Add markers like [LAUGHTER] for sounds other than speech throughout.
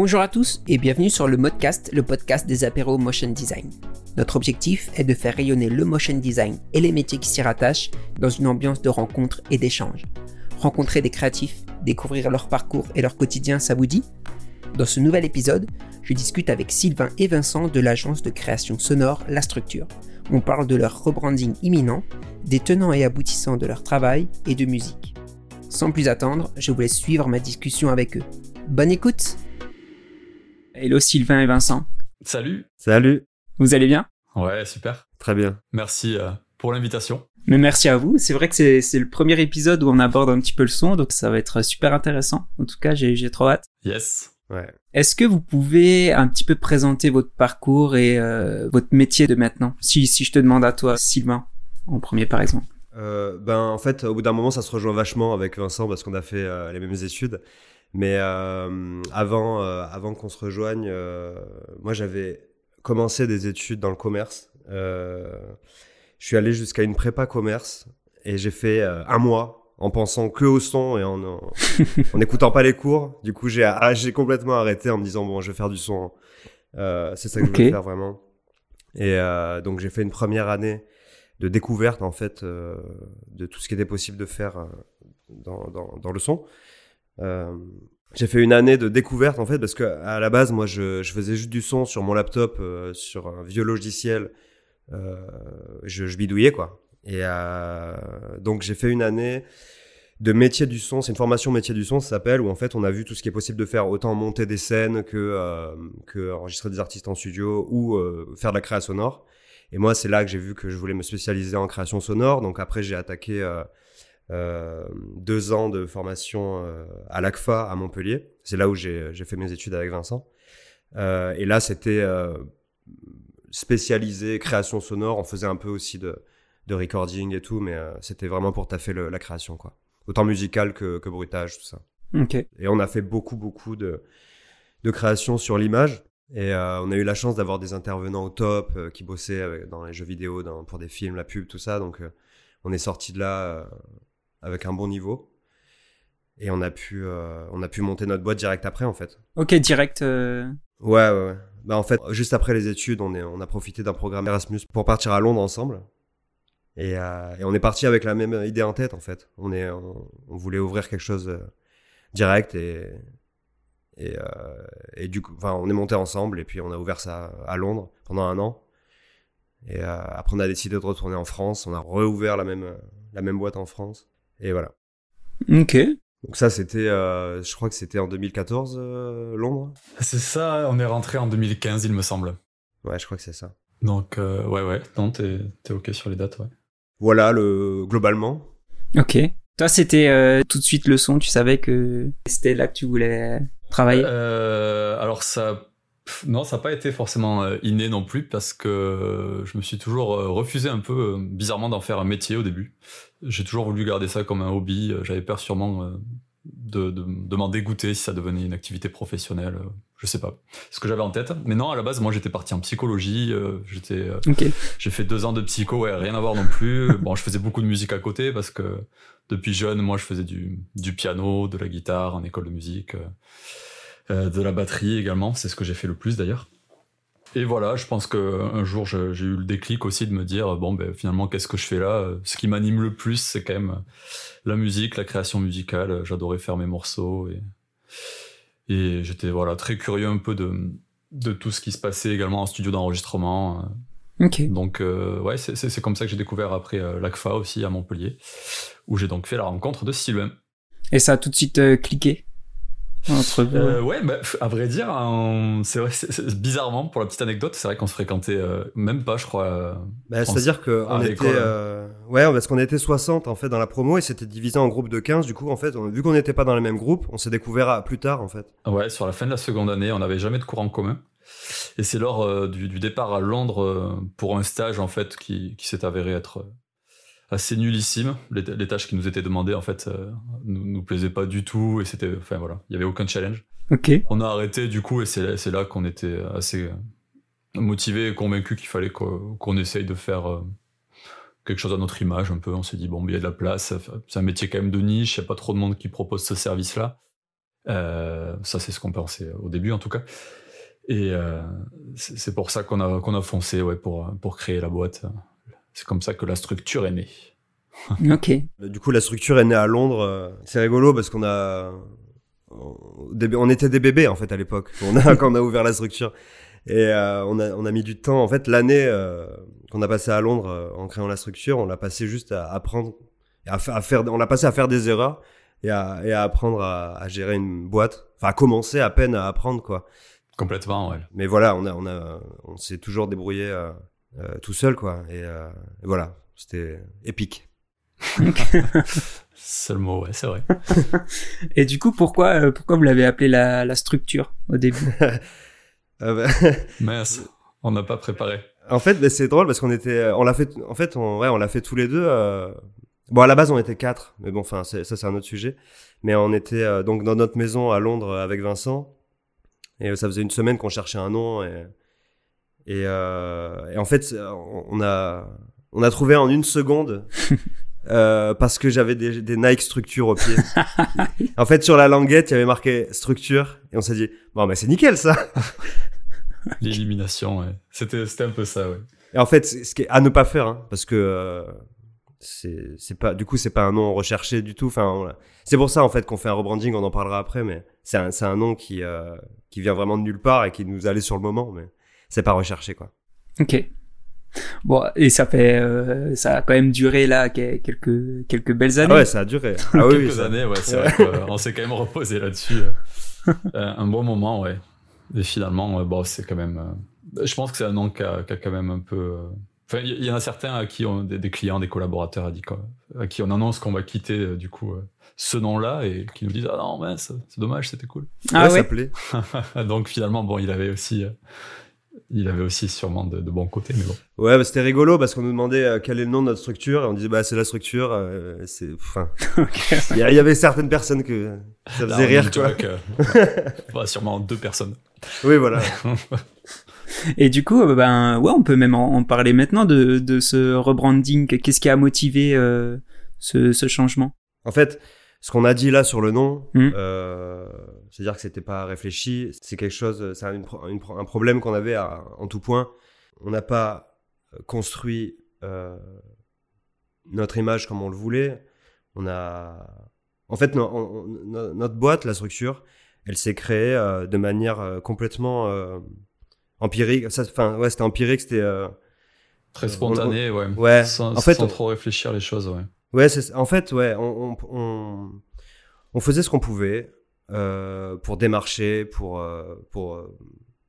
Bonjour à tous et bienvenue sur le Modcast, le podcast des apéros motion design. Notre objectif est de faire rayonner le motion design et les métiers qui s'y rattachent dans une ambiance de rencontre et d'échange. Rencontrer des créatifs, découvrir leur parcours et leur quotidien, ça vous dit? Dans ce nouvel épisode, je discute avec Sylvain et Vincent de l'agence de création sonore La Structure. On parle de leur rebranding imminent, des tenants et aboutissants de leur travail et de musique. Sans plus attendre, je vous laisse suivre ma discussion avec eux. Bonne écoute Hello Sylvain et Vincent. Salut. Salut. Vous allez bien? Ouais, super. Très bien. Merci euh, pour l'invitation. Mais merci à vous. C'est vrai que c'est le premier épisode où on aborde un petit peu le son, donc ça va être super intéressant. En tout cas, j'ai trop hâte. Yes. Ouais. Est-ce que vous pouvez un petit peu présenter votre parcours et euh, votre métier de maintenant? Si, si je te demande à toi, Sylvain, en premier par exemple. Euh, ben en fait, au bout d'un moment, ça se rejoint vachement avec Vincent parce qu'on a fait euh, les mêmes études. Mais euh, avant, euh, avant qu'on se rejoigne, euh, moi j'avais commencé des études dans le commerce. je suis allé jusqu'à une prépa commerce et j'ai fait un mois en pensant que au son et en, en, [LAUGHS] en écoutant pas les cours. Du coup, j'ai ah, j'ai complètement arrêté en me disant bon, je vais faire du son. c'est ça que je veux faire vraiment. Et donc j'ai fait une première année de découverte en fait euh, de tout ce qui était possible de faire dans, dans, dans le son. Euh, j'ai fait une année de découverte en fait parce que à la base moi je, faisais juste du son sur mon laptop euh, sur un vieux logiciel euh, je, bidouillais quoi et donc j'ai fait une année de métier du son c'est une formation métier du son ça s'appelle où en fait on a vu tout ce qui est possible de faire autant monter des scènes que que enregistrer des artistes en studio ou faire de la création sonore et moi, c'est là que j'ai vu que je voulais me spécialiser en création sonore. Donc après, j'ai attaqué deux ans de formation euh, à l'ACFA à Montpellier. C'est là où j'ai fait mes études avec Vincent. Euh, et là, c'était euh, spécialisé création sonore. On faisait un peu aussi de, de recording et tout, mais c'était vraiment pour taffer le- la création, quoi. Autant musical que, que bruitage, tout ça. Et on a fait beaucoup, beaucoup de, de créations sur l'image. Et euh, on a eu la chance d'avoir des intervenants au top euh, qui bossaient avec- dans les jeux vidéo, dans, pour des films, la pub, tout ça. Donc euh, on est sorti de là avec un bon niveau. Et on a pu, euh, on a pu monter notre boîte direct après, en fait. Ok, direct. euh, Ouais, ouais, ouais. Bah, en fait, juste après les études, on, est, on a profité d'un programme Erasmus pour partir à Londres ensemble. Et, euh, et on est parti avec la même idée en tête, en fait. On, est, on, on voulait ouvrir quelque chose direct et, et, et du coup, enfin, on est monté ensemble et puis on a ouvert ça à Londres pendant un an. Et après, on a décidé de retourner en France. On a réouvert la même, la même boîte en France. Et voilà. Ok. Donc ça, c'était, euh, je crois que c'était en 2014, euh, Londres. C'est ça, on est rentré en 2015, il me semble. Ouais, je crois que c'est ça. Donc, euh, ouais, ouais. Non, t'es t'es OK sur les dates, ouais. Voilà le globalement. Ok. Toi, c'était euh, tout de suite le son. Tu savais que c'était là que tu voulais travailler? Euh, alors, ça. Non, ça n'a pas été forcément euh, inné non plus parce que je me suis toujours euh, refusé un peu euh, bizarrement d'en faire un métier au début. J'ai toujours voulu garder ça comme un hobby. J'avais peur sûrement de, de, de m'en dégoûter si ça devenait une activité professionnelle. Je sais pas ce que j'avais en tête. Mais non, à la base, moi j'étais parti en psychologie. J'étais. J'ai fait deux ans de psycho, ouais, rien à voir non plus. [LAUGHS] bon, je faisais beaucoup de musique à côté parce que depuis jeune, moi, je faisais du, du piano, de la guitare en école de musique, de la batterie également. C'est ce que j'ai fait le plus d'ailleurs. Et voilà, je pense qu'un jour, j'ai eu le déclic aussi de me dire, bon, ben, finalement, qu'est-ce que je fais là? Ce qui m'anime le plus, c'est quand même la musique, la création musicale. J'adorais faire mes morceaux et, et j'étais voilà, très curieux un peu de, de tout ce qui se passait également en studio d'enregistrement. euh, Ok. donc euh, ouais, c'est- comme ça que j'ai découvert après euh, l'ACFA aussi à Montpellier, où j'ai donc fait la rencontre de Sylvain. Et ça a tout de suite euh, cliqué? Euh, ouais, bah, à vrai dire, en- c'est vrai, bizarrement pour la petite anecdote, c'est vrai qu'on se fréquentait euh, même pas, je crois. euh, Bah, C'est-à-dire que à on était, euh, ouais, parce qu'on était 60 en fait dans la promo et c'était divisé en groupes de 15. Du coup, en fait, on- vu qu'on n'était pas dans les mêmes groupes, on s'est découvert à- plus tard en fait. Ouais, sur la fin de la seconde année, on n'avait jamais de cours en commun. Et c'est lors euh, du, du départ à Londres euh, pour un stage en fait qui, qui s'est avéré être euh, assez nullissime. Les, les tâches qui nous étaient demandées en fait euh, nous, nous plaisaient pas du tout et c'était, enfin voilà, il y avait aucun challenge. Ok. On a arrêté du coup et c'est là qu'on était assez motivé et convaincu qu'il fallait qu'on essaye de faire euh, quelque chose à notre image un peu. On s'est dit bon, il y a de la place, c'est un métier quand même de niche, il n'y a pas trop de monde qui propose ce service-là. Euh, ça, c'est ce qu'on pensait au début, en tout cas. Et euh, c'est pour ça qu'on a, qu'on a foncé ouais, pour, pour créer la boîte. C'est comme ça que la structure est née. [LAUGHS] ok. Du coup, la structure est née à Londres. C'est rigolo parce qu'on a. On était des bébés en fait à l'époque on a, [LAUGHS] quand on a ouvert la structure. Et euh, on, a, on a mis du temps. En fait, l'année euh, qu'on a passé à Londres euh, en créant la structure, on l'a passé juste à apprendre, à, à faire, on l'a passé à faire des erreurs et à, et à apprendre à, à, gérer une boîte. Enfin, à commencer à peine à apprendre, quoi. Complètement, ouais. Mais voilà, on a, on a, on s'est toujours débrouillé tout seul, quoi. Et, et voilà, c'était épique. [LAUGHS] le mot, ouais, c'est vrai. et du coup, pourquoi, pourquoi vous l'avez appelé la, la structure au début? [LAUGHS] Ah bah... [LAUGHS] Mince, on n'a pas préparé. En fait, bah, c'est drôle parce qu'on était, on l'a fait, en fait, on, ouais, on l'a fait tous les deux. Euh... Bon, à la base, on était quatre, mais bon, enfin, ça, c'est un autre sujet. Mais on était euh, donc dans notre maison à Londres avec Vincent, et ça faisait une semaine qu'on cherchait un nom, et, et, euh, et en fait, on a, on a trouvé en une seconde. [LAUGHS] Euh, parce que j'avais des, des, Nike structure au pied. [LAUGHS] en fait, sur la languette, il y avait marqué structure, et on s'est dit, bon, mais c'est nickel ça. [LAUGHS] L'élimination, ouais. C'était, c'était un peu ça, ouais. Et en fait, ce qui est à ne pas faire, hein, parce que euh, c'est, c'est pas, du coup, c'est pas un nom recherché du tout. Enfin, c'est pour ça en fait qu'on fait un rebranding. On en parlera après, mais c'est un, c'est un nom qui, euh, qui vient vraiment de nulle part et qui nous allait sur le moment, mais c'est pas recherché, quoi. Ok. Bon, et ça fait, euh, ça a quand même duré là quelques quelques belles années. Ah ouais, ça a duré. Ah [LAUGHS] oui, quelques années, ouais, c'est vrai qu'on s'est quand même reposé là-dessus. [LAUGHS] Euh, un bon moment, ouais. Et finalement, bon, c'est quand même. Euh, je pense que c'est un nom qui a, quand même un peu. Enfin, il y, en a certains à qui on des, des clients, des collaborateurs à, dit, quoi, à qui on annonce qu'on va quitter du coup ce nom-là et qui nous disent ah non mais c'est dommage, c'était cool. Ah ouais. Ça plaît. [LAUGHS] Donc finalement, bon, il avait aussi il avait aussi sûrement de, de bons côtés, mais bon. Ouais, bah, c'était rigolo parce qu'on nous demandait euh, quel est le nom de notre structure et on disait bah c'est la structure. Euh, c'est, enfin, [LAUGHS] il y, avait certaines personnes que ça faisait rire, quoi. bah, [LAUGHS] sûrement deux personnes. Oui, voilà. [LAUGHS] et du coup, euh, ben ouais, on peut même en, parler maintenant de, de ce rebranding. Qu'est-ce qui a motivé euh, ce, ce changement? En fait, ce qu'on a dit là sur le nom, mmh. euh, c'est-à-dire que c'était pas réfléchi, c'est quelque chose, c'est un, un, problème qu'on avait à, en tout point. On n'a pas euh, construit euh, notre image comme on le voulait. On a, en fait, no, on, no, notre boîte, la structure, elle s'est créée euh, de manière complètement euh, empirique. Enfin, ouais, c'était empirique, c'était très spontané, ouais. Ouais. Sans, en fait, sans trop réfléchir les choses, ouais. Ouais, en fait, ouais, on, on faisait ce qu'on pouvait euh, pour démarcher, pour, euh, pour euh,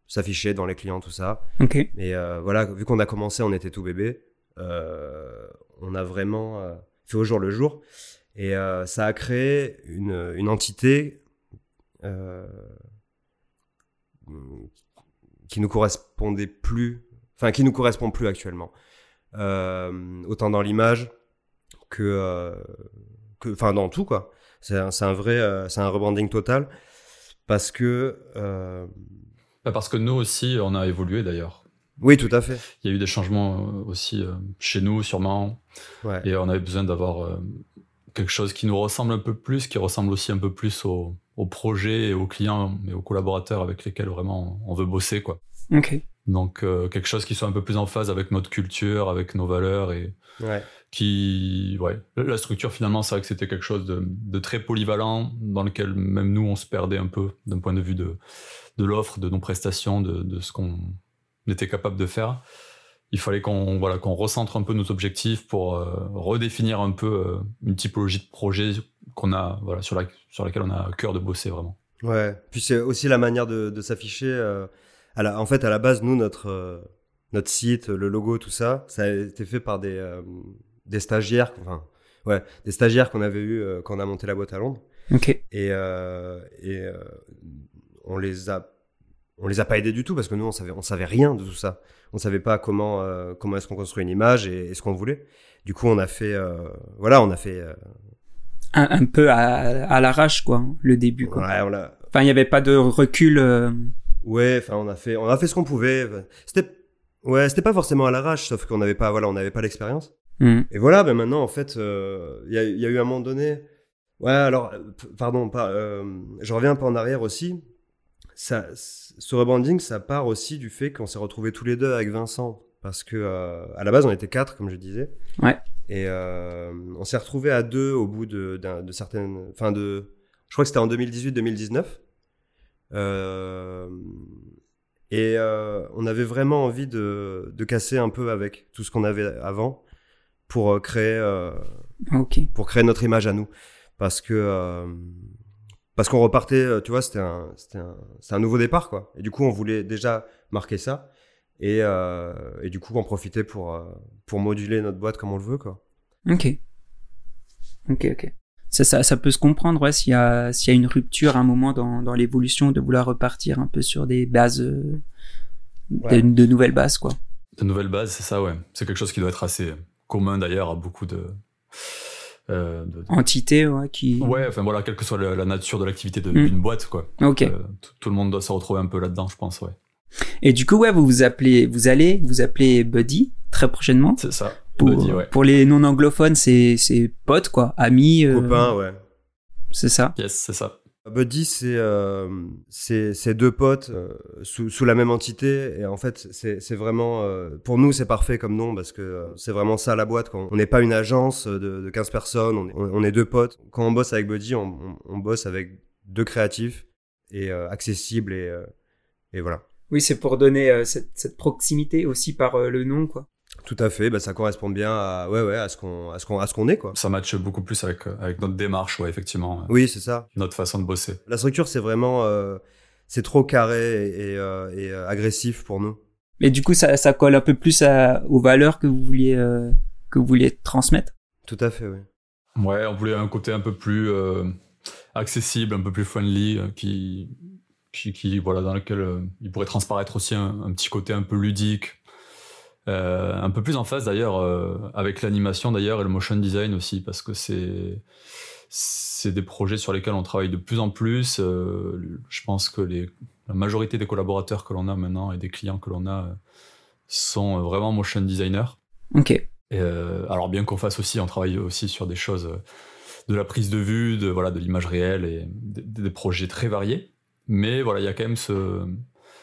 s'afficher dans les clients, tout ça. Ok. Et voilà, vu qu'on a commencé, on était tout bébé. on a vraiment fait au jour le jour. Et ça a créé une, une entité qui nous correspondait plus, enfin qui nous correspond plus actuellement. autant dans l'image, que, euh, que, enfin, dans tout quoi. C'est un, un, vrai, euh, c'est un rebranding total parce que. Euh... Bah, parce que nous aussi, on a évolué d'ailleurs. Oui, tout à fait. Il y a eu des changements euh, aussi euh, chez nous, sûrement. Ouais. Et on avait besoin d'avoir euh, quelque chose qui nous ressemble un peu plus, qui ressemble aussi un peu plus au, au projet et aux clients, mais aux collaborateurs avec lesquels vraiment on veut bosser, quoi. Ok. Donc euh, quelque chose qui soit un peu plus en phase avec notre culture, avec nos valeurs et ouais. qui, ouais, la structure finalement, c'est vrai que c'était quelque chose de, de, très polyvalent dans lequel même nous on se perdait un peu d'un point de vue de, de l'offre, de nos prestations, de, de ce qu'on était capable de faire. Il fallait qu'on voilà qu'on recentre un peu nos objectifs pour euh, redéfinir un peu euh, une typologie de projet qu'on a voilà sur la sur laquelle on a à cœur de bosser vraiment. Ouais. Puis c'est aussi la manière de, de s'afficher. La, en fait, à la base, nous, notre, euh, notre site, le logo, tout ça, ça a été fait par des, euh, des stagiaires, enfin, ouais, des stagiaires qu'on avait eu euh, quand on a monté la boîte à Londres. Et, et on les a, on les a pas aidés du tout parce que nous, on savait, on savait rien de tout ça. On savait pas comment, comment est-ce qu'on construit une image et, et ce qu'on voulait. Du coup, on a fait, voilà, on a fait. Un, un, peu à, à l'arrache, quoi, le début, quoi. Ouais, on a... Enfin, il n'y avait pas de recul. Ouais, enfin on a fait on a fait ce qu'on pouvait. C'était ouais, c'était pas forcément à l'arrache sauf qu'on n'avait pas voilà, on n'avait pas l'expérience. Mmh. Et voilà, ben maintenant en fait il euh, y, a, y, a, eu un moment donné Ouais, alors, euh, pardon, pas, euh, je reviens un peu en arrière aussi. Ça, ce rebranding, ça part aussi du fait qu'on s'est retrouvés tous les deux avec Vincent. Parce que, euh, à la base, on était quatre, comme je disais. Ouais. Et on s'est retrouvés à deux au bout de, de certaines. Enfin, de. Je crois que c'était en 2018-2019. Euh, et euh, on avait vraiment envie de, de casser un peu avec tout ce qu'on avait avant pour euh, créer. pour créer notre image à nous. Parce que parce qu'on repartait, tu vois, c'était un, un, un nouveau départ, quoi. Et du coup, on voulait déjà marquer ça. Et, euh, et du coup, en profiter pour, pour moduler notre boîte comme on le veut, quoi. Ok. Ok, ok. Ça, ça, ça peut se comprendre, ouais, s'il y a, s'il y a une rupture à un moment dans, dans l'évolution, de vouloir repartir un peu sur des bases, euh, Ouais. de, de nouvelles bases, quoi. De nouvelles bases, c'est ça, ouais. C'est quelque chose qui doit être assez commun d'ailleurs à beaucoup de. euh, de- Entité, ouais, qui. Ouais, enfin voilà, quelle que soit la, la nature de l'activité de- Mm. d'une boîte, quoi. Ok. Euh, tout- tout le monde doit se retrouver un peu là-dedans, je pense, ouais. Et du coup, ouais, vous vous appelez, vous allez vous appelez Buddy très prochainement. C'est ça. Pour, Buddy, ouais. pour les non anglophones, c'est c'est potes quoi, amis. euh, Copains, ouais. C'est ça. Yes, c'est ça. Buddy, c'est euh, c'est c'est deux potes euh, sous, sous la même entité. Et en fait, c'est c'est vraiment. euh, pour nous, c'est parfait comme nom parce que euh, c'est vraiment ça la boîte. Quand on n'est pas une agence de, de 15 personnes, on est, on est deux potes. Quand on bosse avec Buddy, on, on, on bosse avec deux créatifs et euh, accessibles et, euh, et voilà. Oui, c'est pour donner euh, cette, cette proximité aussi par euh, le nom quoi. Tout à fait, bah, ça correspond bien à, ouais, ouais, à ce qu'on à ce qu'on à ce qu'on est, quoi. Ça matche beaucoup plus avec, euh, avec notre démarche, ouais, effectivement. euh, Oui, c'est ça. Notre façon de bosser. La structure, c'est vraiment. euh, c'est trop carré et, et, euh, et, euh, agressif pour nous. Mais du coup, ça, ça colle un peu plus à, aux valeurs que vous vouliez euh, que vous vouliez transmettre? Tout à fait, oui. Ouais, on voulait un côté un peu plus euh, accessible, un peu plus friendly, euh, qui, qui, qui, voilà, dans lequel euh, il pourrait transparaître aussi un, un petit côté un peu ludique, euh, un peu plus en phase d'ailleurs euh, avec l'animation d'ailleurs et le motion design aussi, parce que c'est c'est des projets sur lesquels on travaille de plus en plus. Euh, je pense que les, la majorité des collaborateurs que l'on a maintenant et des clients que l'on a sont vraiment motion designers. Ok. Et, alors bien qu'on fasse aussi, on travaille aussi sur des choses de la prise de vue, de voilà, de l'image réelle et des, des projets très variés. Mais voilà, il y a quand même ce,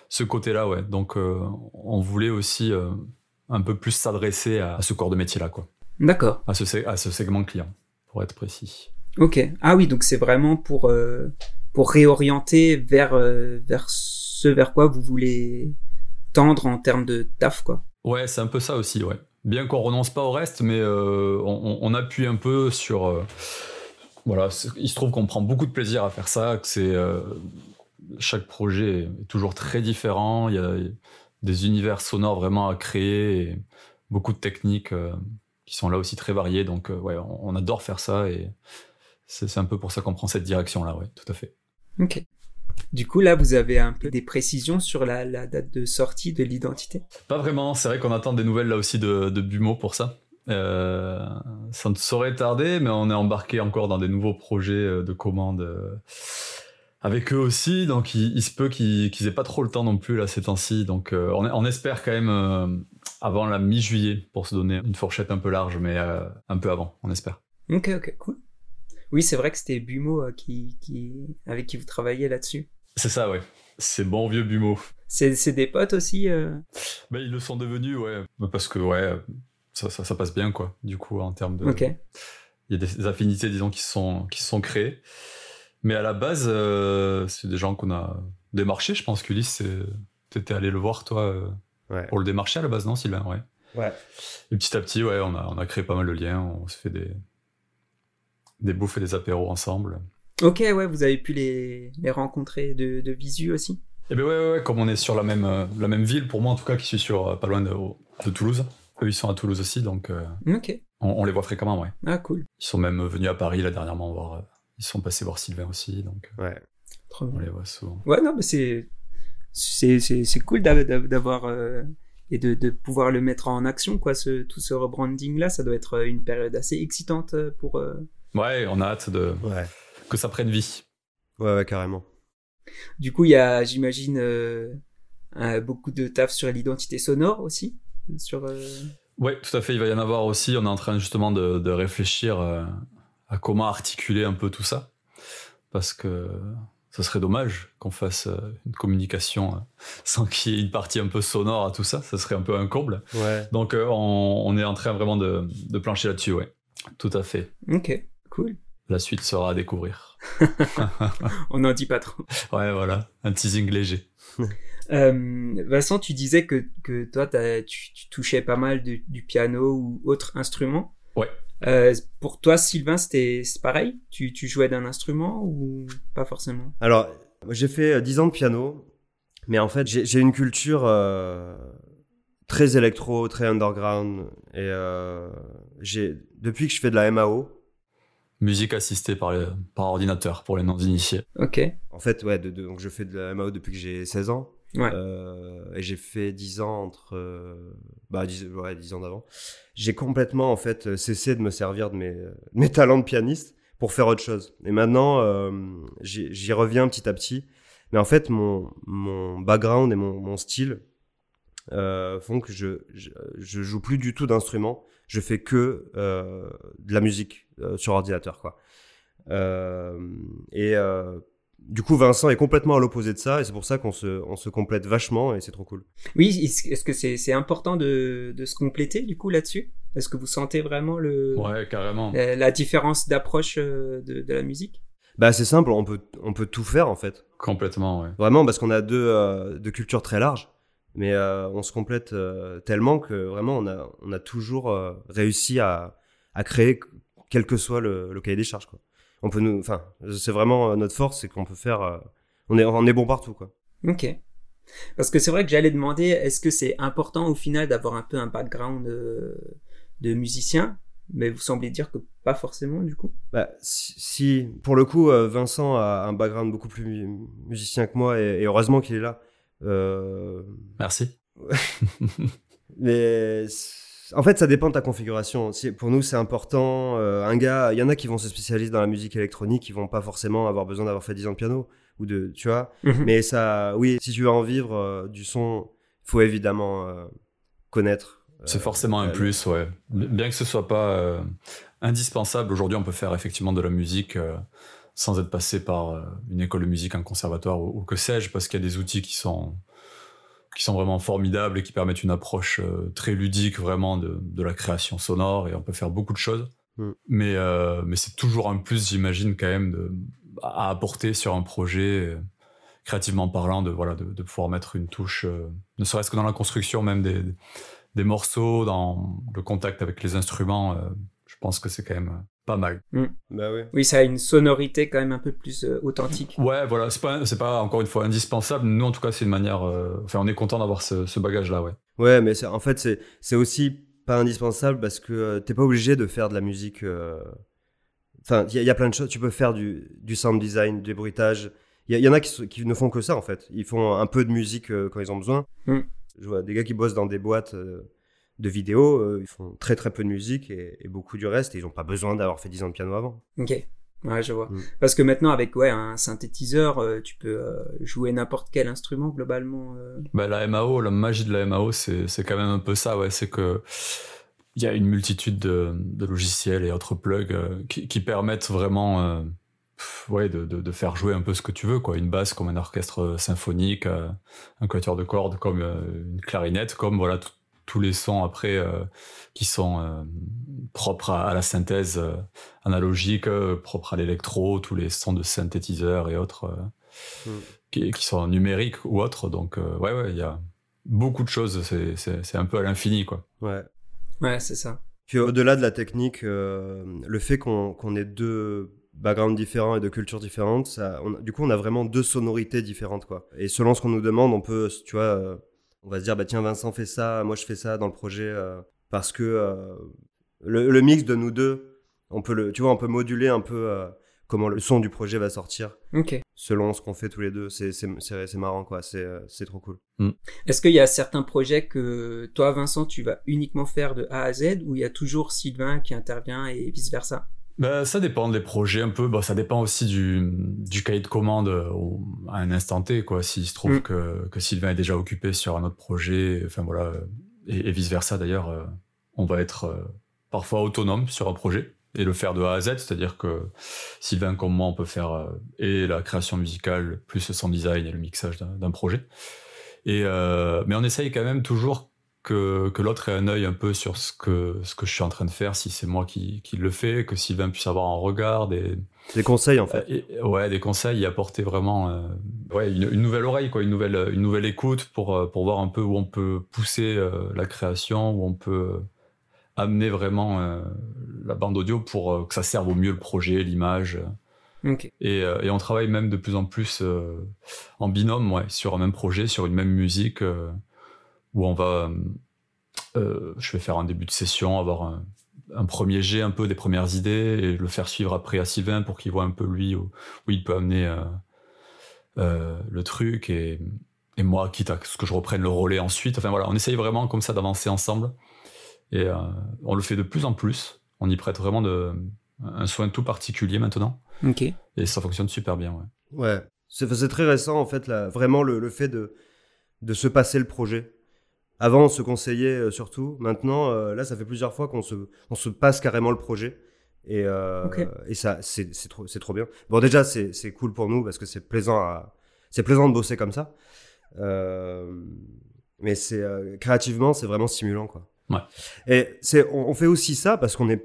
ce côté-là, ouais. Donc euh, on voulait aussi euh, un peu plus s'adresser à, à ce corps de métier-là, quoi, D'accord. à ce, sé- à ce segment client, pour être précis. Ok. Ah oui, donc c'est vraiment pour euh, pour réorienter vers euh, vers ce vers quoi vous voulez tendre en termes de taf quoi. Ouais, c'est un peu ça aussi, ouais. Bien qu'on renonce pas au reste, mais euh, on, on appuie un peu sur. voilà, il se trouve qu'on prend beaucoup de plaisir à faire ça, que c'est. chaque projet est toujours très différent, il y a des univers sonores vraiment à créer, et beaucoup de techniques euh, qui sont là aussi très variées, donc euh, ouais, on, on adore faire ça, et c'est un peu pour ça qu'on prend cette direction-là, ouais, tout à fait. Ok. Du coup, là, vous avez un peu des précisions sur la, la date de sortie de l'identité? Pas vraiment, c'est vrai qu'on attend des nouvelles là aussi de, de Bumo pour ça. Euh, ça ne saurait tarder, mais on est embarqué encore dans des nouveaux projets de commandes avec eux aussi, donc il, il se peut qu'ils qu'ils aient pas trop le temps non plus là ces temps-ci. Donc euh, on, on espère quand même euh, avant la mi-juillet pour se donner une fourchette un peu large, mais euh, un peu avant, on espère. Ok, ok, cool. Oui, c'est vrai que c'était Bumo qui, qui, avec qui vous travaillez là-dessus. C'est ça, ouais. C'est bon vieux Bumo. C'est des potes aussi. Ben, ils le sont devenus, ouais, parce que ouais, ça, ça, ça passe bien quoi. Du coup, en termes de, Ok. il y a des, affinités, disons, qui sont, qui sont créées. Mais à la base, euh, c'est des gens qu'on a démarchés. Je pense qu'Ulysse, tu étais allé le voir, toi, euh, Ouais. pour le démarcher à la base, non, Sylvain? Ouais. Ouais. Et petit à petit, ouais, on a, on a créé pas mal de liens. On se fait des, des bouffes et des apéros ensemble. Ok, ouais, vous avez pu les, les rencontrer de, de visu aussi? Et ben ouais, ouais, ouais, comme on est sur la même, euh, la même ville, pour moi en tout cas, qui suis sur euh, pas loin de, de Toulouse. Eux, ils sont à Toulouse aussi, donc euh, Ok. on, on les voit fréquemment, ouais. Ah, cool. Ils sont même venus à Paris là dernièrement voir. Euh, ils sont passés voir Sylvain aussi, donc euh, Ouais. Trop on bien. les voit souvent. Ouais, non, mais c'est c'est c'est c'est cool d'av- d'av- d'avoir euh, et de, de pouvoir le mettre en action quoi. Ce tout ce rebranding là, ça doit être une période assez excitante euh, pour. euh, Ouais, on a hâte de, Ouais. que ça prenne vie. Ouais, ouais, carrément. Du coup, il y a, j'imagine, euh, euh, beaucoup de taf sur l'identité sonore aussi, sur. euh, Ouais, tout à fait. Il va y en avoir aussi. On est en train justement de, de réfléchir euh, à comment articuler un peu tout ça. Parce que ça serait dommage qu'on fasse euh, une communication euh, [LAUGHS] sans qu'il y ait une partie un peu sonore à tout ça. Ça serait un peu un comble. Ouais. Donc, euh, on, on est en train vraiment de, de plancher là-dessus, ouais. Tout à fait. Ok, cool. La suite sera à découvrir. [LAUGHS] On n'en dit pas trop. Ouais, voilà. Un teasing léger. [LAUGHS] Euh, Vincent, tu disais que, que toi, tu, tu touchais pas mal de- du piano ou autre instrument. Ouais. Euh, pour toi, Sylvain, c'était c'est pareil? Tu, tu jouais d'un instrument ou pas forcément? Alors, j'ai fait euh, 10 ans de piano, mais en fait, j'ai une culture euh, très électro, très underground. Et euh, j'ai depuis que je fais de la MAO, Musique assistée par, les- par ordinateur pour les non-initiés. Ok. en fait, ouais, de, de- donc je fais de la MAO depuis que j'ai 16 ans. Euh, et j'ai fait 10 ans entre. euh, bah, 10, ouais, 10 ans d'avant. J'ai complètement, en fait, cessé de me servir de mes, [LAUGHS] talents de pianiste pour faire autre chose. Et maintenant, euh, j'y reviens petit à petit. Mais en fait, mon, background et mon, style font que je, je, je joue plus du tout d'instruments. Je fais que de la musique sur ordinateur, quoi. Et du coup, Vincent est complètement à l'opposé de ça, et c'est pour ça qu'on se, on se complète vachement, et c'est trop cool. Oui, est-ce que c'est important de, de se compléter du coup là-dessus? Est-ce que vous sentez vraiment le, Ouais, carrément. la, la différence d'approche euh, de, de la musique? Bah, c'est simple, on peut, on peut tout faire, en fait. Complètement, ouais. Vraiment, parce qu'on a deux, euh, deux cultures très larges, mais euh, on se complète euh, tellement que vraiment, on a, on a toujours euh, réussi à, à créer, quel que soit le, le cahier des charges, quoi. On peut nous, enfin, c'est vraiment euh, notre force, c'est qu'on peut faire, euh, on est, on est bon partout, quoi. Ok. Parce que c'est vrai que j'allais demander, est-ce que c'est important au final d'avoir un peu un background euh, de musicien? Mais vous semblez dire que pas forcément du coup. Bah, si, si- pour le coup, Vincent a un background beaucoup plus mu- musicien que moi, et, et heureusement qu'il est là. Euh, Merci. [LAUGHS] mais en fait, ça dépend de ta configuration. Pour nous, c'est important. euh, un gars, il y en a qui vont se spécialiser dans la musique électronique, qui vont pas forcément avoir besoin d'avoir fait 10 ans de piano ou de, tu vois. Mais Mais ça, oui, si tu veux en vivre euh, du son, faut évidemment euh, connaître. euh, C'est forcément un plus, ouais. Bien que ce soit pas euh, indispensable, aujourd'hui on peut faire effectivement de la musique euh, sans être passé par euh, une école de musique, un conservatoire ou, ou que sais-je, parce qu'il y a des outils qui sont qui sont vraiment formidables et qui permettent une approche euh, très ludique vraiment de, de la création sonore et on peut faire beaucoup de choses. Mm. Mais, euh, mais c'est toujours un plus, j'imagine, quand même, de, à apporter sur un projet, euh, créativement parlant, de, voilà, de, de pouvoir mettre une touche, euh, ne serait-ce que dans la construction même des, des morceaux, dans le contact avec les instruments, euh, je pense que c'est quand même pas mal. Bah oui. Oui, ça a une sonorité quand même un peu plus euh, authentique. Ouais, voilà, c'est pas, c'est pas encore une fois indispensable. Nous, en tout cas, c'est une manière. euh, enfin, on est content d'avoir ce, ce bagage-là, ouais. Ouais, mais c'est- en fait, c'est c'est aussi pas indispensable parce que euh, t'es pas obligé de faire de la musique. euh, Enfin, il y, a- il y a plein de choses. Tu peux faire du, du sound design, du bruitage. Il y, en a qui, ne font que ça, en fait. Ils font un peu de musique euh, quand ils ont besoin. Mm. Je vois des gars qui bossent dans des boîtes euh, de vidéos. euh, ils font très très peu de musique et, et beaucoup du reste. Et ils n'ont pas besoin d'avoir fait 10 ans de piano avant. Ok. Ouais, je vois. Mm. Parce que maintenant, avec ouais, un synthétiseur, euh, tu peux euh, jouer n'importe quel instrument globalement. euh. Bah, la MAO, la magie de la MAO, c'est, c'est quand même un peu ça, ouais. C'est que il y a une multitude de, de logiciels et autres plugs euh, qui, qui permettent vraiment, euh, pff, ouais, de, de, de faire jouer un peu ce que tu veux, quoi. Une basse comme un orchestre symphonique, euh, un quatuor de cordes comme euh, une clarinette, comme voilà tout- tous les sons après euh, qui sont euh, propres à, à la synthèse euh, analogique, euh, propres à l'électro, tous les sons de synthétiseurs et autres. euh, Mm. qui, qui sont numériques ou autres. Donc, euh, ouais, ouais, il y a beaucoup de choses. C'est, un peu à l'infini, quoi. Ouais. Ouais, c'est ça. Puis au-delà de la technique, euh, le fait qu'on qu'on ait deux backgrounds différents et deux cultures différentes, ça, on du coup, on a vraiment deux sonorités différentes, quoi. Et selon ce qu'on nous demande, on peut, tu vois, euh, on va se dire, bah tiens, Vincent fait ça, moi je fais ça dans le projet, euh, parce que euh, le, le mix de nous deux, on peut le, tu vois, on peut moduler un peu euh, comment le son du projet va sortir Ok. selon ce qu'on fait tous les deux. C'est c'est- c'est- c'est marrant, quoi. C'est c'est trop cool. Est-ce qu'il y a certains projets que toi, Vincent, tu vas uniquement faire de A à Z ou il y a toujours Sylvain qui intervient et vice Bah, ça dépend des projets un peu. Bah, ça dépend aussi du, du cahier de commande euh, au- à un instant T, quoi. S'il se trouve Mm. que, que Sylvain est déjà occupé sur un autre projet, enfin voilà, euh, et, et vice versa d'ailleurs, euh, on va être euh, parfois autonome sur un projet et le faire de A à Z, c'est-à-dire que Sylvain comme moi, on peut faire euh, et la création musicale, plus sound design et le mixage d'un projet. Et mais on essaye quand même toujours que, que l'autre ait un œil un peu sur ce que, ce que je suis en train de faire, si c'est moi qui, qui le fais, que Sylvain puisse avoir un regard, des, des conseils en fait. ouais, des conseils, y apporter vraiment euh, ouais, une, une, nouvelle oreille, quoi, une, nouvelle, une nouvelle écoute pour, pour voir un peu où on peut pousser la création, où on peut amener vraiment euh, la bande audio pour euh, que ça serve au mieux le projet, l'image. Et, euh, et, on travaille même de plus en plus en binôme, ouais, sur un même projet, sur une même musique, où on va, je vais faire un début de session, avoir un, un, premier jet un peu des premières idées et le faire suivre après à Sylvain pour qu'il voit un peu lui où, où il peut amener le truc et, et moi, quitte à ce que je reprenne le relais ensuite. Enfin voilà, on essaye vraiment comme ça d'avancer ensemble. Et euh, on le fait de plus en plus. On y prête vraiment de, un soin tout particulier maintenant. Ok. Et ça fonctionne super bien, ouais. Ouais. C'est très récent, en fait, là, vraiment le, le, fait de, de se passer le projet. Avant, on se conseillait euh, surtout. Maintenant, euh, là, ça fait plusieurs fois qu'on se, on se passe carrément le projet. Et, euh, et ça, c'est trop, trop bien. Bon, déjà, c'est cool pour nous parce que c'est plaisant, à, plaisant de bosser comme ça. mais c'est créativement, c'est vraiment stimulant, quoi. Ouais. Et c'est, on, fait aussi ça parce qu'on est,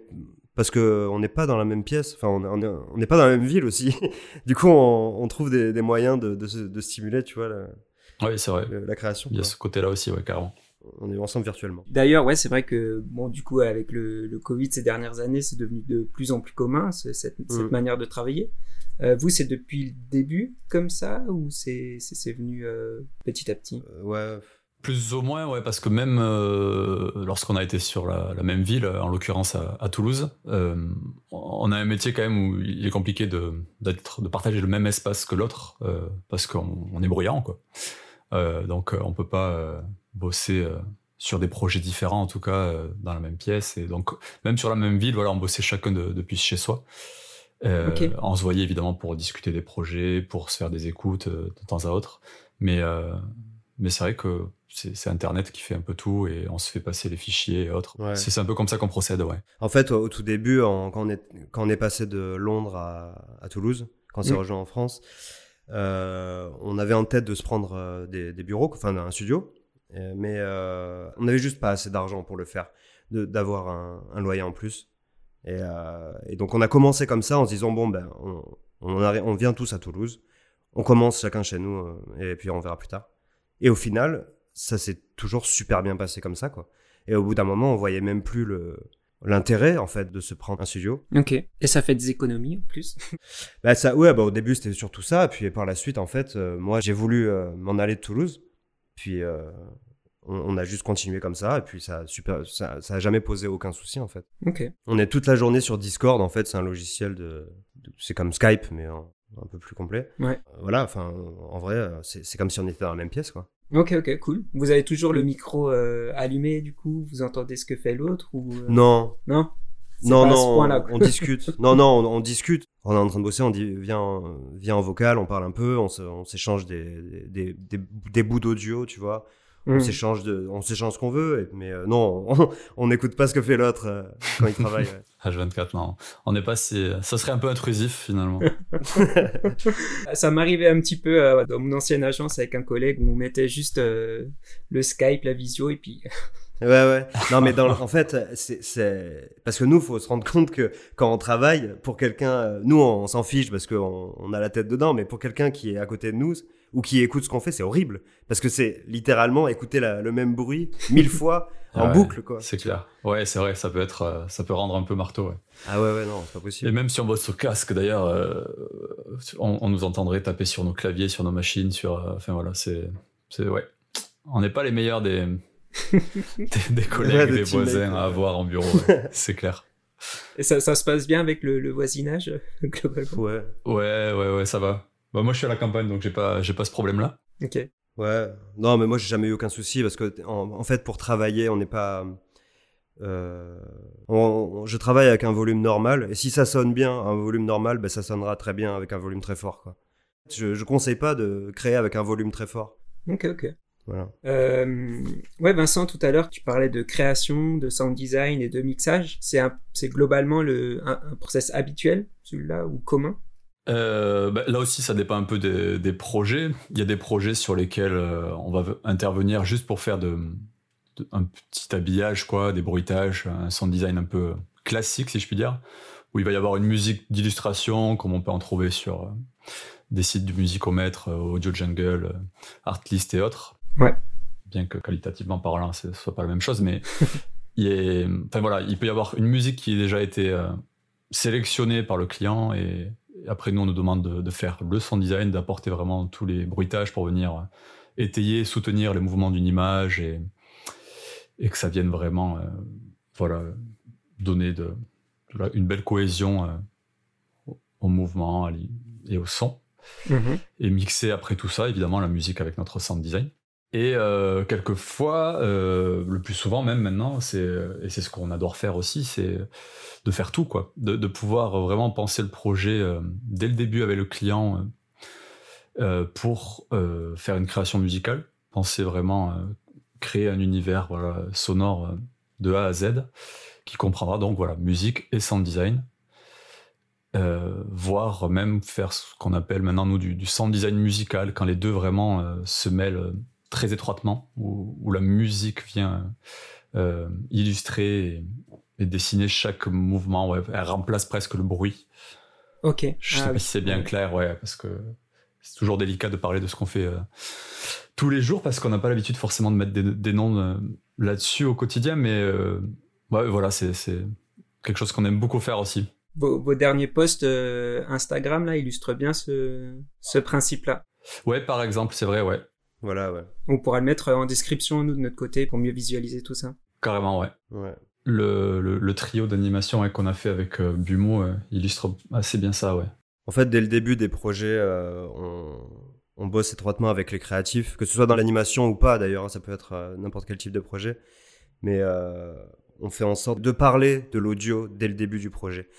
parce que on n'est pas dans la même pièce. Enfin, on n'est pas dans la même ville aussi. [LAUGHS] du coup, on, on trouve des, des, moyens de, de, de, stimuler, tu vois, la, ouais, c'est vrai. la création. Il y a ce côté-là aussi, ouais, carrément. On est ensemble virtuellement. D'ailleurs, ouais, c'est vrai que bon, du coup, avec le, le Covid ces dernières années, c'est devenu de plus en plus commun cette, cette mm. manière de travailler. Euh, vous, c'est depuis le début comme ça ou c'est c'est venu euh, petit à petit? Euh, Ouais plus ou moins, ouais, parce que même euh, lorsqu'on a été sur la, la, même ville, en l'occurrence à, à, Toulouse, euh, on a un métier quand même où il est compliqué de, de partager le même espace que l'autre, euh, parce qu'on on est bruyant, quoi. Euh, donc on peut pas bosser sur des projets différents, en tout cas dans la même pièce, et donc même sur la même ville, voilà, on bossait chacun de, depuis chez soi. Okay. On se voyait évidemment pour discuter des projets, pour se faire des écoutes de temps à autre, mais mais c'est vrai que c'est Internet qui fait un peu tout et on se fait passer les fichiers et autres. C'est un peu comme ça qu'on procède, ouais. En fait, au, tout début, quand, on est, quand on est passé de Londres à, à Toulouse, quand c'est mmh. rejoint en France, euh, on avait en tête de se prendre euh, des, bureaux, enfin un studio, mais euh, on n'avait juste pas assez d'argent pour le faire, d'avoir un, loyer en plus. Et, euh, donc on a commencé comme ça en se disant bon ben on, on, vient tous à Toulouse, on commence chacun chez nous euh, et puis on verra plus tard. Et au final, ça s'est toujours super bien passé comme ça, quoi. Et au bout d'un moment, on voyait même plus le l'intérêt en fait de se prendre un studio. Ok. Et ça fait des économies en plus. [LAUGHS] bah ça, ouais, bah au début c'était surtout ça, puis par la suite en fait, euh, moi j'ai voulu euh, m'en aller de Toulouse, puis euh, on, a juste continué comme ça, et puis ça super, ça, ça a jamais posé aucun souci en fait. Ok. On est toute la journée sur Discord en fait, c'est un logiciel de, c'est comme Skype mais un peu plus complet. Ouais. voilà, enfin en vrai c'est comme si on était dans la même pièce quoi. Ok, ok, cool. Vous avez toujours le micro euh, allumé, du coup, vous entendez ce que fait l'autre ou euh, Non. Non? [LAUGHS] Non, non, on, discute. non, non, on, discute. On est en train de bosser, on dit viens, viens en vocal, on parle un peu, on s'échange des, des, des, des bouts d'audio, tu vois. On mm. s'échange de, on s'échange ce qu'on veut, mais euh, non, [LAUGHS] on n'écoute pas ce que fait l'autre euh, quand il travaille. [LAUGHS] H24, non, on n'est pas si, ça serait un peu intrusif finalement. [LAUGHS] ça m'arrivait un petit peu euh, dans mon ancienne agence avec un collègue où on mettait juste le Skype, la visio et puis. Ouais, ouais. Non, mais dans, en fait, c'est parce que nous, faut se rendre compte que quand on travaille pour quelqu'un, nous, on, s'en fiche parce qu'on on a la tête dedans, mais pour quelqu'un qui est à côté de nous, ou qui écoute ce qu'on fait, c'est horrible. Parce que c'est littéralement écouter le même bruit mille [LAUGHS] fois en boucle, quoi. C'est clair. Ouais, c'est vrai, ça peut être, euh, ça peut rendre un peu marteau, ouais. Ah ouais, ouais, non, c'est pas possible. Et même si on bosse au casque, d'ailleurs, euh, on, nous entendrait taper sur nos claviers, sur nos machines, sur, euh, enfin voilà, c'est, c'est, ouais. On n'est pas les meilleurs des, [LAUGHS] des, collègues, des voisins à avoir en bureau, [LAUGHS] c'est clair. Et ça, ça se passe bien avec le, le voisinage, globalement? Ouais. Ouais, ouais, ouais, ça va. Bah moi je suis à la campagne donc j'ai pas j'ai pas ce problème là. Ok. Ouais. Non mais moi j'ai jamais eu aucun souci parce que en, fait pour travailler on n'est pas euh, je travaille avec un volume normal et si ça sonne bien un volume normal ben ça sonnera très bien avec un volume très fort quoi. Je je conseille pas de créer avec un volume très fort. Ok ok. Voilà. Euh, ouais, Vincent, tout à l'heure, tu parlais de création, de sound design et de mixage. C'est un- c'est globalement le, un, un process habituel, celui-là, ou commun? Euh, bah, là aussi, ça dépend un peu des, des projets. Il y a des projets sur lesquels euh, on va intervenir juste pour faire de, de- un petit habillage, quoi, des bruitages, un sound design un peu classique, si je puis dire, où il va y avoir une musique d'illustration, comme on peut en trouver sur euh, des sites du musicomètre, Audio Jungle, Artlist et autres. Ouais. Bien que qualitativement parlant, ce soit pas la même chose, mais [LAUGHS] il, est, voilà, il peut y avoir une musique qui a déjà été sélectionnée par le client et après nous on nous demande de, de faire le son design, d'apporter vraiment tous les bruitages pour venir euh, étayer, soutenir les mouvements d'une image et, et que ça vienne vraiment euh, voilà, donner de, une belle cohésion euh, au, mouvement et au son et mixer après tout ça, évidemment, la musique avec notre sound design. Et euh, quelquefois, euh, le plus souvent même maintenant, et c'est ce qu'on adore faire aussi, c'est de faire tout quoi, de, pouvoir vraiment penser le projet euh, dès le début avec le client euh, pour faire une création musicale, penser vraiment créer un univers voilà sonore de A à Z qui comprendra donc voilà musique et sound design. Euh, voire même faire ce qu'on appelle maintenant nous du, sound design musical, quand les deux vraiment se mêlent très étroitement, où, où la musique vient euh, illustrer et, et dessiner chaque mouvement, ouais, elle remplace presque le bruit. Ok. Je Ah sais pas oui. si c'est bien Ouais. clair, ouais, parce que c'est toujours délicat de parler de ce qu'on fait euh, tous les jours, parce qu'on n'a pas l'habitude forcément de mettre des, des noms euh, là-dessus au quotidien, mais ouais, voilà, c'est quelque chose qu'on aime beaucoup faire aussi. Vos, vos derniers posts Instagram, là, illustrent bien ce, ce principe-là. Ouais, par exemple, c'est vrai, ouais. Voilà, ouais. On pourra le mettre en description, nous, de notre côté, pour mieux visualiser tout ça. Carrément, ouais. ouais. Le, le, le trio d'animation ouais, qu'on a fait avec euh, Bumo euh, illustre assez bien ça, ouais. En fait, dès le début des projets, euh, on, on bosse étroitement avec les créatifs, que ce soit dans l'animation ou pas d'ailleurs, hein, ça peut être euh, n'importe quel type de projet. Mais euh, on fait en sorte de parler de l'audio dès le début du projet.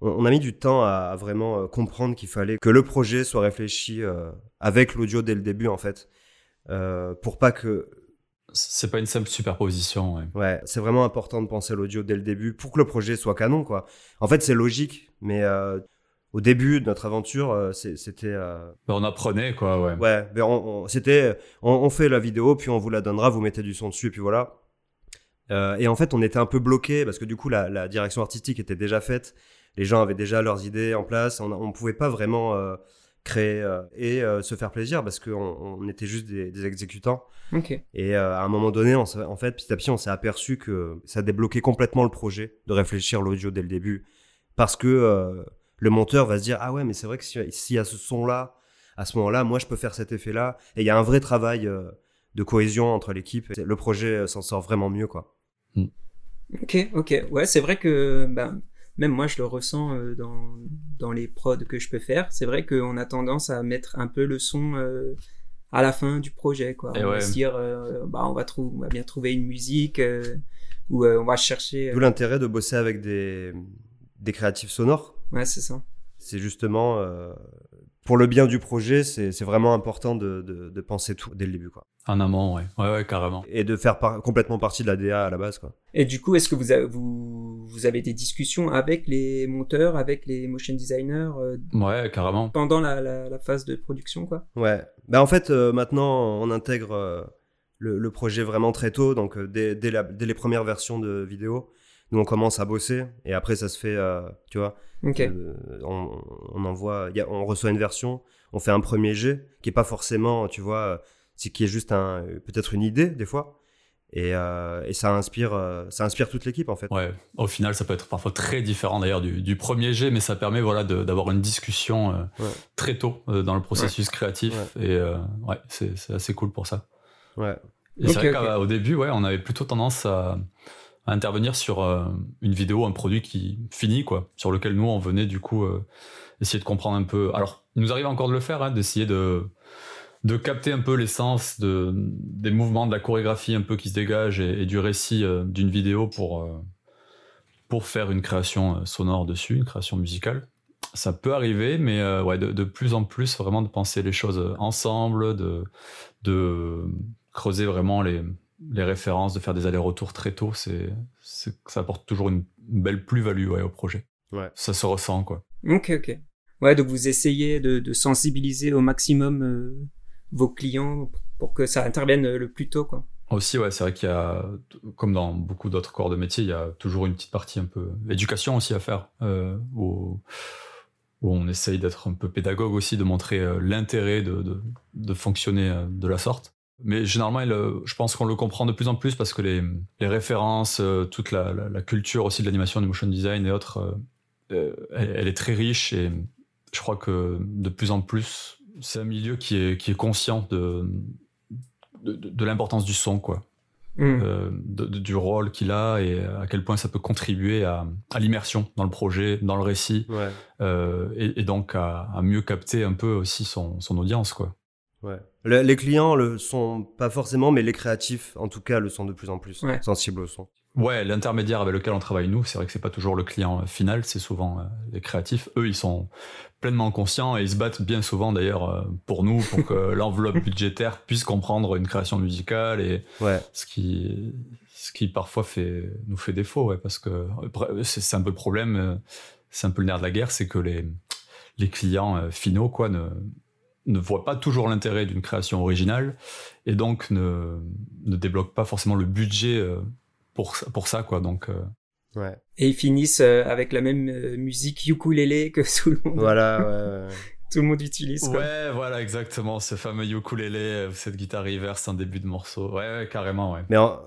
On, on a mis du temps à, à vraiment euh, comprendre qu'il fallait que le projet soit réfléchi euh, avec l'audio dès le début en fait, euh, pour pas que C'est pas une simple superposition, ouais. Ouais, c'est vraiment important de penser à l'audio dès le début pour que le projet soit canon, quoi. En fait, c'est logique, mais euh, au début de notre aventure, euh, c'était... euh, Ben, on apprenait, quoi, ouais. Ouais, ben on, on- c'était... On, on fait la vidéo, puis on vous la donnera, vous mettez du son dessus, et puis voilà. Et en fait, on était un peu bloqué parce que du coup, la, la direction artistique était déjà faite. Les gens avaient déjà leurs idées en place. On ne pouvait pas vraiment créer euh, et euh, se faire plaisir parce qu'on on était juste des, des exécutants. Et euh, à un moment donné, on en fait, petit à petit, on s'est aperçu que ça débloquait complètement le projet de réfléchir l'audio dès le début. Parce que euh, le monteur va se dire Ah ouais, mais c'est vrai que si- s'il y a ce son-là, à ce moment-là, moi, je peux faire cet effet-là. Et il y a un vrai travail euh, de cohésion entre l'équipe. Le projet euh, s'en sort vraiment mieux, quoi. Ok, ok. Ouais, c'est vrai que ben, même moi, je le ressens euh, dans, dans les prods que je peux faire. C'est vrai qu'on a tendance à mettre un peu le son euh, à la fin du projet. Quoi. Et on va se dire, euh, bah, on, va trou- on va bien trouver une musique euh, ou euh, on va chercher. euh, D'où l'intérêt de bosser avec des, des créatifs sonores. Ouais, c'est ça. C'est justement, euh, pour le bien du projet, c'est vraiment important de, de, de penser tout dès le début, quoi. En amont, ouais. Ouais, ouais, carrément. Et de faire par- complètement partie de la DA à la base, quoi. Et du coup, est-ce que vous, avez, vous, vous avez des discussions avec les monteurs, avec les motion designers euh, Ouais, carrément. pendant la, la, la phase de production, quoi? Ouais. Bah en fait, euh, maintenant, on intègre euh, le, le projet vraiment très tôt, donc euh, dès, dès, la- dès les premières versions de vidéo, nous on commence à bosser et après ça se fait, euh, tu vois, euh, on, on envoie, il y a- on reçoit une version, on fait un premier jet qui est pas forcément, tu vois, euh, c'est qui est juste un, peut-être une idée des fois, et, euh, et ça inspire, ça inspire toute l'équipe en fait. Ouais, au final, ça peut être parfois très différent d'ailleurs du, du premier jet, mais ça permet voilà, de- d'avoir une discussion euh, Ouais. très tôt euh, dans le processus créatif. Et euh, ouais, c'est c'est assez cool pour ça. Ouais. Et c'est vrai qu'au début, ouais, on avait plutôt tendance à, à intervenir sur euh, une vidéo, un produit qui finit, quoi, sur lequel nous, on venait du coup euh, essayer de comprendre un peu. Alors, il nous arrive encore de le faire, hein, d'essayer de, de capter un peu l'essence de, des mouvements, de la chorégraphie un peu qui se dégage et, du récit euh, d'une vidéo pour, pour faire une création sonore dessus, une création musicale. Ça peut arriver, mais ouais, de, de plus en plus, vraiment de penser les choses ensemble, de, de creuser vraiment les, les références, de faire des allers-retours très tôt, c'est, ça apporte toujours une, belle plus-value ouais, au projet. Ouais. Ça se ressent, quoi. Ok, ok. Ouais, donc vous essayez de, de sensibiliser au maximum euh, vos clients pour que ça intervienne le plus tôt, quoi. Aussi, ouais, c'est vrai qu'il y a, comme dans beaucoup d'autres corps de métier, il y a toujours une petite partie un peu éducation aussi à faire, euh, où, où, on essaye d'être un peu pédagogue aussi, de montrer euh, l'intérêt de, de, de, fonctionner euh, de la sorte. Mais généralement, il, je pense qu'on le comprend de plus en plus parce que les, les références, euh, toute la, la, la, culture aussi de l'animation, du motion design et autres, elle, elle, est très riche et je crois que de plus en plus, c'est un milieu qui est, qui est conscient de, de, de l'importance du son, quoi. Mm. Euh, de, du rôle qu'il a et à quel point ça peut contribuer à, à l'immersion dans le projet, dans le récit, ouais. euh, et, et, donc à, à, mieux capter un peu aussi son, son audience, quoi. Ouais. Le, les clients le sont pas forcément, mais les créatifs, en tout cas, le sont de plus en plus ouais. sensibles au son. Ouais, l'intermédiaire avec lequel on travaille nous, c'est vrai que c'est pas toujours le client final, c'est souvent euh, les créatifs. Eux, ils sont pleinement conscients et ils se battent bien souvent d'ailleurs euh, pour nous, pour que [LAUGHS] l'enveloppe budgétaire puisse comprendre une création musicale et ouais. ce qui, ce qui parfois fait nous fait défaut, ouais, parce que c'est un peu le problème, euh, c'est un peu le nerf de la guerre, c'est que les les clients finaux quoi ne ne voient pas toujours l'intérêt d'une création originale et donc ne ne débloquent pas forcément le budget pour pour ça quoi. Donc euh... ouais. Et ils finissent euh, avec la même euh, musique ukulélé que [LAUGHS] tout le monde. Voilà ouais, [LAUGHS] tout le monde utilise quoi. ouais voilà exactement. Ce fameux ukulélé euh, cette guitare reverse en début de morceau. Ouais, ouais carrément ouais. Mais en,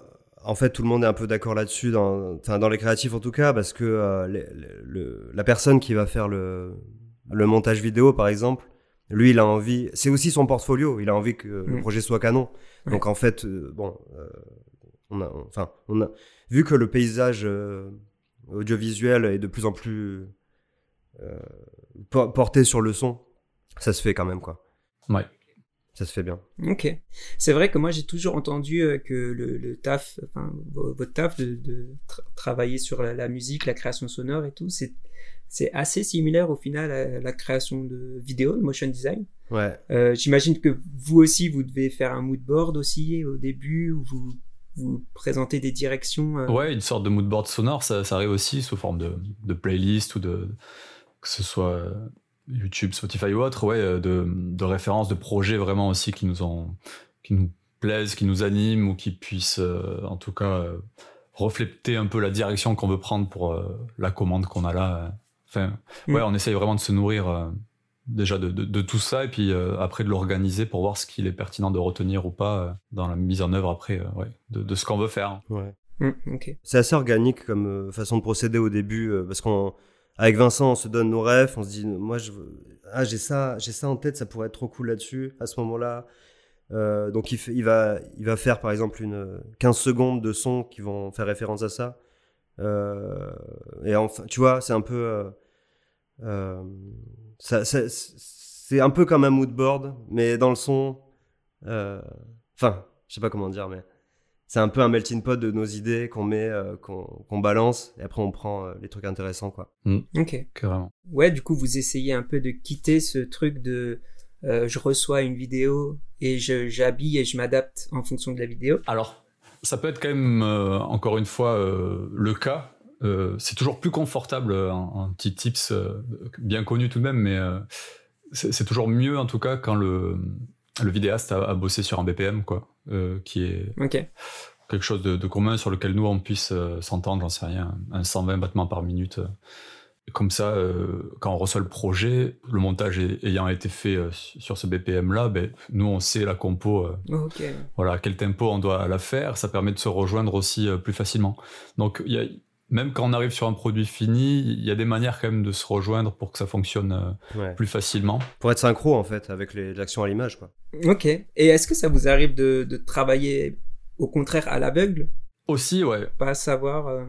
en, fait tout le monde est un peu d'accord là-dessus dans enfin dans les créatifs en tout cas parce que euh, les, les, le, la personne qui va faire le le montage vidéo par exemple lui il a envie c'est aussi son portfolio il a envie que le projet soit canon donc en fait bon on a, enfin, on a vu que le paysage euh, audiovisuel est de plus en plus euh, porté sur le son, ça se fait quand même quoi. Ouais. Ça se fait bien. Ok. C'est vrai que moi j'ai toujours entendu euh, que le, le taf, enfin votre taf de, de tra travailler sur la, la, musique, la création sonore et tout, c'est c'est assez similaire au final à la création de vidéos, de motion design. Ouais. Euh, J'imagine que vous aussi vous devez faire un mood board aussi au début où vous vous présentez des directions euh... Ouais, une sorte de moodboard sonore, ça, ça, arrive aussi sous forme de, de playlist ou de que ce soit YouTube, Spotify ou autre, ouais, de, de références, de projets vraiment aussi qui nous ont, qui nous plaisent, qui nous animent ou qui puissent, euh, en tout cas, euh, refléter un peu la direction qu'on veut prendre pour euh, la commande qu'on a là. Enfin, ouais, mm. on essaye vraiment de se nourrir euh, déjà de, de, de, tout ça et puis euh, après de l'organiser pour voir ce qu'il est pertinent de retenir ou pas euh, dans la mise en œuvre après euh, ouais, de, de, ce qu'on veut faire. Ouais. Mmh, okay. C'est assez organique comme façon de procéder au début parce qu'on avec Vincent on se donne nos rêves, on se dit moi je ah j'ai ça j'ai ça en tête ça pourrait être trop cool là-dessus à ce moment-là. Euh, donc il, fait, il va il va faire par exemple une 15 secondes de son qui vont faire référence à ça. Euh, et enfin tu vois c'est un peu euh, ça, ça, c'est un peu comme un mood board, mais dans le son. Euh... Enfin, je sais pas comment dire, mais c'est un peu un melting pot de nos idées qu'on met, euh, qu'on qu balance, et après on prend euh, les trucs intéressants, quoi. Mmh. Ok. Carrément. Ouais, du coup, vous essayez un peu de quitter ce truc de euh, je reçois une vidéo et j'habille et je m'adapte en fonction de la vidéo. Alors, ça peut être quand même, euh, encore une fois, euh, le cas. Euh, c'est toujours plus confortable, un, un petit tips bien connu tout de même, mais c'est toujours mieux en tout cas quand le, le vidéaste a, a bossé sur un BPM, quoi, qui est okay. quelque chose de, de, commun sur lequel nous on puisse s'entendre, j'en sais rien, un 120 battements par minute comme ça, euh, quand on reçoit le projet, le montage ayant été fait euh, sur ce BPM-là, ben, nous, on sait la compo, euh, okay. voilà, à quel tempo on doit la faire. Ça permet de se rejoindre aussi euh, plus facilement. Donc, y a, même quand on arrive sur un produit fini, il y a des manières quand même de se rejoindre pour que ça fonctionne euh, ouais. plus facilement. Pour être synchro, en fait, avec l'action à l'image. quoi. Ok. Et est-ce que ça vous arrive de, de travailler au contraire à l'aveugle? Aussi, ouais. Pas savoir euh,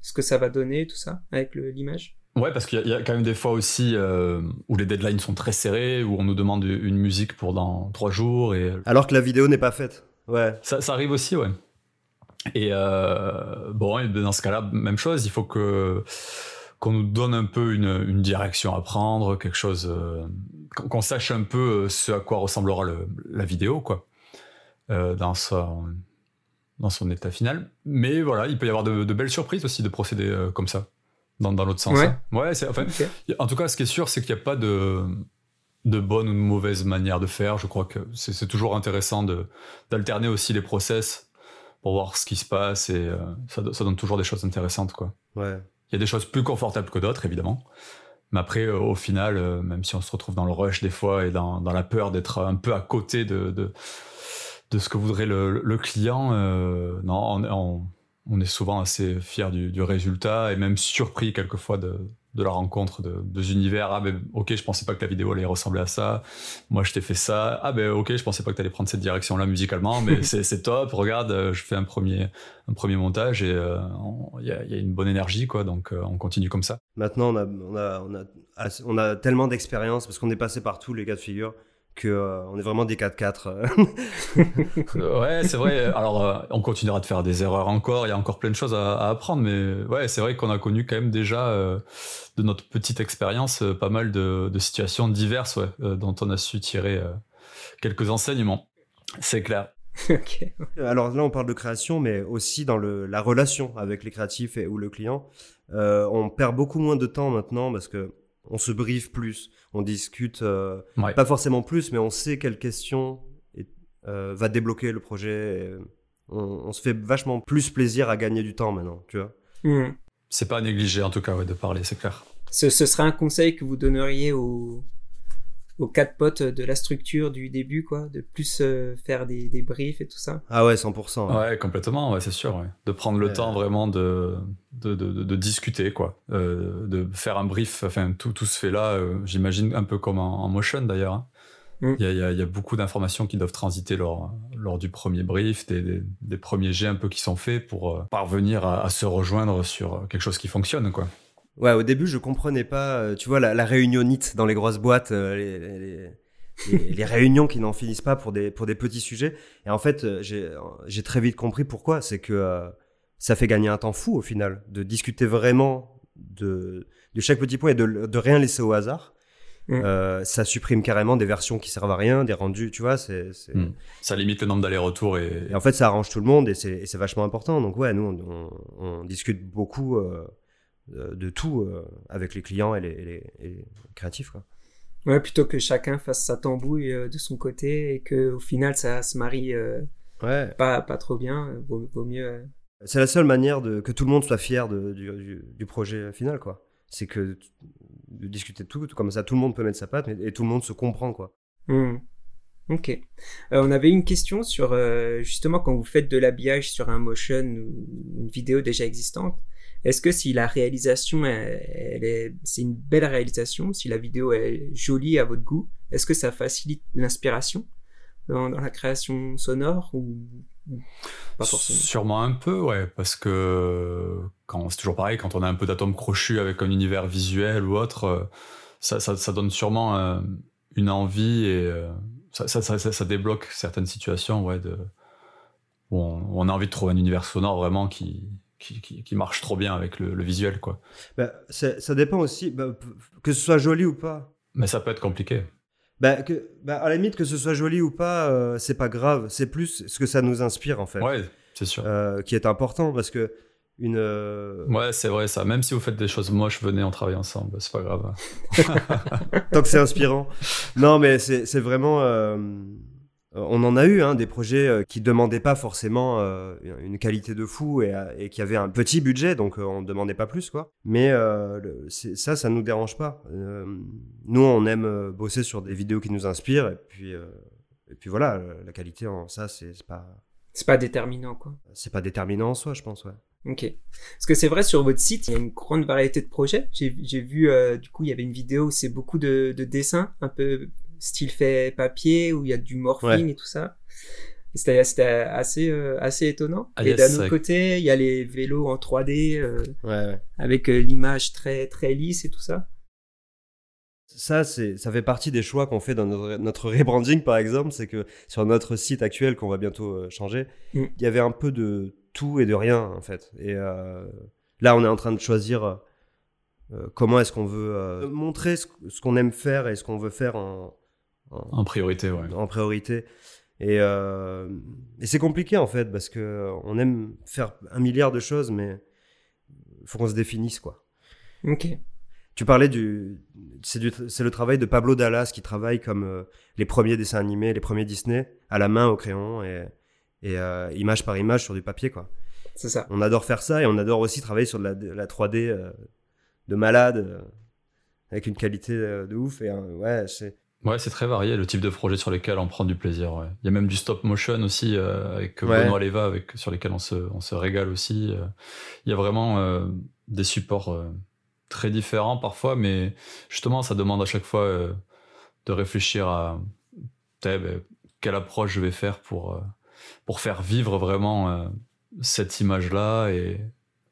ce que ça va donner, tout ça, avec l'image? Ouais, parce qu'il y, y, a quand même des fois aussi euh, où les deadlines sont très serrés, où on nous demande une musique pour dans trois jours. Et... Alors que la vidéo n'est pas faite. Ouais. Ça, ça, arrive aussi, ouais. Et euh, bon, et dans ce cas-là, même chose, il faut que qu'on nous donne un peu une, une, direction à prendre, quelque chose, euh, qu'on sache un peu ce à quoi ressemblera le, la vidéo, quoi. dans son dans son état final. Mais voilà, il peut y avoir de, belles surprises aussi de procéder comme ça, dans, dans l'autre sens. Ouais, hein. ouais en tout cas, ce qui est sûr, c'est qu'il n'y a pas de, de bonne ou de mauvaise manière de faire. Je crois que c'est, toujours intéressant d'alterner aussi les process pour voir ce qui se passe et ça, ça, donne toujours des choses intéressantes. Quoi. Ouais. Il y a des choses plus confortables que d'autres, évidemment. Mais après, euh, au final, euh, même si on se retrouve dans le rush des fois et dans, dans la peur d'être un peu à côté de, de, de ce que voudrait le, le client, euh, non, on, on, on, est souvent assez fier du, du, résultat et même surpris quelquefois de, de la rencontre de deux univers. Ah ben ok, je pensais pas que la vidéo allait ressembler à ça. Moi, je t'ai fait ça. Ah ben ok, je pensais pas que t'allais prendre cette direction-là musicalement, mais [LAUGHS] c'est top. Regarde, euh, je fais un premier un premier montage et euh, il y, a, y, a, une bonne énergie quoi. Donc euh, on continue comme ça. Maintenant, on a on a on a, on a tellement d'expérience parce qu'on est passé par tous les cas de figure que euh, on est vraiment des 4-4. [LAUGHS] ouais, c'est vrai. Alors, euh, on continuera de faire des erreurs encore. Il y a encore plein de choses à, à apprendre, mais ouais, c'est vrai qu'on a connu quand même déjà euh, de notre petite expérience pas mal de, de, situations diverses, ouais, dont on a su tirer quelques enseignements. C'est clair. [LAUGHS] okay. Alors là, on parle de création, mais aussi dans le, la relation avec les créatifs et, ou le client. on perd beaucoup moins de temps maintenant parce que on se brive plus, on discute euh, ouais. pas forcément plus, mais on sait quelle question est, euh, va débloquer le projet. On, on, se fait vachement plus plaisir à gagner du temps maintenant, tu vois. Mmh. C'est pas à négliger en tout cas ouais, de parler, c'est clair. Ce, ce, serait un conseil que vous donneriez aux, aux quatre potes de la structure du début, quoi, de plus euh, faire des, des, briefs et tout ça. Ah ouais, 100%. Ouais, ouais complètement, ouais, c'est sûr. Ouais. De prendre le ouais. temps vraiment de, de, de, de discuter, quoi. Euh, de faire un brief, enfin, tout, tout se fait là, euh, j'imagine un peu comme en, en motion d'ailleurs. Hein. Mm. Il, y a, il, y a, il y a beaucoup d'informations qui doivent transiter lors, lors du premier brief, des, des, des premiers jets un peu qui sont faits pour euh, parvenir à, à se rejoindre sur quelque chose qui fonctionne, quoi. Ouais, au début, je comprenais pas, euh, tu vois, la, la réunionite dans les grosses boîtes, euh, les, les, les, les, réunions qui n'en finissent pas pour des, pour des petits sujets. Et en fait, euh, j'ai très vite compris pourquoi. C'est que euh, ça fait gagner un temps fou au final, de discuter vraiment de, de chaque petit point et de, de rien laisser au hasard. Mmh. Euh, ça supprime carrément des versions qui servent à rien, des rendus, tu vois. c'est mmh. Ça limite le nombre d'allers-retours et... et... en fait, ça arrange tout le monde et c'est vachement important. Donc ouais, nous, on, on, on discute beaucoup euh, de tout euh, avec les clients et les, et les, et les créatifs. Quoi. Ouais, plutôt que chacun fasse sa tambouille euh, de son côté et que au final ça se marie euh, ouais. pas, pas trop bien, vaut, vaut mieux. C'est la seule manière de, que tout le monde soit fier de, du, du, du, projet final, quoi. C'est que de discuter de tout, comme ça tout le monde peut mettre sa patte et, et tout le monde se comprend, quoi. Mmh. Ok. Euh, on avait une question sur euh, justement quand vous faites de l'habillage sur un motion ou une vidéo déjà existante. Est-ce que si la réalisation, c'est une belle réalisation, si la vidéo est jolie à votre goût, est-ce que ça facilite l'inspiration dans, la création sonore ou, pas forcément? Sûrement un peu, ouais, parce que quand c'est toujours pareil, quand on a un peu d'atomes crochus avec un univers visuel ou autre, ça, ça, ça donne sûrement euh, une envie et euh, ça, ça, débloque certaines situations, ouais, où on, on a envie de trouver un univers sonore vraiment qui qui, qui, qui, marche trop bien avec le, le visuel, quoi. Bah, ça dépend aussi, bah, que ce soit joli ou pas. Mais ça peut être compliqué. Bah, que, bah, à la limite, que ce soit joli ou pas, euh, c'est pas grave. C'est plus ce que ça nous inspire, en fait. Ouais, c'est sûr. Euh, qui est important parce que une. Euh... Ouais, c'est vrai ça. Même si vous faites des choses moches, venez, on travaille ensemble. C'est pas grave. [LAUGHS] Tant que c'est inspirant. Non, mais c'est vraiment. Euh, on en a eu hein, des projets euh, qui demandaient pas forcément euh, une qualité de fou et, et, qui avaient un petit budget, donc on ne demandait pas plus quoi. Mais euh, ça, ça nous dérange pas. Euh, nous, on aime bosser sur des vidéos qui nous inspirent et puis et puis voilà, la qualité en ça, c'est pas. C'est pas déterminant quoi. C'est pas déterminant en soi, je pense, ouais. Ok. Parce que c'est vrai, sur votre site, il y a une grande variété de projets. J'ai vu, euh, du coup, il y avait une vidéo où c'est beaucoup de, de, dessins, un peu style fait papier, où il y a du morphing ouais. et tout ça. C'était assez, euh, assez étonnant. Ah, et d'un autre côté, il y a les vélos en 3D, euh, ouais, ouais. avec l'image très, très lisse et tout ça. Ça, ça fait partie des choix qu'on fait dans notre, notre rebranding, par exemple. C'est que sur notre site actuel, qu'on va bientôt changer, mm. il y avait un peu de tout et de rien en fait. Et euh, là, on est en train de choisir euh, comment est-ce qu'on veut euh, montrer ce, ce qu'on aime faire et ce qu'on veut faire en, en, en priorité, ouais. En priorité. Et et c'est compliqué en fait parce que on aime faire un milliard de choses, mais il faut qu'on se définisse quoi. Ok. Tu parlais du, c'est du, c'est le travail de Pablo Dallas qui travaille comme euh, les premiers dessins animés, les premiers Disney, à la main au crayon et, et euh, image par image sur du papier quoi. C'est ça. On adore faire ça et on adore aussi travailler sur de la, de la 3D euh, de malade euh, avec une qualité euh, de ouf et euh, ouais c'est Ouais, c'est très varié le type de projet sur lesquels on prend du plaisir. ouais. Il y a même du stop motion aussi euh, avec Ouais. Benoît Leva, avec sur lesquels on se, on se régale aussi. euh. Il y a vraiment euh, des supports euh, très différents parfois, mais justement, ça demande à chaque fois de réfléchir à ben, quelle approche je vais faire pour, pour faire vivre vraiment cette image-là et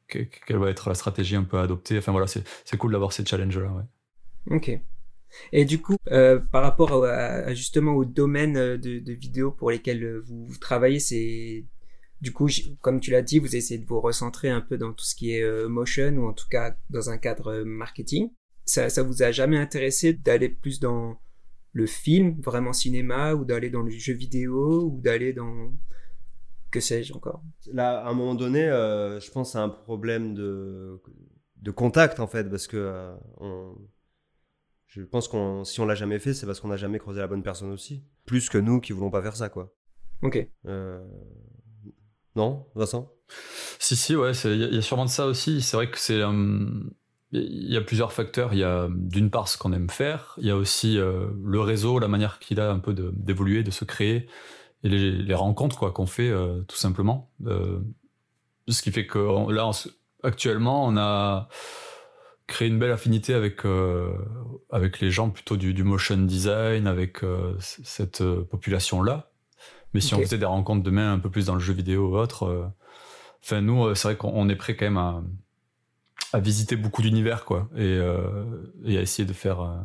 que- quelle va être la stratégie un peu adoptée. Enfin voilà, c'est c'est cool d'avoir ces challenges-là. Ouais. Ok. Et du coup, euh, par rapport justement au domaine euh, de, de vidéos pour lesquels euh, vous, travaillez, c'est du coup, comme tu l'as dit, vous essayez de vous recentrer un peu dans tout ce qui est motion ou en tout cas dans un cadre marketing. Ça, vous a jamais intéressé d'aller plus dans le film, vraiment cinéma, ou d'aller dans le jeu vidéo, ou d'aller dans que sais-je encore? là à un moment donné je pense à un problème de contact en fait parce que je pense qu'on si on l'a jamais fait c'est parce qu'on n'a jamais croisé la bonne personne aussi plus que nous qui voulons pas faire ça quoi Ok. Euh, non Vincent? Si, si, ouais, il y, a- il y a sûrement de ça aussi. C'est vrai que c'est. euh, Il y a plusieurs facteurs. Il y a d'une part ce qu'on aime faire. Il y a aussi euh, le réseau, la manière qu'il a un peu d'évoluer, de, se créer. Et les, les rencontres quoi qu'on fait, euh, tout simplement. Euh, ce qui fait que on- là, on actuellement, on a créé une belle affinité avec, euh, avec les gens plutôt du, du motion design, avec euh, cette euh, population-là. Mais si on faisait des rencontres demain un peu plus dans le jeu vidéo ou autre, enfin nous, c'est vrai qu'on on est prêt quand même à, à visiter beaucoup d'univers, quoi, et, et à essayer de faire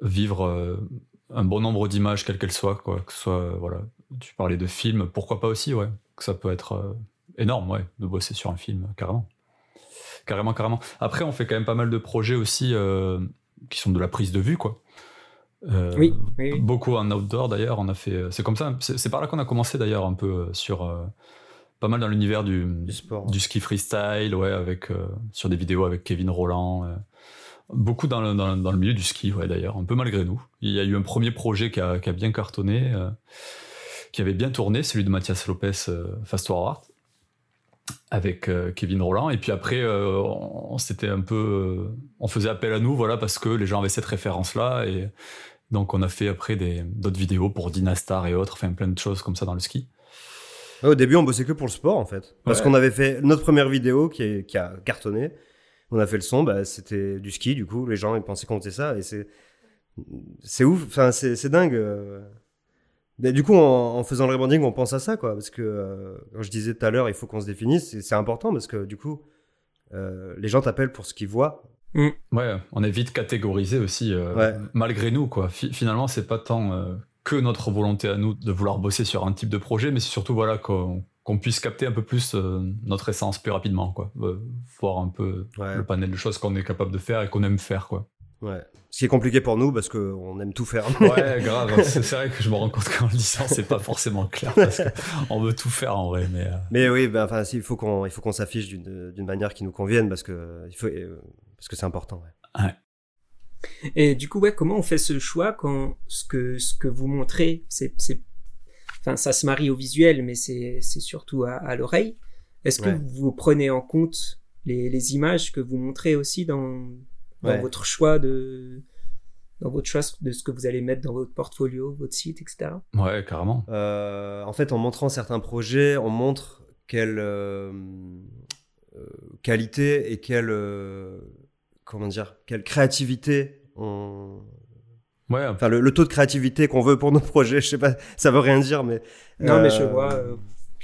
vivre un bon nombre d'images, quelles qu'elles soient, quoi, que ce soit, voilà, tu parlais de films, pourquoi pas aussi, ouais, que ça peut être euh, énorme, ouais, de bosser sur un film, carrément. Carrément, carrément. Après, on fait quand même pas mal de projets aussi euh, qui sont de la prise de vue, quoi. Euh, Oui, oui, oui. Beaucoup en outdoor d'ailleurs, on a fait. C'est comme ça, c'est par là qu'on a commencé d'ailleurs un peu euh, sur euh, pas mal dans l'univers du, du sport du ski freestyle, ouais, avec euh, sur des vidéos avec Kevin Roland. euh, beaucoup dans le, dans, dans le milieu du ski, ouais, d'ailleurs, un peu malgré nous. Il y a eu un premier projet qui a, qui a bien cartonné, euh, qui avait bien tourné, celui de Mathias Lopez, euh, Fast Forward, avec euh, Kevin Roland. Et puis après, euh, on, s'était un peu, euh, on faisait appel à nous, voilà, parce que les gens avaient cette référence-là, et donc on a fait après des d'autres vidéos pour Dynastar et autres, enfin plein de choses comme ça dans le ski. Ouais, au début on bossait que pour le sport en fait parce Ouais. qu'on avait fait notre première vidéo qui, est- qui a cartonné on a fait le son bah, c'était du ski du coup les gens ils pensaient qu'on faisait ça et c'est c'est ouf enfin c'est c'est dingue euh. Mais du coup, en, en faisant le rebranding, on pense à ça, quoi. Parce que, euh, quand je disais tout à l'heure, il faut qu'on se définisse, c'est- important parce que, du coup, euh, les gens t'appellent pour ce qu'ils voient. Ouais, on est vite catégorisé aussi, euh, Ouais. malgré nous, quoi. Fi- finalement, c'est pas tant euh, que notre volonté à nous de vouloir bosser sur un type de projet, mais c'est surtout voilà qu'on puisse capter un peu plus euh, notre essence plus rapidement, quoi. Euh, voir un peu Ouais. le panel de choses qu'on est capable de faire et qu'on aime faire, quoi. Ouais. Ce qui est compliqué pour nous parce qu'on aime tout faire. Ouais, grave. C'est c'est vrai que je me rends compte qu'en le disant, c'est pas forcément clair parce qu'on veut tout faire en vrai, mais. euh, Mais oui, ben, enfin, si, il faut qu'on, il faut qu'on s'affiche d'une, d'une manière qui nous convienne parce que, il faut, euh, parce que c'est important. ouais. Et du coup, ouais, comment on fait ce choix quand ce que, ce que vous montrez, c'est, enfin, ça se marie au visuel, mais c'est, c'est surtout à, à l'oreille. Est-ce que Ouais. vous prenez en compte les, les images que vous montrez aussi dans, dans Ouais. votre choix de, dans votre choix de ce que vous allez mettre dans votre portfolio, votre site, etc. Ouais, carrément. Euh, en fait, en montrant certains projets, on montre quelle euh, euh, qualité et quelle, euh, comment dire, quelle créativité on, Ouais, enfin, le, le taux de créativité qu'on veut pour nos [LAUGHS] projets. Je sais pas, ça veut rien dire, mais. Non, mais je vois, euh,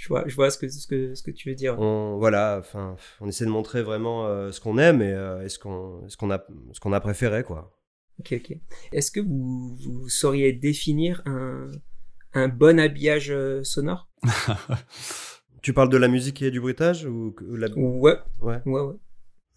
je vois, je vois ce que, ce que, ce que tu veux dire. on voilà enfin on essaie de montrer vraiment euh, ce qu'on aime et, euh, et ce qu'on ce qu'on a ce qu'on a préféré quoi Ok, ok. Est-ce que vous, vous sauriez définir un, un bon habillage euh, sonore? [LAUGHS] Tu parles de la musique et du bruitage ou la... Ouais, ouais ouais, ouais.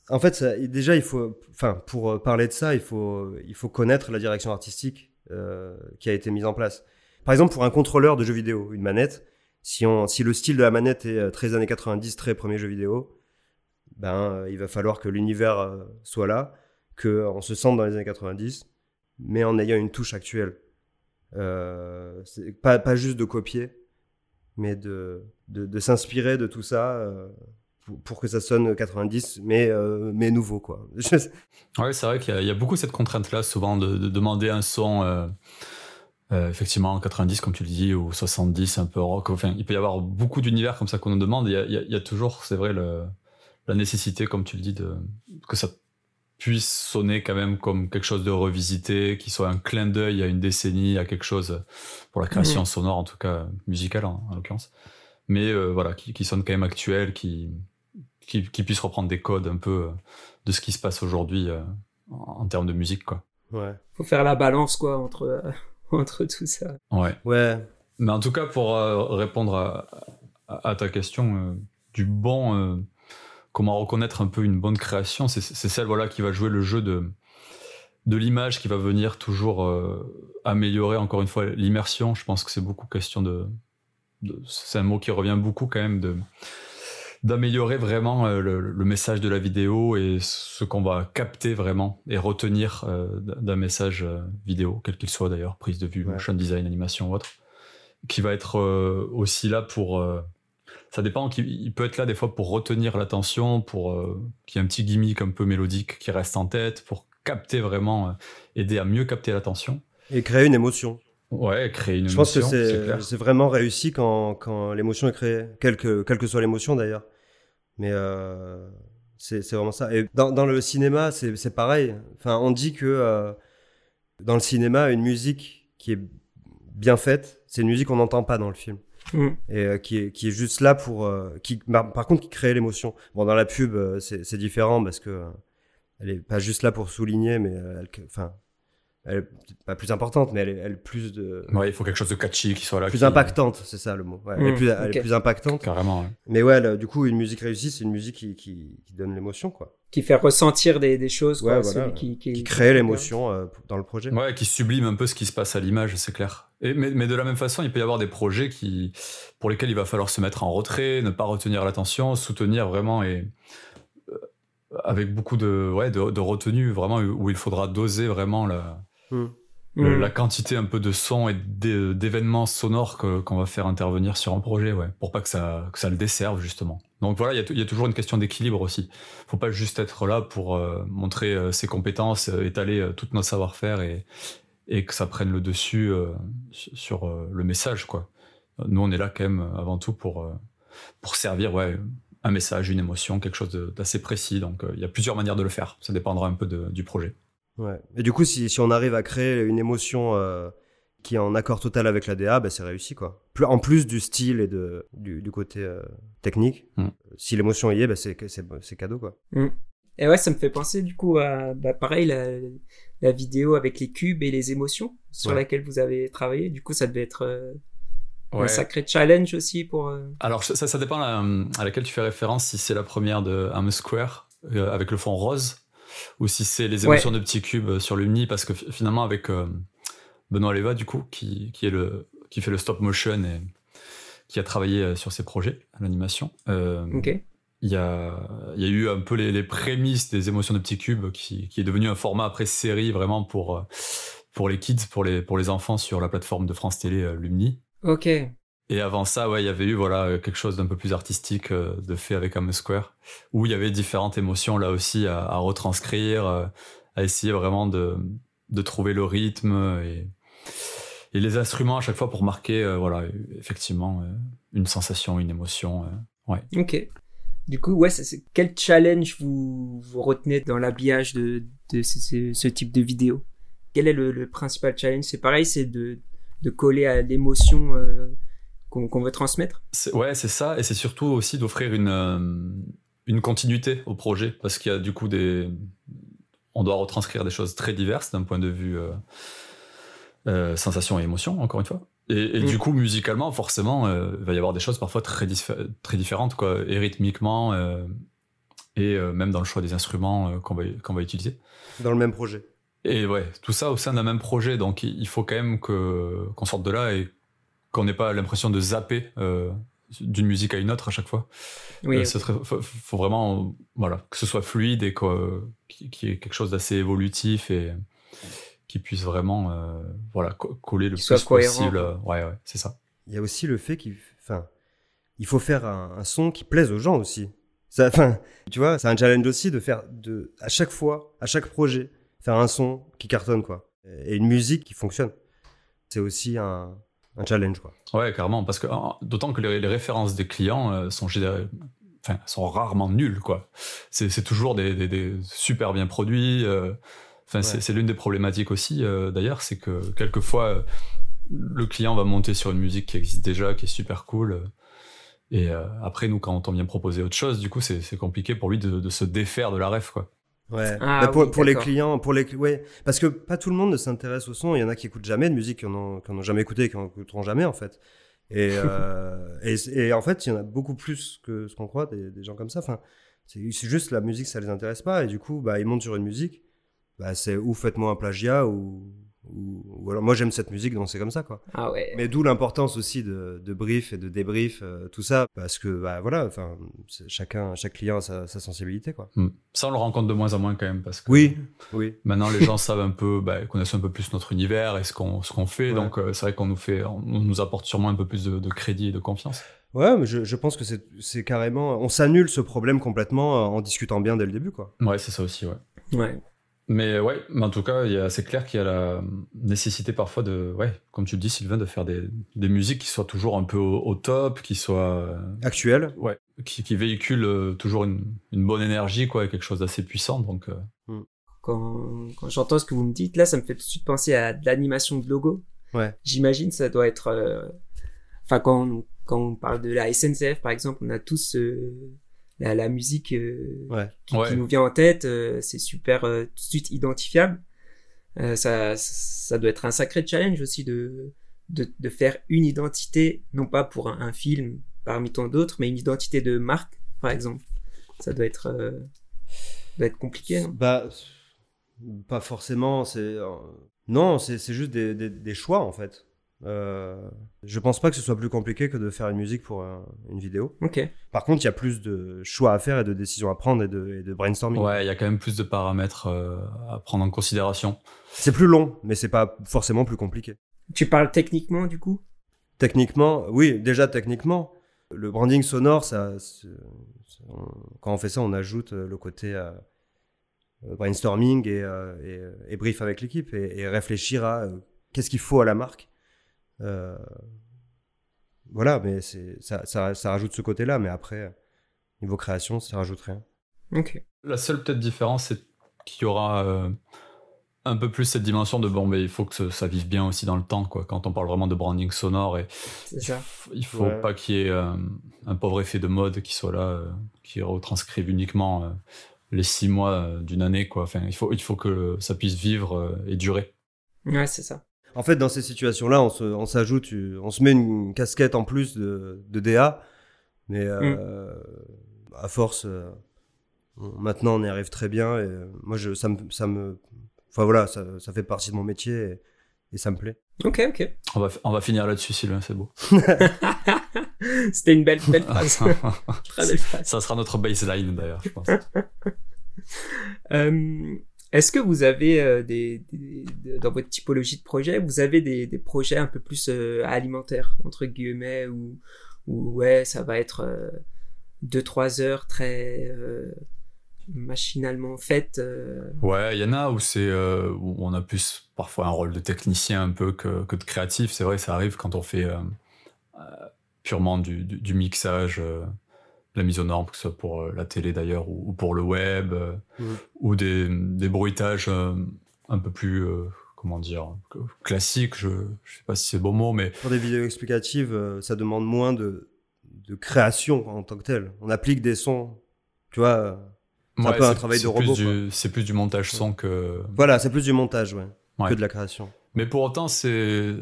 en fait ça- déjà il faut enfin pour parler de ça il faut il faut connaître la direction artistique euh, qui a été mise en place par exemple pour un contrôleur de jeux vidéo une manette Si, on, si le style de la manette est très années 90, très premier jeu vidéo, ben, il va falloir que l'univers soit là, qu'on se sente dans les années 90, mais en ayant une touche actuelle. Euh, pas, pas juste de copier, mais de, de, s'inspirer de tout ça euh, pour, que ça sonne 90, mais, euh, mais nouveau. Quoi. [LAUGHS] ouais, c'est vrai qu'il y, a beaucoup cette contrainte-là, souvent, de, demander un son. Euh, effectivement, 90, comme tu le dis, ou 70, un peu rock. Enfin, il peut y avoir beaucoup d'univers comme ça qu'on nous demande. Il y a, il y a toujours, c'est vrai, le, la nécessité, comme tu le dis, de, que ça puisse sonner quand même comme quelque chose de revisité, qui soit un clin d'œil à une décennie, à quelque chose pour la création mmh. sonore, en tout cas musicale en, en l'occurrence. Mais euh, voilà, qui, qui, sonne quand même actuel, qui, qui, qui, puisse reprendre des codes un peu de ce qui se passe aujourd'hui euh, en, en, termes de musique, quoi. Ouais. Faut faire la balance, quoi, entre, euh, [LAUGHS] entre tout ça. Ouais. Ouais. Mais en tout cas, pour répondre à, à, à, ta question, du bon comment reconnaître un peu une bonne création, c'est celle voilà qui va jouer le jeu de de l'image qui va venir toujours euh, améliorer encore une fois l'immersion. Je pense que c'est beaucoup question de, de c'est un mot qui revient beaucoup quand même de d'améliorer vraiment euh, le, le, message de la vidéo et ce qu'on va capter vraiment et retenir euh, d'un message euh, vidéo, quel qu'il soit d'ailleurs, prise de vue, ouais. motion design, animation ou autre, qui va être aussi là pour ça dépend. Il peut être là des fois pour retenir l'attention, pour qu'il y ait un petit gimmick un peu mélodique qui reste en tête, pour capter vraiment, aider à mieux capter l'attention. Et créer une émotion. Ouais, créer une Je émotion. Je pense que c'est vraiment réussi quand, quand l'émotion est créée, quelle que, quelle que soit l'émotion d'ailleurs. Mais euh, c'est vraiment ça. Et dans, dans le cinéma, c'est pareil. Enfin, on dit que euh, dans le cinéma, une musique qui est bien faite, c'est une musique qu'on n'entend pas dans le film. Mmh. et euh, qui est qui est juste là pour euh, qui par, par, contre qui crée l'émotion bon dans la pub c'est différent parce que elle est pas juste là pour souligner mais elle enfin elle est pas plus importante mais elle est, elle est plus de ouais il faut quelque chose de catchy qui soit là plus qui... impactante c'est ça le mot ouais, mmh. elle, est plus, elle okay. est plus impactante carrément ouais. mais ouais là, du coup une musique réussie c'est une musique qui, qui, qui donne l'émotion quoi qui fait ressentir des, des choses ouais, quoi, voilà, qui, qui, qui, crée l'émotion euh, dans le projet ouais qui sublime un peu ce qui se passe à l'image c'est clair et, mais, mais, de la même façon, il peut y avoir des projets qui, pour lesquels il va falloir se mettre en retrait, ne pas retenir l'attention, soutenir vraiment et euh, avec beaucoup de, ouais, de, de, retenue, vraiment où il faudra doser vraiment la, mmh. Le, mmh. la quantité un peu de son et d'événements sonores qu'on qu va faire intervenir sur un projet, ouais, pour pas que ça, que ça le desserve justement. Donc voilà, il y, y, a toujours une question d'équilibre aussi. Faut pas juste être là pour euh, montrer euh, ses compétences, euh, étaler tout notre savoir-faire et, et que ça prenne le dessus sur le message quoi. Nous on est là quand même avant tout pour pour servir ouais un message, une émotion, quelque chose d'assez précis. Donc il y a plusieurs manières de le faire. Ça dépendra un peu de, du projet. Ouais. Et du coup si, si on arrive à créer une émotion qui est en accord total avec la DA, bah, c'est réussi quoi. En plus du style et de du, du côté technique, mm. si l'émotion y est, bah, c'est c'est cadeau quoi. Mm. Et ouais, ça me fait penser du coup à bah, pareil la, la vidéo avec les cubes et les émotions sur ouais. laquelle vous avez travaillé. Du coup, ça devait être euh, ouais. un sacré challenge aussi pour. Euh... Alors ça, ça dépend à, à, laquelle tu fais référence. Si c'est la première de Am Square euh, avec le fond rose ou si c'est les émotions ouais. de petits cubes sur l'Uni, parce que finalement avec euh, Benoît Leva du coup qui, qui est le qui fait le stop motion et qui a travaillé sur ces projets l'animation. il y a, il y a eu un peu les, les, prémices des émotions de petits cubes qui, qui est devenu un format après série vraiment pour, pour les kids, pour les, pour les enfants sur la plateforme de France Télé euh, Lumni. Ok. Et avant ça, ouais, il y avait eu voilà quelque chose d'un peu plus artistique euh, de fait avec Am Square, où il y avait différentes émotions là aussi à, retranscrire, euh, à essayer vraiment de, de trouver le rythme et, les instruments à chaque fois pour marquer, euh, voilà, effectivement, euh, une sensation, une émotion. Euh, ouais. Ok. Du coup, ouais, quel challenge vous, vous retenez dans l'habillage de, de ce, type de vidéo? Quel est le, le principal challenge? C'est pareil, c'est de, de coller à l'émotion euh, qu'on qu veut transmettre? Ouais, c'est ça, et c'est surtout aussi d'offrir une, euh, une continuité au projet, parce qu'il y a du coup des... On doit retranscrire des choses très diverses d'un point de vue euh, euh, sensation et émotion, encore une fois. Et, et mmh. du coup, musicalement, forcément, euh, il va y avoir des choses parfois très, très différentes, quoi, et rythmiquement, euh, et euh, même dans le choix des instruments euh, qu'on va, qu'on va utiliser. Dans le même projet. Et ouais, tout ça au sein d'un même projet. Donc, il faut quand même que qu'on sorte de là et qu'on n'ait pas l'impression de zapper euh, d'une musique à une autre à chaque fois. Oui, Euh, très- faut, faut vraiment voilà, que ce soit fluide et qu'il y ait quelque chose d'assez évolutif et qui puisse vraiment euh, voilà, co- coller le plus cohérent, possible. Ouais, ouais, c'est ça. Il y a aussi le fait qu'il enfin, il faut faire un, un son qui plaise aux gens aussi. Ça, enfin, tu vois, c'est un challenge aussi de faire de, à chaque fois, à chaque projet, faire un son qui cartonne, quoi. Et une musique qui fonctionne. C'est aussi un, un challenge, quoi. Ouais, carrément, parce que d'autant que les, les références des clients euh, sont, générées- enfin, sont rarement nulles, quoi. C'est toujours des, des- des super bien produits. euh, Enfin, c'est Ouais. c'est l'une des problématiques aussi, euh, d'ailleurs, c'est que quelquefois le client va monter sur une musique qui existe déjà, qui est super cool. et après, nous, quand on vient proposer autre chose, du coup, c'est c'est compliqué pour lui de, de se défaire de la ref, quoi. Ouais. Ah Bah, pour oui, pour les clients, pour les, ouais, parce que pas tout le monde ne s'intéresse au son. Il y en a qui écoutent jamais de musique, qui en ont, qui en ont jamais écouté, et qui en écouteront jamais en fait. Et, [LAUGHS] euh, et, et en fait, il y en a beaucoup plus que ce qu'on croit, des, des gens comme ça. Enfin, c'est c'est juste la musique, ça les intéresse pas, et du coup, bah, ils montent sur une musique. Bah, c'est ou faites-moi un plagiat, ou, ou, ou alors moi j'aime cette musique, donc c'est comme ça quoi. Ah ouais. Mais d'où l'importance aussi de, de brief et de débrief, euh, tout ça, parce que bah voilà, enfin, chacun, chaque client a sa, sa sensibilité quoi. Hmm. Ça, on le rencontre de moins en moins quand même, parce que Oui, oui. Maintenant, les gens [LAUGHS] savent un peu, bah, connaissent un peu plus notre univers et ce qu'on ce qu'on fait. Ouais. Donc, euh, c'est vrai qu'on nous fait, on nous apporte sûrement un peu plus de, de crédit et de confiance. Ouais, mais je, je pense que c'est c'est carrément. On s'annule ce problème complètement euh, en discutant bien dès le début, quoi. Ouais, c'est ça aussi, ouais. Ouais. Mais ouais, mais en tout cas, il y a- c'est clair qu'il y a la nécessité parfois de, ouais, comme tu le dis, Sylvain, de faire des, des musiques qui soient toujours un peu au, au top, qui soient, euh, Actuel. ouais, qui, qui véhiculent euh, toujours une, une bonne énergie, quoi, et quelque chose d'assez puissant. Donc, euh, Quand, quand j'entends ce que vous me dites, là, ça me fait tout de suite penser à de l'animation de logo. Ouais. J'imagine ça doit être. euh, Enfin, quand, on- quand on parle de la SNCF, par exemple, on a tous euh, la, la musique euh, Ouais. qui, Ouais. qui nous vient en tête. euh, c'est super euh, tout de suite identifiable. Euh, ça, ça doit être un sacré challenge aussi de, de, de faire une identité, non pas pour un, un film parmi tant d'autres, mais une identité de marque, par exemple. Ça doit être, euh, doit être compliqué. non Bah, pas forcément. C'est non, c'est c'est juste des, des, des choix en fait. Euh, je pense pas que ce soit plus compliqué que de faire une musique pour un- une vidéo. Ok. Par contre, il y a plus de choix à faire et de décisions à prendre et de, et de brainstorming. ouais, il y a quand même plus de paramètres euh, à prendre en considération. C'est plus long, mais c'est pas forcément plus compliqué. Tu parles techniquement, du coup? Techniquement, oui, déjà techniquement, le branding sonore, ça, c'est- c'est- on- quand on fait ça, on ajoute euh, le côté euh, euh, brainstorming et, euh, et, euh, et brief avec l'équipe et, et réfléchir à euh, qu'est-ce qu'il faut à la marque. Euh, voilà, mais c'est ça, ça, ça rajoute ce côté-là, mais après, niveau création, ça rajoute rien. Ok. La seule peut-être différence, c'est qu'il y aura euh, un peu plus cette dimension de bon, mais il faut que ce- ça vive bien aussi dans le temps, quoi. Quand on parle vraiment de branding sonore, et ça. il faut Ouais. pas qu'il y ait euh, un pauvre effet de mode qui soit là, euh, qui retranscrive uniquement euh, les six mois euh, d'une année, quoi. Enfin, il faut, il faut que ça puisse vivre euh, et durer. Ouais, c'est ça. En fait, dans ces situations-là, on se- on s'ajoute, on se met une casquette en plus de, de DA, mais euh, à force, euh, maintenant on y arrive très bien. Et euh, moi, je, ça me, ça me, enfin voilà, ça, ça fait partie de mon métier et, et ça me plaît. Ok, ok. On va, on va finir là-dessus, Sylvain, c'est beau. [LAUGHS] C'était une belle, belle [LAUGHS] phrase. Très belle phrase. ça sera notre baseline, d'ailleurs, je pense. [LAUGHS] Euh, Est-ce que vous avez euh, dans votre typologie de projet, vous avez des, projets un peu plus euh, alimentaires entre guillemets où ouais ça va être euh, deux trois heures très euh, machinalement faites. euh, Ouais, il y en a où c'est euh, on a plus parfois un rôle de technicien un peu que, de créatif. C'est vrai, ça arrive quand on fait euh, euh, purement du, mixage, euh, la mise aux normes, que ce soit pour euh, la télé d'ailleurs ou, ou pour le web, euh, ou des, des bruitages euh, un peu plus, comment dire, classiques. Je, je sais pas si c'est le bon mot, mais Pour des vidéos explicatives, euh, ça demande moins de, de création en tant que tel. On applique des sons, tu vois. C'est un peu un travail de robot, C'est plus du montage son que, Voilà, c'est plus du montage, ouais, Ouais. que de la création. Mais pour autant, c'est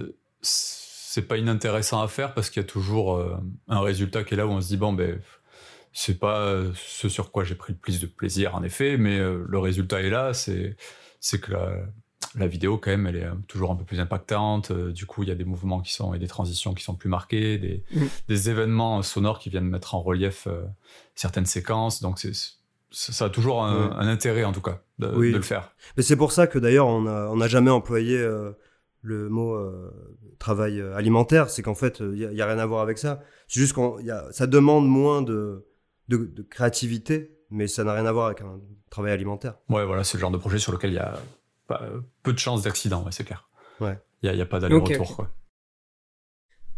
c'est pas inintéressant à faire parce qu'il y a toujours euh, un résultat qui est là où on se dit bon ben c'est pas euh, ce sur quoi j'ai pris le plus de plaisir en effet, mais euh, le résultat est là. C'est c'est que la, la vidéo quand même elle est toujours un peu plus impactante du coup il y a des mouvements qui sont et des transitions qui sont plus marquées des, Mm. des événements sonores qui viennent mettre en relief certaines séquences donc c'est ça a toujours un, Ouais. un intérêt en tout cas de, Oui. de le faire Mais c'est pour ça que d'ailleurs, on n'a on n'a jamais employé euh, le mot euh, travail euh, alimentaire. C'est qu'en fait, il n'y a, rien à voir avec ça. C'est juste a- ça demande moins de, de, de créativité, mais ça n'a rien à voir avec un travail alimentaire. ouais voilà c'est le genre de projet sur lequel il y a pas- peu de chances d'accident ouais, c'est clair Ouais. il y a, pas d'aller-retour.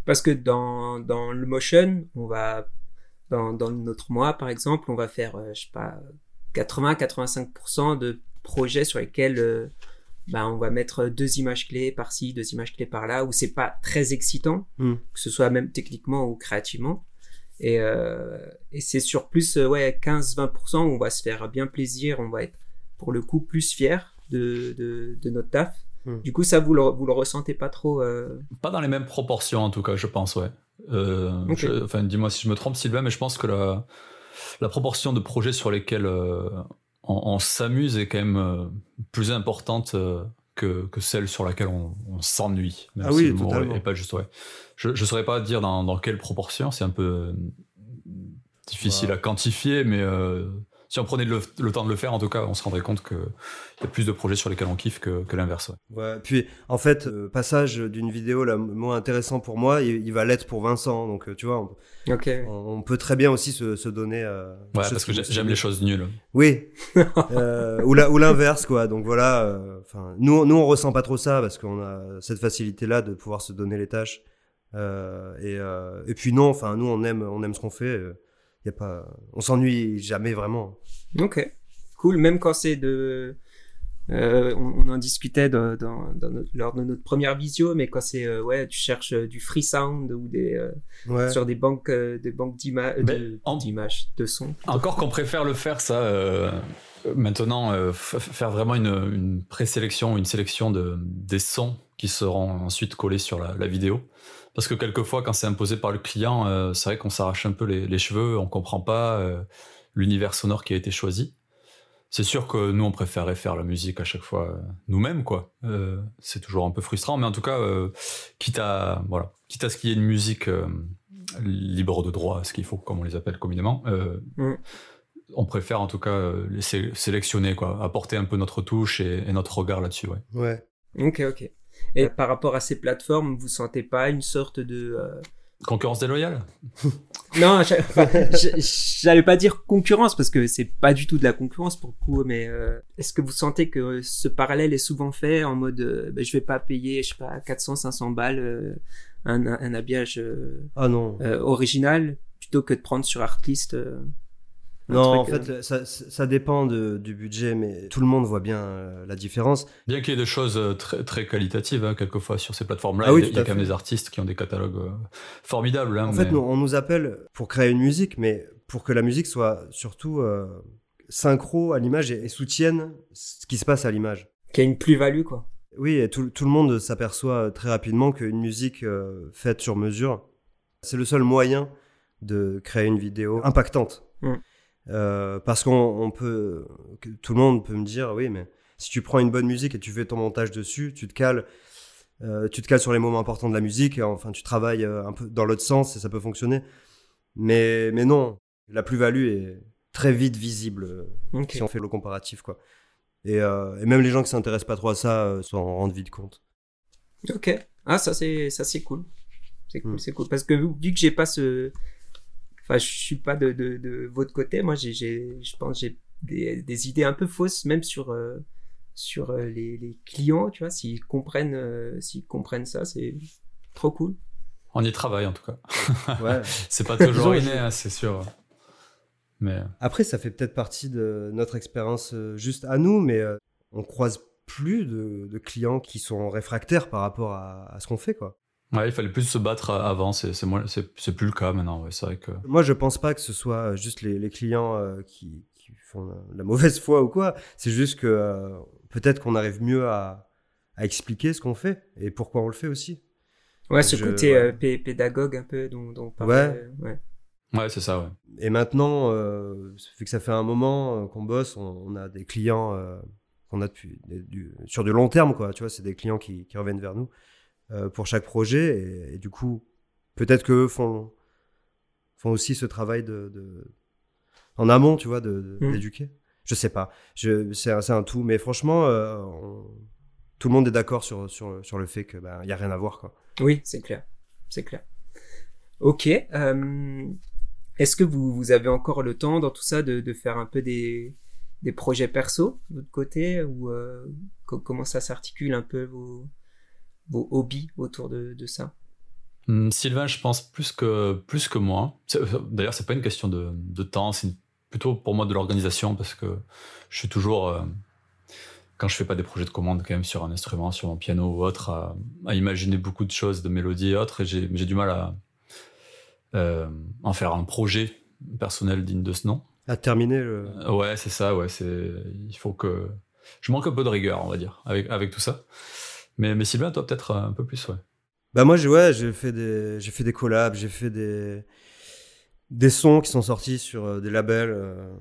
Parce que dans, dans le motion, on va, dans, dans notre mois par exemple, on va faire, euh, je sais pas, 80-85% de projets sur lesquels euh, bah, on va mettre deux images clés par-ci, deux images clés par-là, où c'est pas très excitant, Mm. que ce soit même techniquement ou créativement. Et, euh, et c'est sur plus euh, ouais, 15-20% où on va se faire bien plaisir, on va être pour le coup plus fier de, de, de notre taf. Mm. Du coup, ça, vous le, vous le ressentez pas trop euh, Pas dans les mêmes proportions, en tout cas, je pense, ouais. Euh, je- enfin, dis-moi si je me trompe, Sylvain, mais je pense que la, la proportion de projets sur lesquels euh, on, on s'amuse est quand même euh, plus importante euh, que, que celle sur laquelle on, on s'ennuie. Ah si oui, totalement. est pas juste, ouais. Je ne saurais pas dire dans, dans quelle proportion, c'est un peu difficile à quantifier, mais euh, si on prenait le, le temps de le faire, en tout cas, on se rendrait compte qu'il y a plus de projets sur lesquels on kiffe que, que l'inverse. ouais. Ouais. Puis, en fait, le passage d'une vidéo là, moins intéressant pour moi, il, il va l'être pour Vincent. Donc, euh, tu vois, on, on peut très bien aussi se, se donner. euh, Ouais, parce que j'aime les choses nulles. Oui. [LAUGHS] Euh, ou la- ou l'inverse, quoi. Donc voilà. euh, Enfin, nous, nous, on ressent pas trop ça parce qu'on a cette facilité-là de pouvoir se donner les tâches. Euh, et, euh, et puis non, enfin, nous, on aime, on aime ce qu'on fait. Y a pas, on s'ennuie jamais vraiment. Ok, cool. Même quand c'est de, euh, on, on en discutait dans, dans, dans notre- lors de notre première visio, mais quand c'est euh, ouais, tu cherches euh, du free sound ou des euh, Ouais. sur des banques, euh, des banques de- en- d'images, de sons. Encore qu'on préfère le faire, ça, euh, maintenant, euh, faire vraiment une, une présélection, une sélection de, des sons qui seront ensuite collés sur la, la vidéo. Parce que quelquefois, quand c'est imposé par le client, euh, c'est vrai qu'on s'arrache un peu les, les cheveux, on comprend pas euh, l'univers sonore qui a été choisi. C'est sûr que nous, on préférait faire la musique à chaque fois euh, nous-mêmes, quoi. Euh, c'est toujours un peu frustrant, mais en tout cas, euh, quitte à voilà, quitte à ce qu'il y ait une musique euh, libre de droit, ce qu'il faut, comme on les appelle communément, euh, Mm. on préfère en tout cas euh, les sé- sélectionner, quoi, apporter un peu notre touche et, et notre regard là-dessus, ouais. Ouais. Ok, ok. Et par rapport à ces plateformes, vous sentez pas une sorte de euh, Concurrence déloyale? [LAUGHS] Non, j'allais pas dire concurrence parce que c'est pas du tout de la concurrence pour le coup, mais euh, est-ce que vous sentez que ce parallèle est souvent fait en mode euh, ben, je vais pas payer, je sais pas, 400, 500 balles euh, un, un habillage euh, Ah non. euh, original plutôt que de prendre sur Artlist non, en fait, euh, ça, ça dépend de- du budget, mais tout le monde voit bien euh, la différence. Bien qu'il y ait des choses euh, très, très qualitatives, hein, quelquefois, sur ces plateformes-là, Ah oui, il y a, y quand même des artistes qui ont des catalogues euh, formidables. hein, En mais- fait, nous, on nous appelle pour créer une musique, mais pour que la musique soit surtout euh, synchro à l'image et, et soutienne ce qui se passe à l'image. qui a une plus-value quoi. Oui, et tout, tout le monde s'aperçoit très rapidement qu'une musique euh, faite sur mesure, c'est le seul moyen de créer une vidéo impactante. Mm. Euh, parce qu'on on peut, que tout le monde peut me dire, oui, mais si tu prends une bonne musique et tu fais ton montage dessus, tu te cales, euh, tu te cales sur les moments importants de la musique, et enfin, tu travailles euh, un peu dans l'autre sens et ça peut fonctionner. Mais, mais non, la plus-value est très vite visible si on fait le comparatif, quoi. Et, euh, et même les gens qui s'intéressent pas trop à ça s'en rendent vite compte. Ok. Ah, ça c'est ça c'est cool. C'est cool, Mm. c'est cool. Parce que vu vu que j'ai pas ce, enfin, je suis pas de, de, de votre côté. Moi, j'ai, je pense, j'ai des, des idées un peu fausses, même sur euh, sur euh, les, les clients. Tu vois, s'ils comprennent, euh, s'ils comprennent ça, c'est trop cool. On y travaille en tout cas. Ouais. [LAUGHS] C'est pas toujours inné, hein, c'est sûr. Mais Après, ça fait peut-être partie de notre expérience euh, juste à nous, mais euh, on croise plus de, de clients qui sont réfractaires par rapport à, à ce qu'on fait, quoi. Ouais, il fallait plus se battre avant, c'est plus le cas maintenant. Ouais, c'est vrai que. Moi, je pense pas que ce soit juste les, les clients euh, qui, qui font la, la mauvaise foi ou quoi. C'est juste que euh, peut-être qu'on arrive mieux à, à expliquer ce qu'on fait et pourquoi on le fait aussi. Ouais, ce Je- côté ouais. euh, pédagogue un peu dont, dont on parlait, euh, ouais. Ouais, c'est ça, ouais. Et maintenant, euh, vu que ça fait un moment euh, qu'on bosse, on, on a des clients euh, qu'on a depuis du, sur du long terme quoi tu vois c'est des clients qui, qui, reviennent vers nous euh, pour chaque projet et, et du coup peut-être que font font aussi ce travail de, de en amont tu vois de Mm. d'éduquer je sais pas c'est un, tout mais franchement euh, on- tout le monde est d'accord sur sur sur le fait que ben il y a rien à voir quoi Oui, c'est clair. C'est clair. Ok. euh, Est-ce que vous, vous avez encore le temps dans tout ça de, de faire un peu des, des projets perso de votre côté ou euh, co- comment ça s'articule un peu vos, vos hobbies autour de, de ça? Hum, Sylvain, je pense plus que, plus que moi. C'est- D'ailleurs, c'est pas une question de, de temps, c'est plutôt pour moi de l'organisation parce que je suis toujours, euh, quand je fais pas des projets de commande, quand même sur un instrument, sur mon piano ou autre, à, à imaginer beaucoup de choses, de mélodies et autres, et j'ai j'ai du mal à euh, en faire un projet personnel digne de ce nom. à terminer le Euh, Ouais, c'est ça, ouais, c'est, il faut que, je manque un peu de rigueur, on va dire, avec, avec tout ça. Mais, mais Sylvain, toi, peut-être un peu plus, ouais. Bah moi j'ai ouais, j'ai fait des j'ai fait des collabs, j'ai fait des des sons qui sont sortis sur euh, des labels. euh,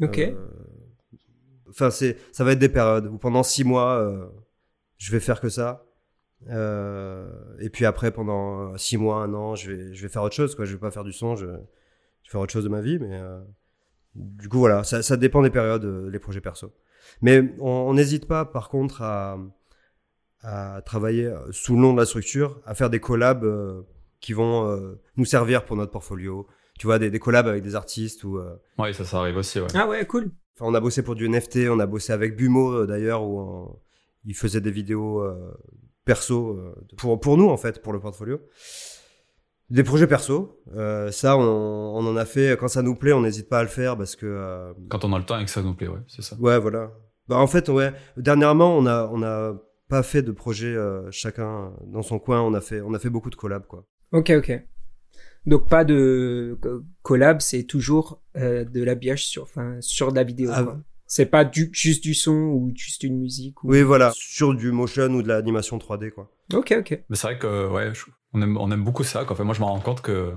Ok. euh, Enfin c'est ça va être des périodes où pendant six mois euh, je vais faire que ça. Euh, et puis après pendant six mois un an je vais je vais faire autre chose quoi. Je vais pas faire du son, je, je vais faire autre chose de ma vie. Mais euh, du coup voilà, ça, ça dépend des périodes, euh, les projets perso. Mais on on n'hésite pas par contre à à travailler euh, sous le nom de la structure, à faire des collabs euh, qui vont euh, nous servir pour notre portfolio. Tu vois, des, des collabs avec des artistes ou. euh, Ouais, ça, ça arrive aussi, ouais. Ah ouais, cool. Enfin, on a bossé pour du NFT, on a bossé avec Bumo euh, d'ailleurs, où on- il faisait des vidéos euh, perso euh, pour, pour nous en fait, pour le portfolio. Des projets perso, euh, ça on, on en a fait, quand ça nous plaît, on n'hésite pas à le faire parce que. euh, Quand on a le temps et que ça nous plaît, ouais, c'est ça. Ouais, voilà. Bah, en fait, ouais. Dernièrement, on a, on a pas fait de projet euh, chacun dans son coin. On a fait, on a fait beaucoup de collabs, quoi. Ok, ok. Donc pas de co- collab, c'est toujours euh, de l'habillage sur, enfin, sur de la vidéo. Ah, quoi. C'est pas du, juste du son ou juste une musique. Ou... Oui, voilà. Sur du motion ou de l'animation 3D, quoi. Ok, ok. Mais c'est vrai que, ouais, je- on, aime, on aime beaucoup ça. Quoi. Enfin, moi, je me rends compte que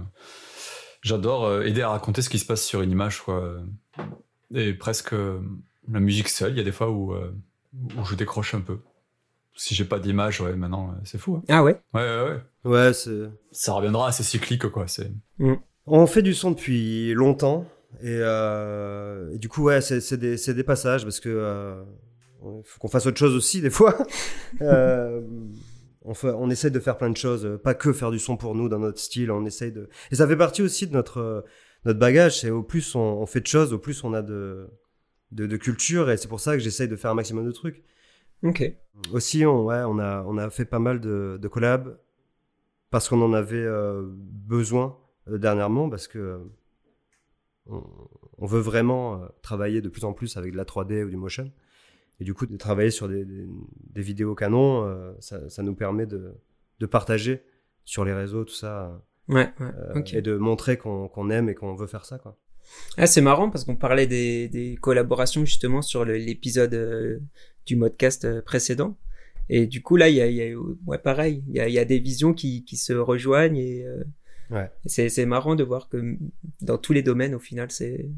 j'adore euh, aider à raconter ce qui se passe sur une image, quoi. Et presque la musique seule, il y a des fois où, où je décroche un peu. Si j'ai pas d'image, ouais, maintenant, euh, c'est fou. hein. Ah ouais? Ouais, ouais, ouais. Ouais, c'est. Ça reviendra assez cyclique, quoi. C'est... On fait du son depuis longtemps. Et, euh, et du coup, ouais, c'est c'est des, c'est des passages parce que euh, faut qu'on fasse autre chose aussi des fois. [LAUGHS] euh, on, fait, on essaie de faire plein de choses, pas que faire du son pour nous dans notre style. On essaye de. Et ça fait partie aussi de notre notre bagage. C'est au plus on, on fait de choses, au plus on a de de, de culture. Et c'est pour ça que j'essaye de faire un maximum de trucs. Ok. Aussi, on, ouais, on, a, on a fait pas mal de, de collabs parce qu'on en avait euh, besoin euh, dernièrement, parce que euh, on, on veut vraiment travailler de plus en plus avec de la 3D ou du motion. Et du coup, de travailler sur des, des, des vidéos canons, euh, ça, ça nous permet de, de partager sur les réseaux tout ça Ouais, ouais. et de montrer qu'on qu'on aime et qu'on veut faire ça. Quoi. Ah, c'est marrant parce qu'on parlait des, des collaborations justement sur l'épisode euh, du modcast euh, précédent. Et du coup, là, il y a, il y a- ouais, pareil, il y a, il y a des visions qui, qui se rejoignent et, euh, Ouais. c'est, c'est marrant de voir que dans tous les domaines, au final, c'est,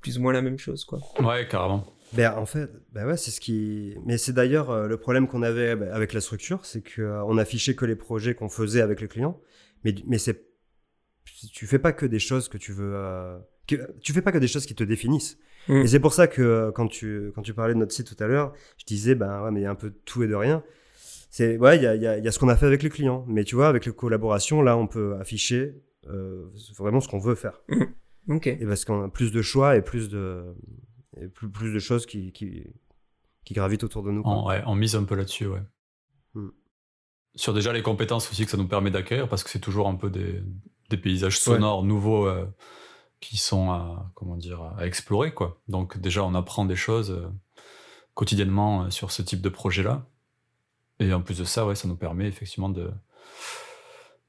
plus ou moins la même chose, quoi. Ouais, carrément. Ben, en fait, ben ouais, c'est ce qui. Mais c'est d'ailleurs euh, le problème qu'on avait ben, avec la structure, c'est qu'on affichait que les projets qu'on faisait avec les clients, mais mais c'est tu fais pas que des choses que tu veux. euh, que- tu fais pas que des choses qui te définissent. Mm. Et c'est pour ça que euh, quand tu quand tu parlais de notre site tout à l'heure, je disais ben ouais, mais il y a un peu de tout et de rien. C'est ouais, il y a, y, a, y a ce qu'on a fait avec les clients, mais tu vois, avec les collaborations, là, on peut afficher euh, vraiment ce qu'on veut faire. Ok. Et parce qu'on a plus de choix et plus de, et plus, plus de choses qui, qui, qui gravitent autour de nous. On, ouais, on mise un peu là-dessus, ouais. Hmm. Sur déjà les compétences aussi que ça nous permet d'acquérir, parce que c'est toujours un peu des, des paysages sonores nouveaux euh, qui sont à, comment dire, à explorer, quoi. Donc déjà, on apprend des choses euh, quotidiennement euh, sur ce type de projet-là. Et en plus de ça, ouais, ça nous permet effectivement de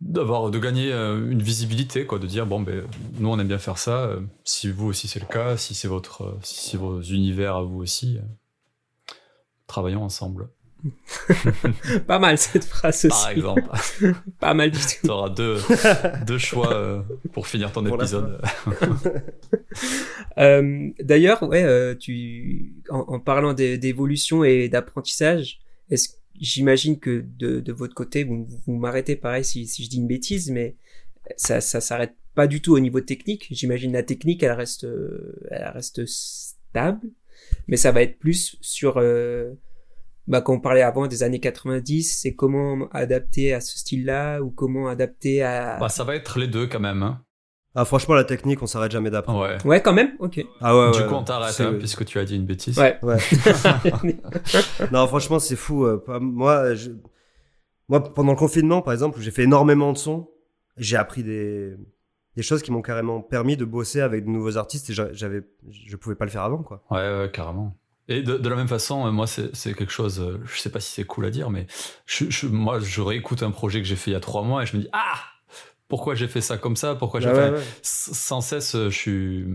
d'avoir de gagner une visibilité quoi de dire bon ben nous on aime bien faire ça si vous aussi c'est le cas si c'est votre si c'est vos univers à vous aussi travaillons ensemble [LAUGHS] Pas mal cette phrase par aussi. exemple [LAUGHS] Pas mal du tout. tu auras deux, deux choix euh, pour finir ton Pour épisode [LAUGHS] Euh, D'ailleurs, ouais, euh, tu, en, en parlant d'é- d'évolution et d'apprentissage, est-ce j'imagine que de, de votre côté, vous, vous m'arrêtez pareil si, si je dis une bêtise, mais ça, ça s'arrête pas du tout au niveau technique. J'imagine la technique, elle reste, euh, elle reste stable, mais ça va être plus sur, euh, bah, quand on parlait avant des années 90, c'est comment adapter à ce style-là ou comment adapter à. Bah, ça va être les deux quand même. Hein. Ah, franchement, la technique, on s'arrête jamais d'apprendre. Ouais. Ouais, quand même? Ok. Ah ouais, du ouais, coup, on t'arrête hein, puisque tu as dit une bêtise. Ouais. Ouais. [LAUGHS] non, franchement, c'est fou. euh, Moi, je- moi, pendant le confinement, par exemple, où j'ai fait énormément de sons, j'ai appris des... des choses qui m'ont carrément permis de bosser avec de nouveaux artistes et j'a- j'avais, je pouvais pas le faire avant, quoi. Ouais, ouais, carrément. Et de, de la même façon, euh, moi, c'est quelque chose, euh, je sais pas si c'est cool à dire, mais je, je- moi, je réécoute un projet que j'ai fait il y a trois mois et je me dis, ah, pourquoi j'ai fait ça comme ça? Pourquoi j'ai Ah fait. ouais, Sans cesse, euh, je suis,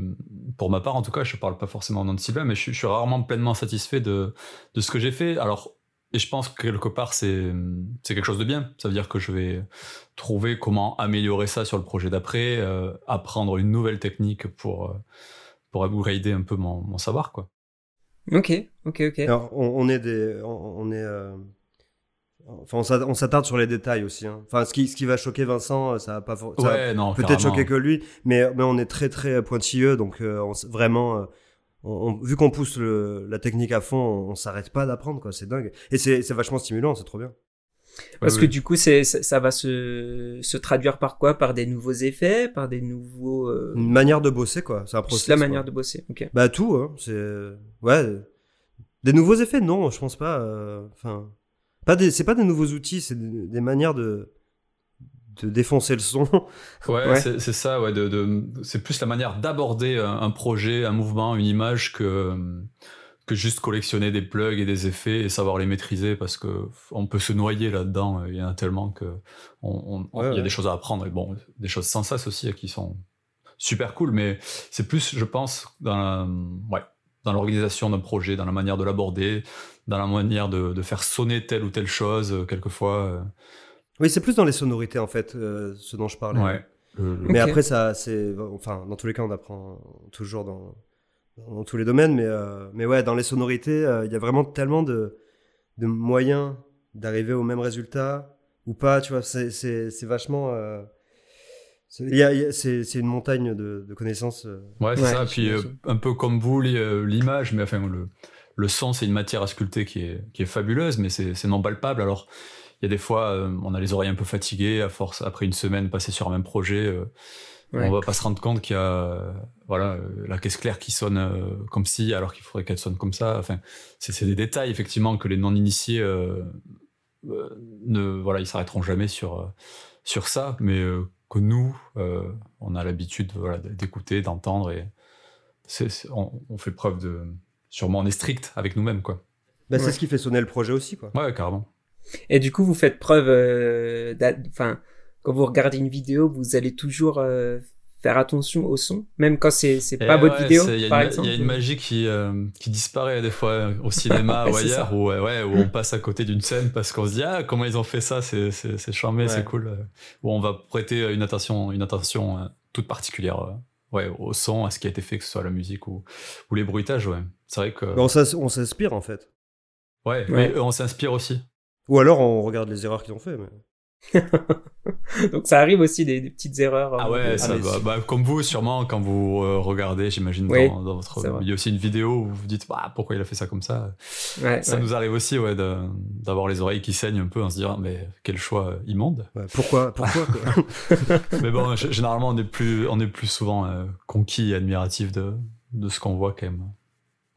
pour ma part en tout cas, je parle pas forcément au nom de Sylvain, mais je, suis- je suis rarement pleinement satisfait de, de ce que j'ai fait. Alors, et je pense que quelque part, c'est quelque chose de bien. Ça veut dire que je vais trouver comment améliorer ça sur le projet d'après, euh, apprendre une nouvelle technique pour, pour upgrader un peu mon, mon savoir, quoi. Ok, ok, ok. Alors, on, on est des, on, on est, euh, enfin, on s'att- on s'attarde sur les détails aussi. hein. Enfin, ce qui, ce qui va choquer Vincent, euh, ça va pas, for- ça va Ouais, non, peut-être choquer que lui, mais, mais on est très très pointilleux, donc euh, on vraiment, euh, on- on- vu qu'on pousse le- la technique à fond, on, on s'arrête pas d'apprendre, quoi. C'est dingue. Et c'est c'est vachement stimulant, c'est trop bien. Parce Ouais, que du coup, c'est, ça, ça va se, se traduire par quoi? Par des nouveaux effets Par des nouveaux... euh, Une manière de bosser, quoi. C'est un process. la quoi. manière de bosser. Ok. Bah tout, hein. C'est ouais. Des nouveaux effets, non, je pense pas. euh, Enfin, pas des, c'est pas des nouveaux outils, c'est des, des manières de de défoncer le son. Ouais, [LAUGHS] Ouais. c'est c'est ça, ouais, de, de- c'est plus la manière d'aborder un, un projet, un mouvement, une image que, que juste collectionner des plugs et des effets et savoir les maîtriser parce que on peut se noyer là-dedans. Il y en a tellement que on, on- Ouais, il y a ouais. des choses à apprendre et bon, des choses sans cesse aussi qui sont super cool, mais c'est plus, je pense, dans la- ouais, dans l'organisation d'un projet, dans la manière de l'aborder, dans la manière de, de faire sonner telle ou telle chose, euh, quelquefois. euh, Oui, c'est plus dans les sonorités en fait, euh, ce dont je parlais. ouais. Le- le- Mais après, ça, c'est, enfin, dans tous les cas, on apprend toujours dans, dans tous les domaines, mais, euh, mais ouais, dans les sonorités, euh, il y a vraiment tellement de, de moyens d'arriver au même résultat ou pas, tu vois, c'est, c'est, c'est vachement, euh, c'est, il y a- il y a- c'est, c'est une montagne de, de connaissances. euh. Ouais, c'est Ouais, ça. Puis euh, un peu comme vous, li- l'image, mais enfin, le, le son, c'est une matière à sculpter qui est, qui est fabuleuse, mais c'est c'est non palpable. Alors, il y a des fois, euh, on a les oreilles un peu fatiguées, à force, après une semaine passée sur un même projet, euh, Ouais. on va pas se rendre compte qu'il y a euh, voilà, euh, la caisse claire qui sonne euh, comme si, alors qu'il faudrait qu'elle sonne comme ça. Enfin, c'est c'est des détails, effectivement, que les non-initiés euh, euh, ne, voilà, ils s'arrêteront jamais sur, euh, sur ça, mais euh, que nous, euh, on a l'habitude voilà, d'écouter, d'entendre, et on, on fait preuve de. Sûrement, on est strict avec nous-mêmes, quoi. Bah, c'est ce qui fait sonner le projet aussi, quoi. Ouais, carrément. Et du coup, vous faites preuve... euh, Enfin, quand vous regardez une vidéo, vous allez toujours euh, faire attention au son Même quand c'est, c'est pas votre ouais, vidéo, Il y, a par une- exemple il y a une magie qui, euh, qui disparaît des fois euh, au cinéma [LAUGHS] Ouais, ou ailleurs, où, ouais, où on passe à côté d'une scène parce qu'on se dit ah comment ils ont fait ça, c'est c'est c'est charmé, Ouais. c'est cool. Où on va prêter une attention une attention toute particulière, ouais, au son, à ce qui a été fait, que ce soit la musique ou ou les bruitages, ouais. C'est vrai que on s'ins- on s'inspire en fait. ouais, Ouais. mais, on s'inspire aussi. Ou alors on regarde les erreurs qu'ils ont fait. Mais... [LAUGHS] Donc ça arrive aussi des, des petites erreurs. Ah euh, ouais, ça. Bah, comme vous, sûrement, quand vous euh, regardez, j'imagine, Oui, dans, dans votre. Il y a aussi une vidéo où vous vous dites, bah, pourquoi il a fait ça comme ça? Ouais, Ça ouais. nous arrive aussi, ouais, d'avoir les oreilles qui saignent un peu en se disant, mais quel choix immonde. Ouais, pourquoi Pourquoi quoi? [LAUGHS] Mais bon, généralement, on est plus, on est plus souvent euh, conquis et admiratif de, de ce qu'on voit quand même.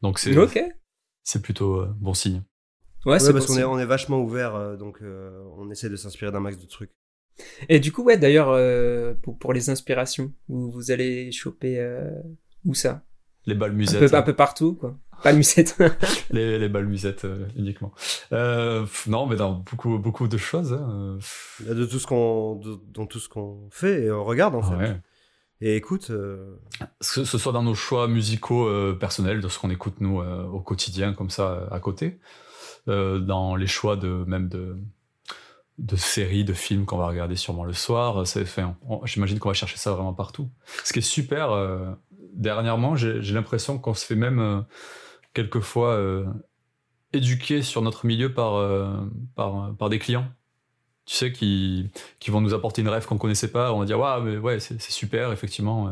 Donc c'est c'est plutôt euh, bon signe. Ouais, Ouais, c'est parce qu'on est, on est vachement ouvert, euh, donc euh, on essaie de s'inspirer d'un max de trucs. Et du coup, ouais, d'ailleurs, euh, pour, pour les inspirations, vous, vous allez choper euh, où ça? Les balles un musettes. peu, un peu partout, quoi. Pas le musette. [LAUGHS] les, les balles musettes euh, uniquement. Euh, non, mais dans beaucoup, beaucoup de choses. hein, De tout ce qu'on, de- dans tout ce qu'on fait et on regarde en fait. ouais. Et écoute, euh, que ce soit dans nos choix musicaux euh, personnels, de ce qu'on écoute nous euh, au quotidien comme ça à côté, euh, dans les choix de même de de séries, de films qu'on va regarder sûrement le soir, enfin, j'imagine qu'on va chercher ça vraiment partout. Ce qui est super, euh, dernièrement, j'ai l'impression qu'on se fait même quelquefois éduquer sur notre milieu par, par, par des clients tu sais, qui, qui vont nous apporter une rêve qu'on connaissait pas. On va dire, ouais, mais ouais, c'est super, effectivement.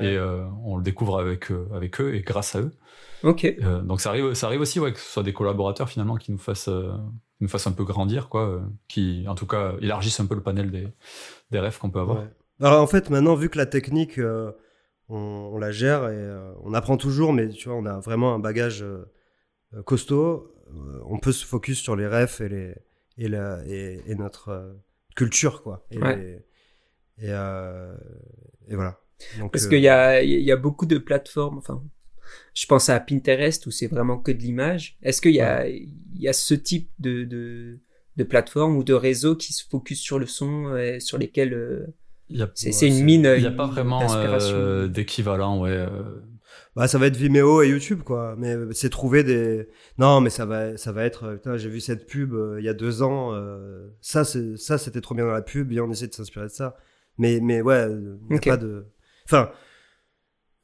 Et on le découvre avec, avec eux et grâce à eux. Ok. Euh, donc ça arrive, ça arrive aussi ouais, que ce soit des collaborateurs finalement qui nous fassent, euh, nous fassent un peu grandir, quoi, euh, qui en tout cas élargissent un peu le panel des, des rêves qu'on peut avoir. Alors en fait, maintenant, vu que la technique, on, on, la gère et on apprend toujours, mais tu vois, on a vraiment un bagage costaud, on peut se focus sur les refs et, les, et, la, et, et notre culture, quoi. Et, ouais. et, et, voilà. Donc, Parce qu'il y a, y a beaucoup de plateformes, enfin, je pense à Pinterest où c'est vraiment que de l'image. Est-ce qu'il y a, il y a ce type de, de, de plateforme ou de réseau qui se focus sur le son et sur lesquels euh, c'est une mine. Il n'y a pas vraiment euh, d'équivalent, ouais. Euh. Bah, ça va être Vimeo et YouTube, quoi. Mais c'est trouver des. Non, mais ça va, ça va être. J'ai vu cette pub il y a deux ans. ça, ça, c'était trop bien dans la pub. Et on essaie de s'inspirer de ça. Mais, mais ouais, il n'y a pas de. Enfin,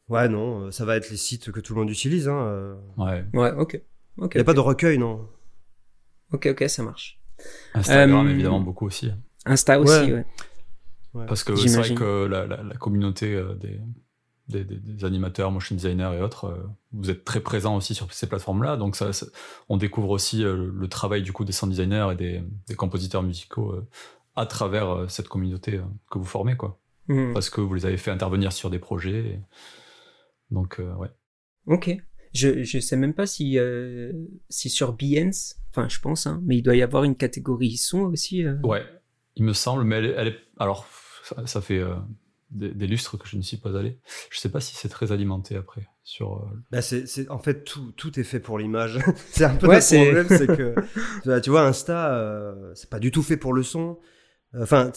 Ouais, non, euh, ça va être les sites que tout le monde utilise. Hein. Euh. Ouais. Ouais, ok. Il n'y a pas de recueil, non Ok, ok, ça marche. Instagram, euh, évidemment, beaucoup aussi. Insta aussi, ouais. Parce que c'est vrai que la, la, communauté des, des, animateurs, motion designers et autres, vous êtes très présents aussi sur ces plateformes-là. Donc, ça, on découvre aussi le, travail du coup des sound designers et des, des compositeurs musicaux à travers cette communauté que vous formez, quoi. Hmm. Parce que vous les avez fait intervenir sur des projets. Et... Donc, euh, ouais. Ok. Je, je sais même pas si, euh, si sur Behance, enfin, je pense, hein, mais il doit y avoir une catégorie son aussi. Euh. Ouais, il me semble, mais elle, est. Alors, ça, fait des, lustres que je ne suis pas allé. Je sais pas si c'est très alimenté après. Sur, bah c'est, en fait, tout, tout est fait pour l'image. [LAUGHS] c'est un peu le problème, c'est que. [LAUGHS] tu vois, Insta, c'est pas du tout fait pour le son. Enfin,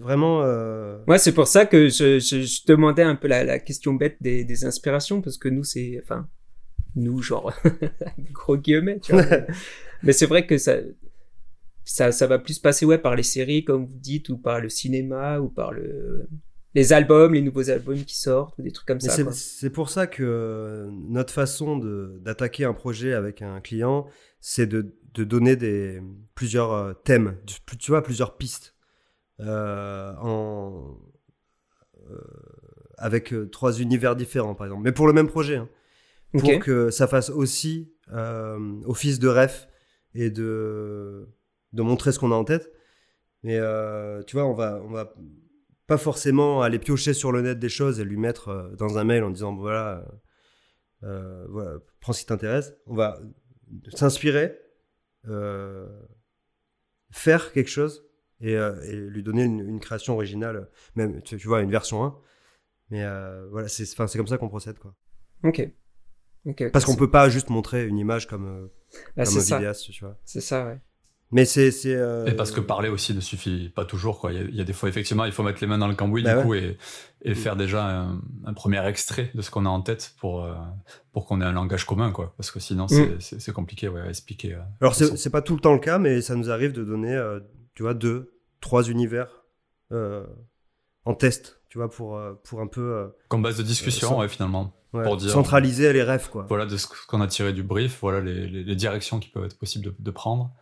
vraiment. Euh... Ouais, c'est pour ça que je, je, je demandais un peu la, la question bête des, des, inspirations, parce que nous, c'est. Enfin, nous, genre, [LAUGHS] gros guillemets, tu vois. [LAUGHS] mais, c'est vrai que ça, ça, ça va plus passer, ouais, par les séries, comme vous dites, ou par le cinéma, ou par le. Les albums, les nouveaux albums qui sortent, ou des trucs comme ça. C'est pour ça que notre façon d'attaquer un projet avec un client, c'est de, de donner des, plusieurs euh, thèmes, tu vois, plusieurs pistes. Euh, en, euh, avec euh, trois univers différents, par exemple. Mais pour le même projet. Hein. Pour que ça fasse aussi office de ref et de, de montrer ce qu'on a en tête. Mais tu vois, on va, on va pas forcément aller piocher sur le net des choses et lui mettre dans un mail en disant voilà, voilà prends ce qui t'intéresse. On va s'inspirer, faire quelque chose euh, et, lui donner une, création originale, même, tu, vois, une version 1. Mais euh, voilà, c'est comme ça qu'on procède, quoi. Ok. Parce qu'on peut pas juste montrer une image comme, euh, bah, comme un vidéaste, tu vois. C'est ça, ouais. Mais c'est. Et parce que parler aussi ne suffit pas toujours, quoi. Il y, a, des fois, effectivement, il faut mettre les mains dans le cambouis, bah du coup, et, et, faire déjà un, premier extrait de ce qu'on a en tête pour, pour qu'on ait un langage commun, quoi. Parce que sinon, mm. c'est compliqué, ouais, à expliquer. Alors, c'est pas tout le temps le cas, mais ça nous arrive de donner tu vois, deux, trois univers euh, en test, tu vois, pour, euh, pour un peu. Euh, Comme base de discussion, ouais, finalement. pour dire, centraliser les rêves, quoi. Voilà de ce qu'on a tiré du brief, voilà les, les, directions qui peuvent être possibles de, prendre.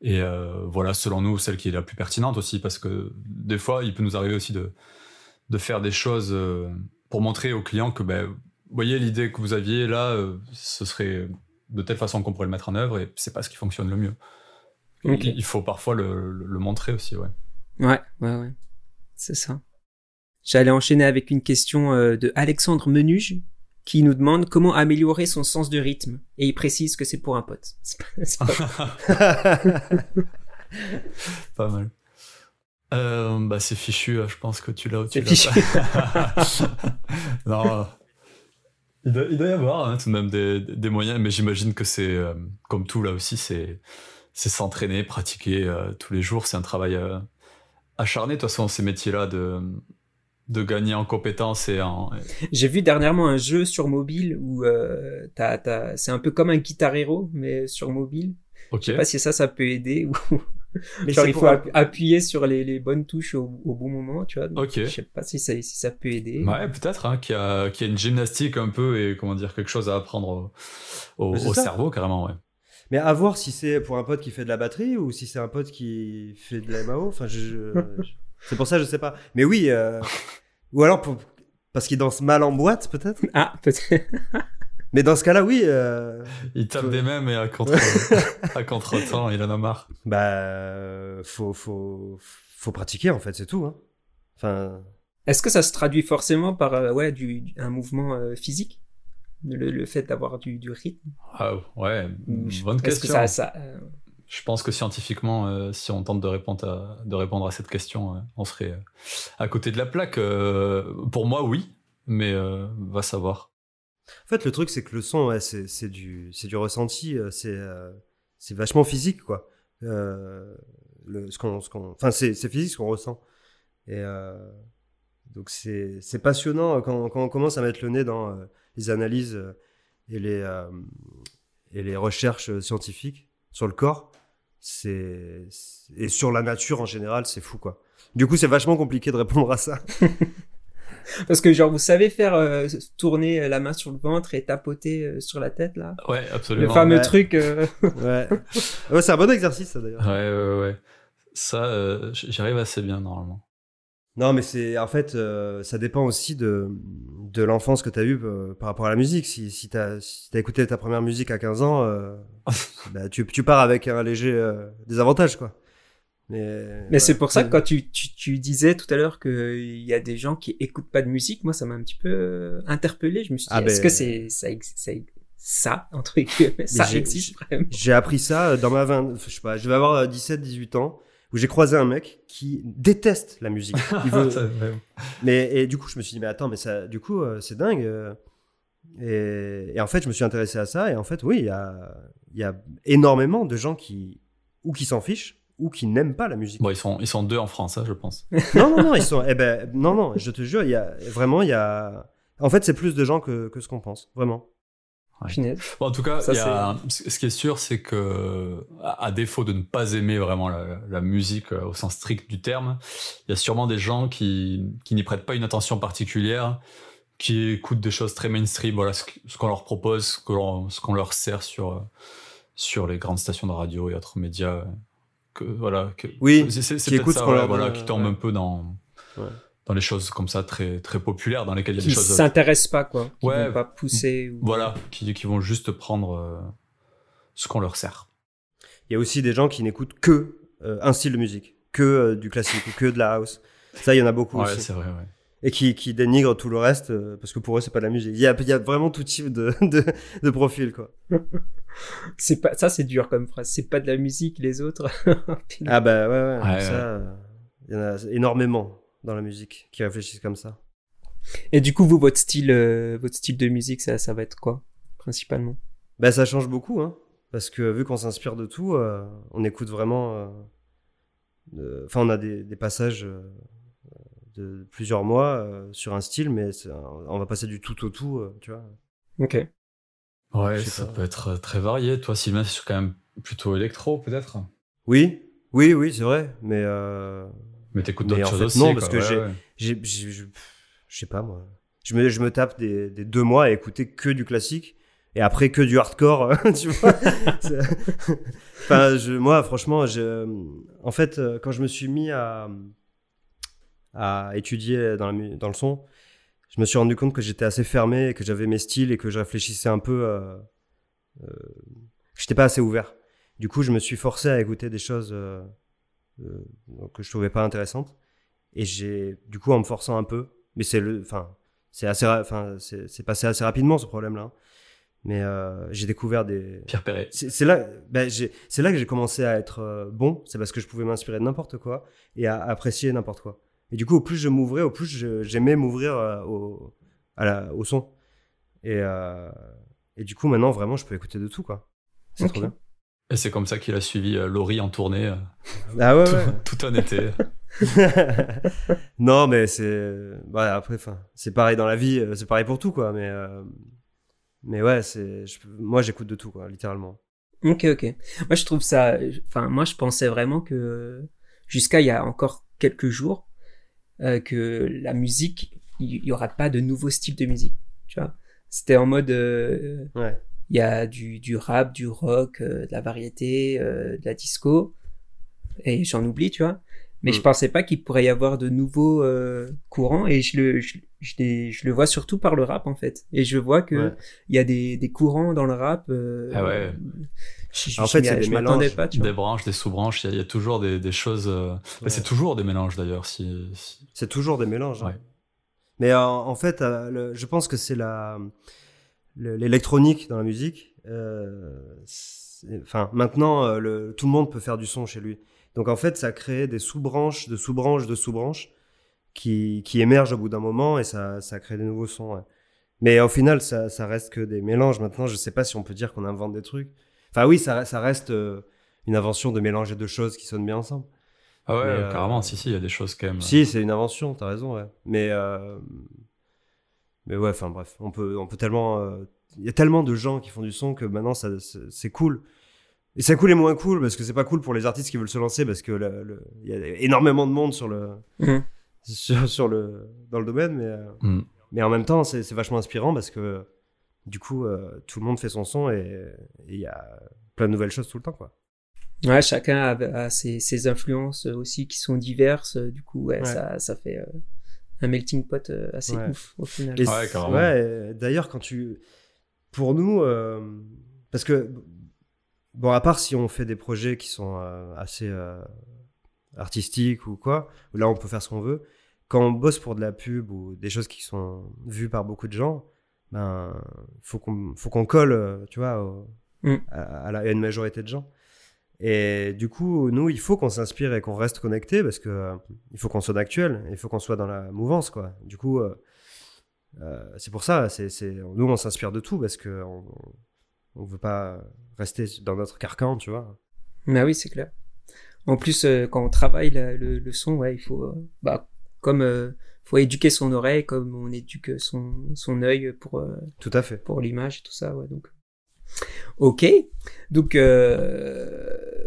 Et voilà, selon nous, celle qui est la plus pertinente aussi, parce que des fois, il peut nous arriver aussi de, de faire des choses pour montrer aux clients que, ben, vous voyez, l'idée que vous aviez là, ce serait de telle façon qu'on pourrait le mettre en œuvre, et c'est pas ce qui fonctionne le mieux. Il faut parfois le, le, montrer aussi, ouais. Ouais, ouais, ouais. C'est ça. J'allais enchaîner avec une question euh, de Alexandre Menuge qui nous demande comment améliorer son sens de rythme. Et il précise que c'est pour un pote. [LAUGHS] Pas, [LAUGHS] pas... mal. Euh, bah c'est fichu, euh, je pense que tu l'as. C'est fichu. [LAUGHS] non. Il doit, il doit, y avoir hein, tout de même des, des moyens, mais j'imagine que c'est comme tout là aussi, c'est c'est s'entraîner, pratiquer euh, tous les jours. C'est un travail euh, acharné, de toute façon, ces métiers-là, de, de gagner en compétences et en. J'ai vu dernièrement un jeu sur mobile où euh, c'est un peu comme un Guitar Hero, mais sur mobile. Ok. Je sais pas si ça, ça peut aider ou. Mais Genre, il faut appuyer sur les, les bonnes touches au, au bon moment, tu vois. Donc. Je sais pas si ça, si ça peut aider. Ouais, peut-être, hein, qu'il y, a, qu'il y a une gymnastique un peu et comment dire, quelque chose à apprendre au, au- cerveau, carrément, ouais. Mais à voir si c'est pour un pote qui fait de la batterie ou si c'est un pote qui fait de la MAO. Enfin, je, je- je- [LAUGHS] c'est pour ça, je sais pas. Mais oui, euh, ou alors pour- parce qu'il danse mal en boîte, peut-être? Ah, peut-être. Mais dans ce cas-là, oui. euh, Il tape Faut- des mêmes et à contre, [LAUGHS] à contre-temps, il en a marre. bah, faut, faut, faut pratiquer en fait, c'est tout. Hein. Enfin, Est-ce que ça se traduit forcément par euh, ouais, du, du- un mouvement euh, physique? Le, le fait d'avoir du, du rythme Ah, ouais, je- bonne que question. ça, ça, euh, Je pense que scientifiquement, euh, si on tente de répondre à, de répondre à cette question, euh, on serait à côté de la plaque. Euh, pour moi, oui, mais euh, va savoir. En fait, le truc, c'est que le son, ouais, c'est c'est du, c'est du ressenti, c'est euh, c'est vachement physique, quoi. Euh, le, ce qu'on, ce qu'on, enfin, c'est c'est physique ce qu'on ressent. Et euh, donc, c'est c'est passionnant quand, quand on commence à mettre le nez dans euh, les analyses euh, et les, euh, et les recherches scientifiques sur le corps. C'est et sur la nature en général, c'est fou, quoi. Du coup, c'est vachement compliqué de répondre à ça. [LAUGHS] Parce que genre vous savez faire euh, tourner la main sur le ventre et tapoter euh, sur la tête là? Ouais, Le absolument. fameux Ouais. truc. euh, [LAUGHS] Ouais, [LAUGHS] ouais c'est un bon exercice, ça d'ailleurs. Ouais, ouais, ouais. Ça, euh, j'y arrive assez bien normalement. Non, mais c'est en fait, euh, ça dépend aussi de, de l'enfance que tu as eue euh, par rapport à la musique. Si, si tu as, si t'as écouté ta première musique à 15 ans, euh, [LAUGHS] bah, tu, tu pars avec un léger euh, désavantage, quoi. Mais, Mais c'est pour ça que quand tu, tu, tu disais tout à l'heure qu'il y a des gens qui écoutent pas de musique, moi ça m'a un petit peu euh, interpellé. Je me suis dit, Ah est-ce ben- que c'est ça, ça, entre guillemets, ça existe vraiment? J'ai appris ça euh, dans ma 20, je sais pas, je vais avoir 17-18 ans, où j'ai croisé un mec qui déteste la musique. [LAUGHS] Il veut-. Mais et du coup, je me suis dit, mais attends, mais ça, du coup, euh, c'est dingue. euh. Et, et en fait, je me suis intéressé à ça. Et en fait, oui, il y a, il y a énormément de gens qui, ou qui s'en fichent, ou qui n'aiment pas la musique. Bon, ils sont, ils sont deux en France, hein, je pense. [LAUGHS] Non, non, non, ils sont. Eh ben, non, non, je te jure, il y a vraiment, il y a. En fait, c'est plus de gens que, que ce qu'on pense, vraiment. Ouais. Punaise. Bon, en tout cas, Ça, il y a- ce qui est sûr, c'est que, à à défaut de ne pas aimer vraiment la, la musique euh, au sens strict du terme, il y a sûrement des gens qui, qui n'y prêtent pas une attention particulière, qui écoutent des choses très mainstream, voilà, ce qu- ce qu'on leur propose, ce qu'on leur sert sur, sur les grandes stations de radio et autres médias. euh, Que, voilà, que, Oui, c'est- qui écoutent ça, ce qu'on ouais, leur voilà, donne, qui tombent ouais. un peu dans, Ouais. Dans les choses comme ça très, très populaires, dans lesquelles il y a Qui des choses. s'intéressent pas, quoi. Qui Ouais. vont pas pousser. Ou... Voilà, qui, qui vont juste prendre euh, ce qu'on leur sert. Il y a aussi des gens qui n'écoutent que euh, un style de musique, que euh, du classique ou que de la house. Ça, il y en a beaucoup Ouais, aussi. c'est vrai, ouais. et qui, qui dénigrent tout le reste euh, parce que pour eux c'est pas de la musique. Il y a, il y a vraiment tout type de, [LAUGHS] de, de profil quoi. [LAUGHS] C'est pas, ça c'est dur comme phrase. C'est pas de la musique, les autres. [LAUGHS] Ah bah ouais, ouais, Ouais, ça, euh, il y en a énormément dans la musique qui réfléchissent comme ça. Et du coup, vous, votre style, euh, votre style de musique, ça, ça va être quoi, principalement? Bah ça change beaucoup hein, parce que vu qu'on s'inspire de tout, euh, on écoute vraiment. euh, Enfin, on a des, des passages euh, de plusieurs mois euh, sur un style, mais on va passer du tout au tout, euh, tu vois. Ok. Ouais, ça pas. peut être très varié. Toi, Sylvain, c'est quand même plutôt électro, peut-être? Oui, oui, oui, c'est vrai, mais euh, Mais t'écoutes d'autres choses aussi. non, quoi. parce que Ouais, j'ai- je sais pas moi. Je me, je me tape des, des deux mois à écouter que du classique et après que du hardcore, [LAUGHS] tu vois. [LAUGHS] Enfin, je, moi, franchement, je, en fait, euh, quand je me suis mis à, à étudier dans, la dans le son, je me suis rendu compte que j'étais assez fermé, et que j'avais mes styles et que je réfléchissais un peu. Euh, euh, j'étais pas assez ouvert. Du coup, je me suis forcé à écouter des choses euh, que je trouvais pas intéressantes. Et j'ai, du coup, en me forçant un peu, mais c'est le, enfin, c'est assez, enfin, c'est c'est passé assez rapidement ce problème-là. hein. Mais euh, j'ai découvert des. Pierre Perret. C'est là, ben, c'est là que j'ai commencé à être euh, bon. C'est parce que je pouvais m'inspirer de n'importe quoi et à apprécier n'importe quoi. Et du coup, au plus je m'ouvrais, au plus j'aimais m'ouvrir euh, au, à la, au son. Et, euh, et du coup, maintenant, vraiment, je peux écouter de tout, quoi. C'est trop bien. Et c'est comme ça qu'il a suivi euh, Laurie en tournée euh, Ah ouais, tout, ouais. tout un été. [LAUGHS] non, mais c'est. Bah, après, enfin, c'est pareil dans la vie, euh, c'est pareil pour tout, quoi. Mais, euh, mais ouais, c'est. je- Moi, j'écoute de tout, quoi, littéralement. Ok, ok. Moi, je trouve ça. Enfin, moi, je pensais vraiment que jusqu'à il y a encore quelques jours euh, que la musique, il y, aura pas de nouveau style de musique. Tu vois, c'était en mode. euh, Ouais. Il y a du, du rap, du rock, euh, de la variété, euh, de la disco, et j'en oublie, tu vois. Mais Mm. je pensais pas qu'il pourrait y avoir de nouveaux euh, courants, et je le, je, je, je le vois surtout par le rap en fait. Et je vois que Ouais. il y a des, des courants dans le rap. euh, Ah ouais. Je, En je fait, c'est des je m'attendais mélanges. pas, tu vois. Des branches, des sous-branches, il y, a- il y a toujours des, des choses. euh, bah, Ouais. C'est toujours des mélanges d'ailleurs. Si, si- C'est toujours des mélanges. hein. Ouais. Mais en fait, euh, le- je pense que c'est la l'électronique dans la musique. euh, Enfin, maintenant, euh, le, tout le monde peut faire du son chez lui. Donc en fait, ça crée des sous-branches, de sous-branches, de sous-branches qui, qui émergent au bout d'un moment et ça, ça crée des nouveaux sons. ouais. Mais au final, ça, ça reste que des mélanges. Maintenant, je sais pas si on peut dire qu'on invente des trucs. Enfin oui, ça, ça reste euh, une invention de mélanger deux choses qui sonnent bien ensemble. Ah ouais, Mais, euh, carrément, si, si, il y a des choses quand même. Si, c'est une invention, t'as raison, ouais. Mais, euh, mais ouais, enfin bref, on peut, on peut tellement. euh, Il y a tellement de gens qui font du son que maintenant, ça, c'est cool. Et c'est cool et moins cool parce que c'est pas cool pour les artistes qui veulent se lancer parce que il y a énormément de monde sur le, Mhm. sur, sur le, dans le domaine, mais, euh, Mm. mais en même temps, c'est vachement inspirant parce que du coup, euh, tout le monde fait son son et il y a plein de nouvelles choses tout le temps, quoi. Ouais, chacun a, a ses, ses influences aussi qui sont diverses. Du coup, ouais, Ouais. ça, ça fait un melting pot euh, assez Ouais. ouf au final. Et Ouais, ouais, d'ailleurs, quand tu. Pour nous, euh, parce que. Bon, à part si on fait des projets qui sont euh, assez euh, artistiques ou quoi, où là on peut faire ce qu'on veut, quand on bosse pour de la pub ou des choses qui sont vues par beaucoup de gens, ben, faut qu'on faut qu'on colle, tu vois, au- Mm. à, à la- à une majorité de gens. Et du coup, nous, il faut qu'on s'inspire et qu'on reste connecté parce que euh, il faut qu'on soit actuel, il faut qu'on soit dans la mouvance, quoi. Du coup, euh, euh, c'est pour ça, c'est, c'est, nous, on s'inspire de tout parce que on, on veut pas rester dans notre carcan, tu vois. Bah oui, c'est clair. En plus, quand on travaille la- le, le son, ouais, il faut, bah, comme, faut éduquer son oreille, comme on éduque son, son œil pour, Tout à fait. pour l'image et tout ça, ouais, donc. Ok. Donc,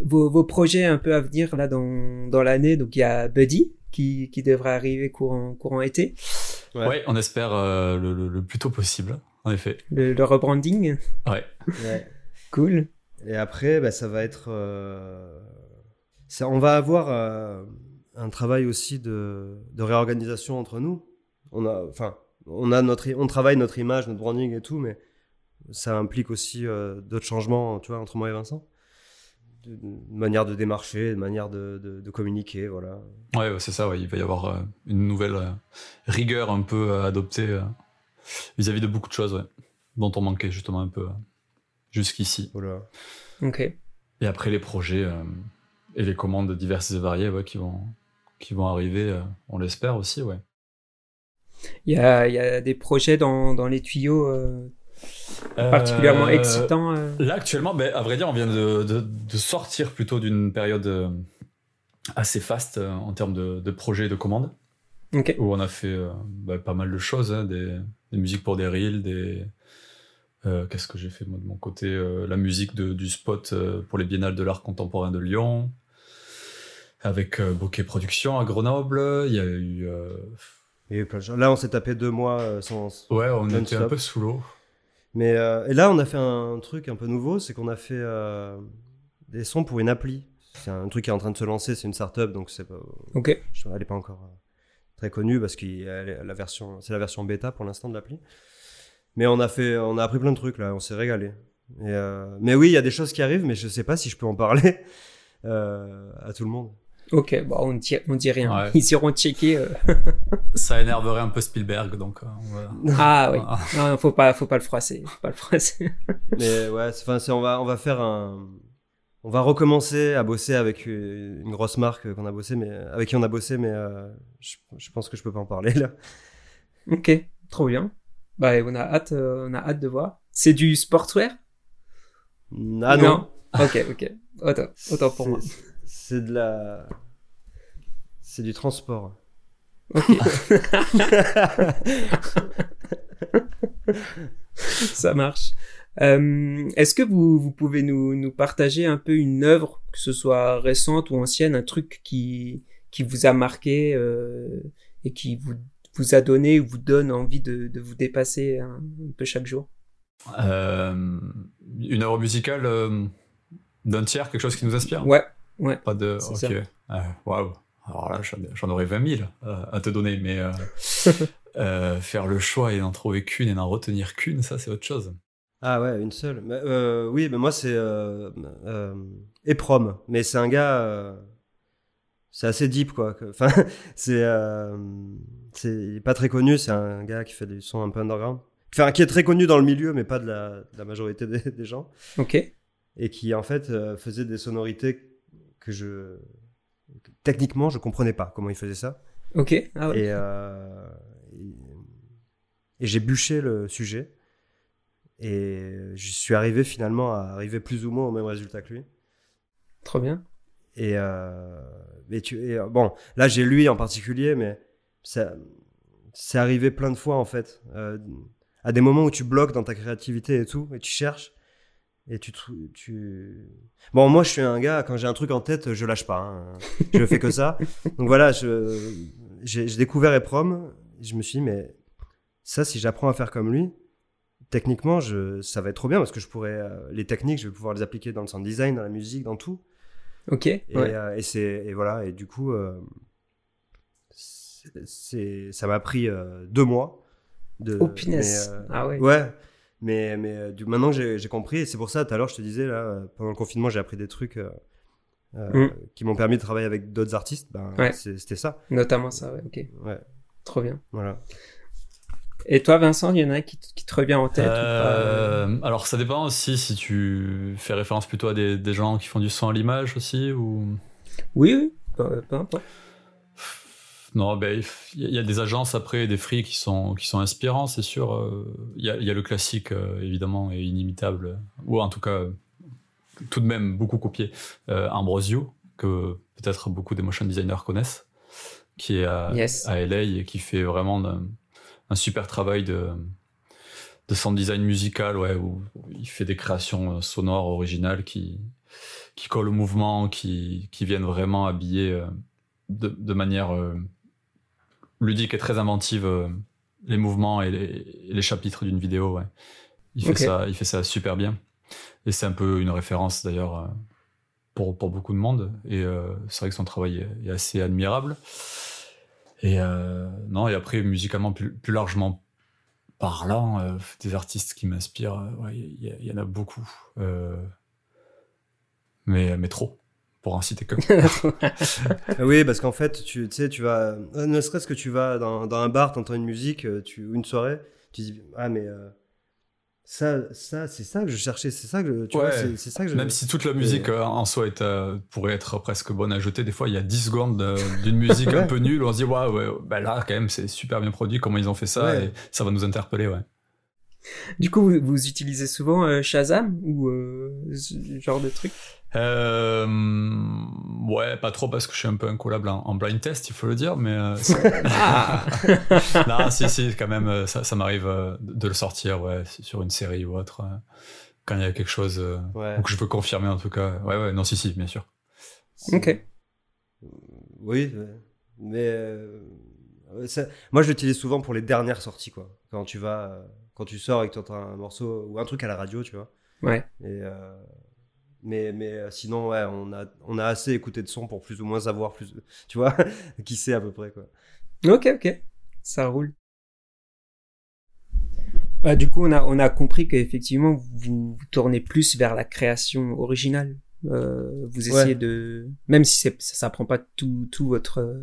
vos, vos projets un peu à venir, là, dans, dans l'année, donc il y a Buddy, qui, qui devrait arriver courant, courant été. Ouais. Ouais, on espère euh, le, le- le plus tôt possible, en effet. Le, le rebranding. Ouais. Cool. Et après, bah, ça va être. euh, ça, on va avoir euh, un travail aussi de, de réorganisation entre nous. On a, enfin, on a notre, on travaille notre image, notre branding et tout, mais ça implique aussi euh, d'autres changements, tu vois, entre moi et Vincent. De, de manière de démarcher, de manière de, de, de communiquer, voilà. Ouais, c'est ça, ouais. il va y avoir euh, une nouvelle euh, rigueur un peu à adopter euh, vis-à-vis de beaucoup de choses, ouais, dont on manquait justement un peu euh, jusqu'ici. voilà. Ok. Et après les projets euh, et les commandes diverses et variées ouais, qui, vont, qui vont arriver, euh, on l'espère aussi, ouais. Il y a, il y a des projets dans, dans les tuyaux euh, particulièrement Euh, excitants. euh. Là, actuellement, ben, à vrai dire, on vient de, de- de sortir plutôt d'une période euh, assez faste en termes de, de projets et de commandes, où on a fait euh, ben, pas mal de choses, hein, des, des musiques pour des reels, des... euh, Qu'est-ce que j'ai fait moi de mon côté Euh, La musique de- du spot euh, pour les biennales de l'art contemporain de Lyon, avec euh, Bokeh Productions à Grenoble. Il y a eu... euh, Il y a eu plein de choses. Là, on s'est tapé deux mois euh, sans. Ouais, on était un peu sous l'eau. Mais euh, et là, on a fait un truc un peu nouveau, c'est qu'on a fait euh, des sons pour une appli. C'est un truc qui est en train de se lancer, c'est une startup, donc c'est pas, Ok. je- elle est pas encore euh, très connue parce que la version, c'est la version bêta pour l'instant de l'appli. Mais on a fait, on a appris plein de trucs là, on s'est régalé. Et, mais oui, il y a des choses qui arrivent, mais je sais pas si je peux en parler [LAUGHS] à tout le monde. Ok. Bon, on dit, on dit rien. Ouais. [LAUGHS] Ils iront checker. euh. [LAUGHS] Ça énerverait un peu Spielberg, donc euh, on va... Ah oui. [LAUGHS] Ah. Non, faut pas, faut pas le froisser. Faut pas le froisser. Mais ouais, enfin, on va, on va faire un, on va recommencer à bosser avec une une grosse marque qu'on a bossé, mais avec qui on a bossé, mais euh, je, je pense que je peux pas en parler là. ok. Trop bien. Bah, on a hâte, euh, on a hâte de voir. C'est du sportswear? Ah non. Ok, ok. Autant, autant pour moi. C'est de la, c'est du transport. Ok. [LAUGHS] Ça marche. Euh, Est-ce que vous, vous pouvez nous, nous partager un peu une œuvre, que ce soit récente ou ancienne, un truc qui, qui vous a marqué euh, et qui vous, vous a donné ou vous donne envie de, de vous dépasser un, un peu chaque jour? Euh, une œuvre musicale euh, d'un tiers, quelque chose qui nous inspire? Ouais, ouais. Pas de. Ok. Euh, Waouh. Alors là, j'en aurais 20 000 euh, à te donner, mais euh, [LAUGHS] euh, faire le choix et n'en trouver qu'une et n'en retenir qu'une, ça, c'est autre chose. Ah ouais, une seule. Mais, euh, oui, mais moi c'est euh, euh, Eprom, mais c'est un gars, euh, c'est assez deep quoi. Enfin, [LAUGHS] c'est, euh, c'est, il est pas très connu. C'est un gars qui fait du son un peu underground, enfin qui est très connu dans le milieu, mais pas de la, de la majorité des, des gens, Ok. et qui en fait euh, faisait des sonorités que je, que techniquement, je comprenais pas comment il faisait ça. Ok. Ah ouais. Et, euh, et, et j'ai bûché le sujet. Et je suis arrivé finalement à arriver plus ou moins au même résultat que lui. Trop bien. Et, euh, mais tu, et, bon, là j'ai lui en particulier, mais ça, c'est arrivé plein de fois en fait. Euh, à des moments où tu bloques dans ta créativité et tout, et tu cherches. Et tu. Bon, moi je suis un gars, quand j'ai un truc en tête, je lâche pas. hein. Je fais que ça. Donc voilà, j'ai, découvert Eprom. Je me suis dit, mais ça, si j'apprends à faire comme lui, techniquement, je, ça va être trop bien parce que je pourrais, euh, les techniques, je vais pouvoir les appliquer dans le sound design, dans la musique, dans tout. Ok. Et, ouais. euh, et c'est et voilà et du coup euh, c'est- ça m'a pris deux mois de Oh punaise. Ah ouais. ouais mais mais euh, du maintenant que j'ai compris et c'est pour ça tout à l'heure je te disais là euh, pendant le confinement j'ai appris des trucs euh, euh, Mm. qui m'ont permis de travailler avec d'autres artistes ben Ouais. c'était ça Notamment ça, ouais. Ok. ouais Trop bien. voilà Et toi, Vincent, il y en a qui, te- qui te revient en tête ou pas alors, ça dépend aussi si tu fais référence plutôt à des, des gens qui font du son à l'image aussi ou. Oui, oui. Peu, peu importe. Non, ben, il y a- il y a des agences après, des free qui sont, qui sont inspirants, c'est sûr. euh, Il y, a, il y a le classique, euh, évidemment, et inimitable, ou en tout cas, tout de même beaucoup copié, euh, Ambrosio, que peut-être beaucoup des motion designers connaissent, qui est à, Yes. à LA et qui fait vraiment un, un super travail de, de sound design musical, ouais, où il fait des créations sonores originales qui, qui collent au mouvement, qui, qui viennent vraiment habiller de, de manière ludique et très inventive euh, les mouvements et les, et les chapitres d'une vidéo. Ouais. Il, fait ça, il fait ça super bien. Et c'est un peu une référence d'ailleurs euh, pour, pour beaucoup de monde. Et euh, c'est vrai que son travail est, est assez admirable. Et euh, non, et après, musicalement, plus, plus largement parlant, euh, des artistes qui m'inspirent, ouais, il y, en a beaucoup. Mais, mais trop, pour citer que. [LAUGHS] Ah oui parce qu'en fait tu sais tu vas euh, ne serait-ce que tu vas dans, dans un bar t'entends une musique euh, tu ou une soirée tu dis ah mais euh, ça ça c'est ça que je cherchais c'est ça que tu vois Ouais. c'est c'est ça que je Même si toute la musique en soi est, euh, pourrait être presque bonne à jeter, des fois il y a 10 secondes d'une [LAUGHS] musique un peu nulle, on se dit waouh, ouais, bah là quand même c'est super bien produit, comment ils ont fait ça, Ouais. et ça va nous interpeller, ouais. Du coup, vous, vous utilisez souvent euh, Shazam ou euh, ce genre de truc? Euh, ouais, pas trop parce que je suis un peu incollable en, en blind test, il faut le dire, mais euh, [LAUGHS] Ah [LAUGHS] non, si, si, quand même, ça, ça m'arrive euh, de le sortir, ouais, sur une série ou autre, quand il y a quelque chose ouais ou que je veux confirmer en tout cas. Ouais, ouais, non, si, si, bien sûr. Ok. Oui, mais euh, ça- moi je l'utilise souvent pour les dernières sorties quoi. Quand tu vas, euh, quand tu sors et que tu entends un morceau ou un truc à la radio, tu vois. Ouais. Et euh, mais mais euh, sinon ouais, on a on a assez écouté de son pour plus ou moins savoir plus, tu vois, [LAUGHS] qui c'est à peu près quoi. Ok, ok. Ça roule. Bah, du coup, on a, on a compris qu'effectivement, vous, vous tournez plus vers la création originale. Euh, vous essayez Ouais. de... Même si ça, ça prend pas tout, tout votre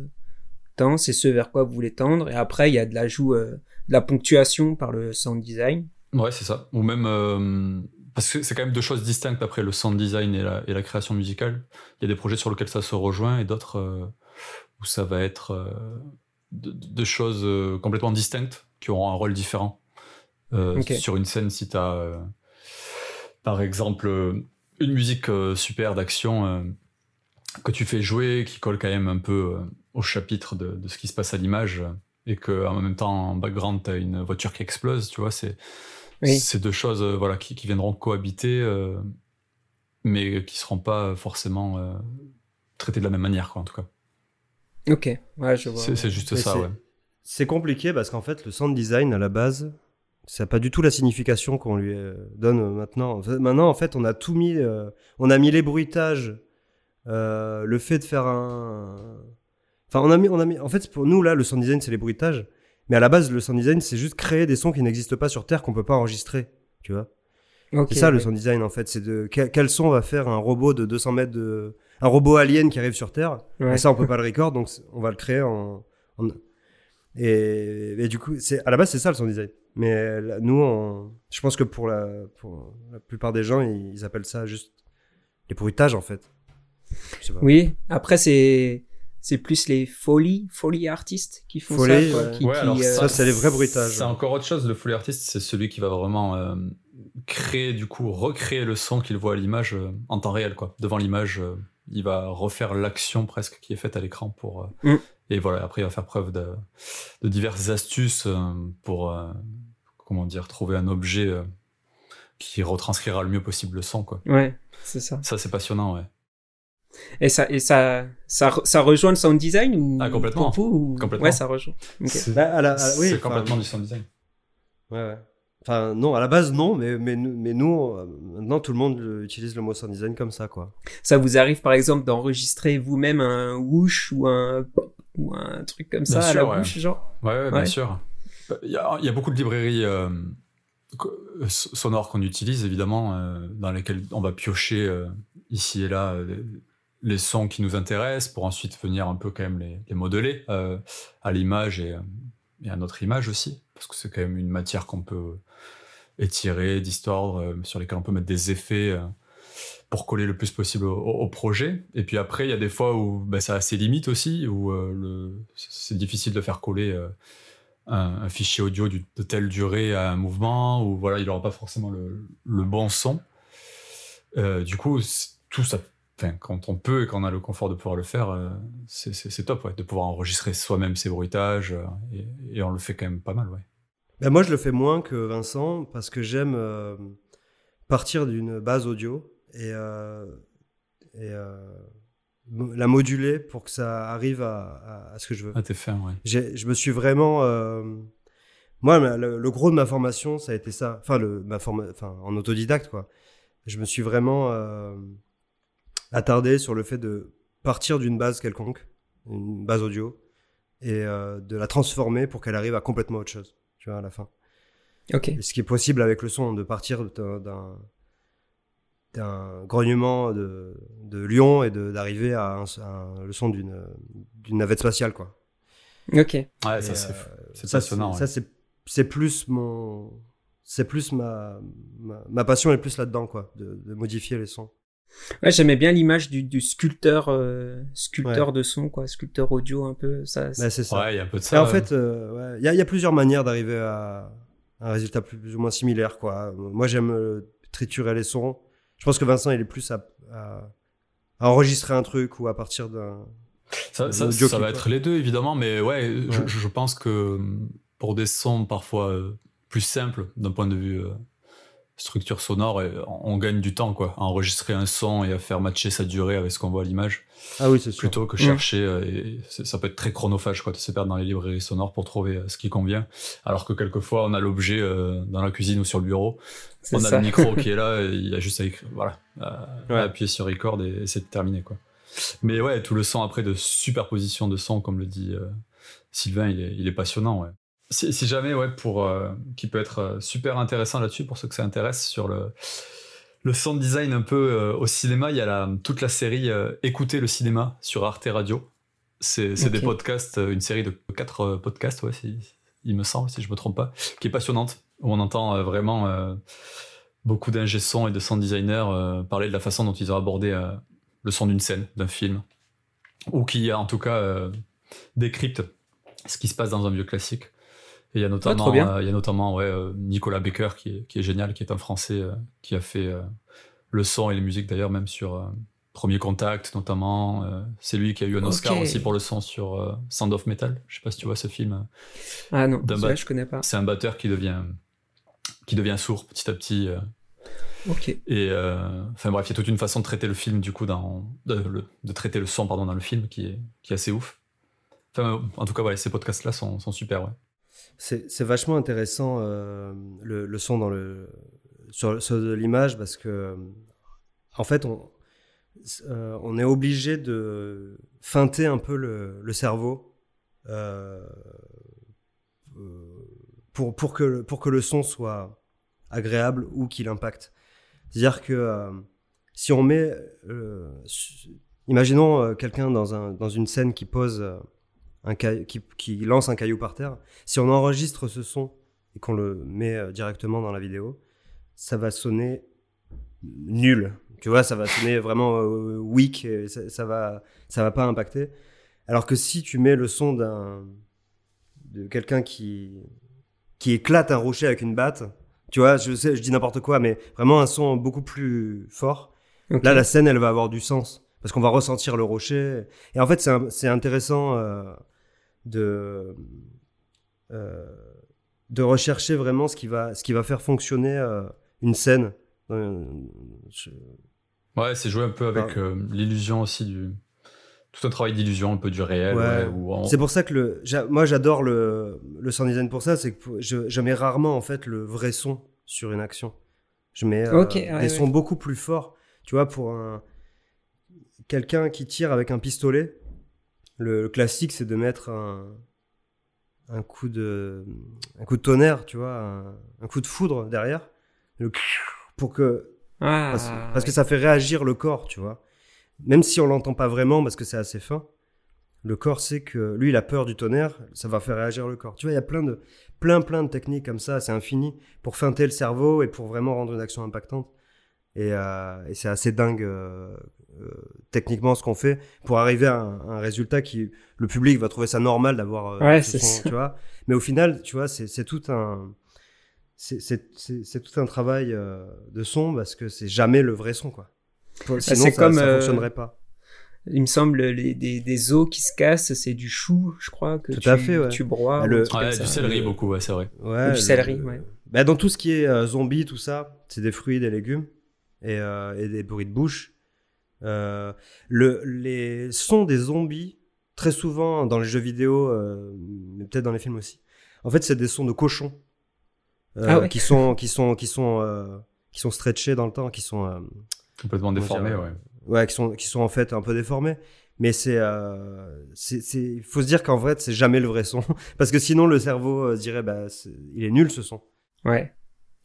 temps, c'est ce vers quoi vous voulez tendre. Et après, il y a de l'ajout, euh, de la ponctuation par le sound design. Ouais, c'est ça. Ou même. euh, parce que c'est quand même deux choses distinctes après le sound design et la, et la création musicale. Il y a des projets sur lesquels ça se rejoint et d'autres euh, où ça va être euh, de- de- deux choses complètement distinctes qui auront un rôle différent. Sur une scène, si tu as par exemple une musique super d'action que tu fais jouer, qui colle quand même un peu au chapitre de, de ce qui se passe à l'image, et que en même temps en background tu as une voiture qui explose, tu vois, c'est c'est deux choses voilà, qui, qui, viendront cohabiter, mais qui seront pas forcément traitées de la même manière, quoi, en tout cas. Ok, ouais, je vois. C'est juste ça, ouais. C'est compliqué parce qu'en fait, le sound design, à la base, ça n'a pas du tout la signification qu'on lui euh, donne maintenant. Maintenant, en fait, on a tout mis. Euh, on a mis les bruitages, euh, le fait de faire un. Enfin, on a mis, on a mis. En fait, pour nous là, le sound design, c'est les bruitages. Mais à la base, le sound design, c'est juste créer des sons qui n'existent pas sur Terre, qu'on peut pas enregistrer. Tu vois. c'est ça le sound design en fait. C'est de quel, son va faire un robot de 200 mètres de un robot alien qui arrive sur Terre. Et ça, on peut pas le record, donc on va le créer en, en et, du coup, c'est à la base, c'est ça le sound design. Mais nous, je pense que pour la, pour la plupart des gens, ils appellent ça juste les bruitages en fait. Oui, après, c'est c'est plus les folies, folies artistes qui font ça. Quoi, ça, c'est les vrais bruitages. C'est encore autre chose. Le folie artiste, c'est celui qui va vraiment euh, créer, du coup, recréer le son qu'il voit à l'image euh, en temps réel, quoi. Devant l'image, euh, il va refaire l'action presque qui est faite à l'écran pour, mm. Et voilà, après, il va faire preuve de, diverses astuces euh, pour, euh, comment dire, trouver un objet euh, qui retranscrira le mieux possible le son, quoi. Ouais, c'est ça. Ça, c'est passionnant, ouais. Et ça, et ça, ça, ça rejoint le sound design ou ah, complètement. complètement. Ouais, ça rejoint. C'est bah, oui, complètement du sound design. Ouais, ouais. Enfin, non, à la base, non, mais, mais, mais nous, maintenant, tout le monde utilise le mot sound design comme ça, quoi. Ça vous arrive, par exemple, d'enregistrer vous-même un whoosh ou un ou un truc comme ça à la bouche, genre? Ouais, bien sûr. Il y, a, il y, a, beaucoup de librairies euh, sonores qu'on utilise, évidemment, euh, dans lesquelles on va piocher euh, ici et là les, sons qui nous intéressent pour ensuite venir un peu quand même les, modeler à l'image et, et, à notre image aussi, parce que c'est quand même une matière qu'on peut étirer, distordre, sur lesquelles on peut mettre des effets pour coller le plus possible au, projet. Et puis après, il y a des fois où bah, ça a ses limites aussi, où euh, c'est difficile de faire coller euh, un, fichier audio de telle durée à un mouvement, ou voilà, il n'aura pas forcément le, bon son. Euh, du coup, tout ça, quand on peut et qu'on a le confort de pouvoir le faire, c'est top ouais, de pouvoir enregistrer soi-même ses bruitages, et, on le fait quand même pas mal. Ouais. Ben moi, je le fais moins que Vincent, parce que j'aime partir d'une base audio et, euh, et euh, la moduler pour que ça arrive à, à, ce que je veux. À tes fins, ouais. Je me suis vraiment. Euh, moi, le, gros de ma formation, ça a été ça. Enfin, le, ma forme, enfin, en autodidacte, quoi. Je me suis vraiment attardé sur le fait de partir d'une base quelconque, une base audio, et de la transformer pour qu'elle arrive à complètement autre chose, tu vois, à la fin. Ok. ce qui est possible avec le son, de partir d'un un grognement de, de lion et d'arriver à, le son d'une navette spatiale, quoi. Ok. Ouais, ça c'est euh, passionnant. Ça c'est plus mon, c'est plus ma, ma, passion est plus là-dedans, quoi, de, de, modifier les sons. Ouais, j'aimais bien l'image du, du, sculpteur, euh, sculpteur de son, quoi, sculpteur audio un peu. Ça. c'est ça. Ouais, il y a un peu de ça. en fait, euh, il y, a, y, a, plusieurs manières d'arriver à un résultat plus, ou moins similaire, quoi. Moi, j'aime triturer les sons je pense que Vincent, il est plus à, enregistrer un truc ou à partir d'un. Ça, ça, va être les deux, évidemment, mais ouais, Je, pense que pour des sons parfois euh, plus simples d'un point de vue euh, structure sonore, on gagne du temps, quoi, à enregistrer un son et à faire matcher sa durée avec ce qu'on voit à l'image. Ah oui, c'est sûr. Plutôt que chercher, euh, et ça peut être très chronophage, quoi, de se perdre dans les librairies sonores pour trouver ce qui convient. Alors que quelquefois, on a l'objet dans la cuisine ou sur le bureau on a le micro qui est [LAUGHS] là, il y a juste à, voilà, appuyer sur record et, c'est terminé. Quoi. Mais ouais, tout le son après de superposition de son, comme le dit euh, Sylvain, il est, passionnant. Ouais. Si, jamais, ouais, pour, euh, qui peut être euh, super intéressant là-dessus, pour ceux que ça intéresse, sur le, le sound design un peu au cinéma, il y a la, toute la série Écouter le cinéma sur Arte Radio. C'est des podcasts, une série de quatre podcasts, ouais, il me semble, si je me trompe pas, qui est passionnante où on entend euh, vraiment euh, beaucoup d'ingé son et de sound designers euh, parler de la façon dont ils ont abordé le son d'une scène, d'un film, ou qui en tout cas décrypte ce qui se passe dans un vieux classique. Et il y a notamment, il y a notamment ouais, Nicolas Becker qui est, qui est, génial, qui est un Français qui a fait le son et les musiques d'ailleurs même sur Premier Contact notamment. c'est lui qui a eu un Oscar aussi pour le son sur Sound of Metal. Je sais pas si tu vois ce film. Ah non, je connais pas. C'est un batteur qui devient qui devient sourd petit à petit. Ok. Et enfin bref, il y a toute une façon de traiter le film du coup dans de, de, traiter le son pardon dans le film qui est qui est assez ouf. Enfin, en tout cas, ouais, ces podcasts là sont, sont super, ouais. C'est vachement intéressant le, le, son dans le sur, sur l'image parce que en fait on euh, on est obligé de feinter un peu le, cerveau euh, euh, pour, pour, que, pour que le son soit agréable ou qu'il impacte. C'est-à-dire que si on met... imaginons quelqu'un dans, un, dans une scène qui pose un qui, qui, lance un caillou par terre. Si on enregistre ce son et qu'on le met directement dans la vidéo, ça va sonner nul. Tu vois, ça va sonner vraiment euh, weak, et ça, va, ça va pas impacter. Alors que si tu mets le son d'un de quelqu'un qui qui éclate un rocher avec une batte, tu vois, je sais, je dis n'importe quoi, mais vraiment un son beaucoup plus fort. Là, la scène, elle va avoir du sens parce qu'on va ressentir le rocher. Et en fait, c'est intéressant euh, de euh, de rechercher vraiment ce qui va ce qui va faire fonctionner une scène. Ouais, c'est jouer un peu avec euh, l'illusion aussi du. Tout un travail d'illusion, un peu du réel. C'est pour ça que le, moi j'adore le, le sound design pour ça, c'est que je, mets rarement en fait le vrai son sur une action. Je mets euh, des sons beaucoup plus forts. Tu vois, pour un quelqu'un qui tire avec un pistolet, le, classique c'est de mettre un, un coup de un coup de tonnerre, tu vois, un, un coup de foudre derrière, le, pour que ah, parce, que ça fait réagir le corps, tu vois. Même si on l'entend pas vraiment parce que c'est assez fin, le corps sait que lui, il a peur du tonnerre, ça va faire réagir le corps. Tu vois, il y a plein de, plein, plein de techniques comme ça, c'est infini, pour feinter le cerveau et pour vraiment rendre une action impactante. Et, euh, c'est assez dingue euh, techniquement ce qu'on fait pour arriver à un, résultat qui le public va trouver ça normal d'avoir ouais, c'est tu vois mais au final tu vois c'est tout un c'est tout un travail euh, de son parce que c'est jamais le vrai son quoi. Bah, Sinon ça, comme, ça euh, fonctionnerait pas. Il me semble les, des, des os qui se cassent, c'est du chou, je crois que tout tu, à fait, ouais. tu broies. Ah, le, du céleri beaucoup, ouais, c'est vrai. Ouais, du céleri, ouais. Bah, dans tout ce qui est euh, zombie, tout ça, c'est des fruits, des légumes et, et des bruits de bouche. Le, les sons des zombies, très souvent dans les jeux vidéo, mais peut-être dans les films aussi. En fait, c'est des sons de cochons. Ah euh, qui sont qui sont qui sont euh, qui sont stretchés dans le temps, qui sont euh, complètement déformés, ouais. Ouais, qui sont qui sont en fait un peu déformés. Mais c'est c'est il faut se dire qu'en vrai c'est jamais le vrai son [LAUGHS] parce que sinon le cerveau dirait bah il est nul ce son. Ouais.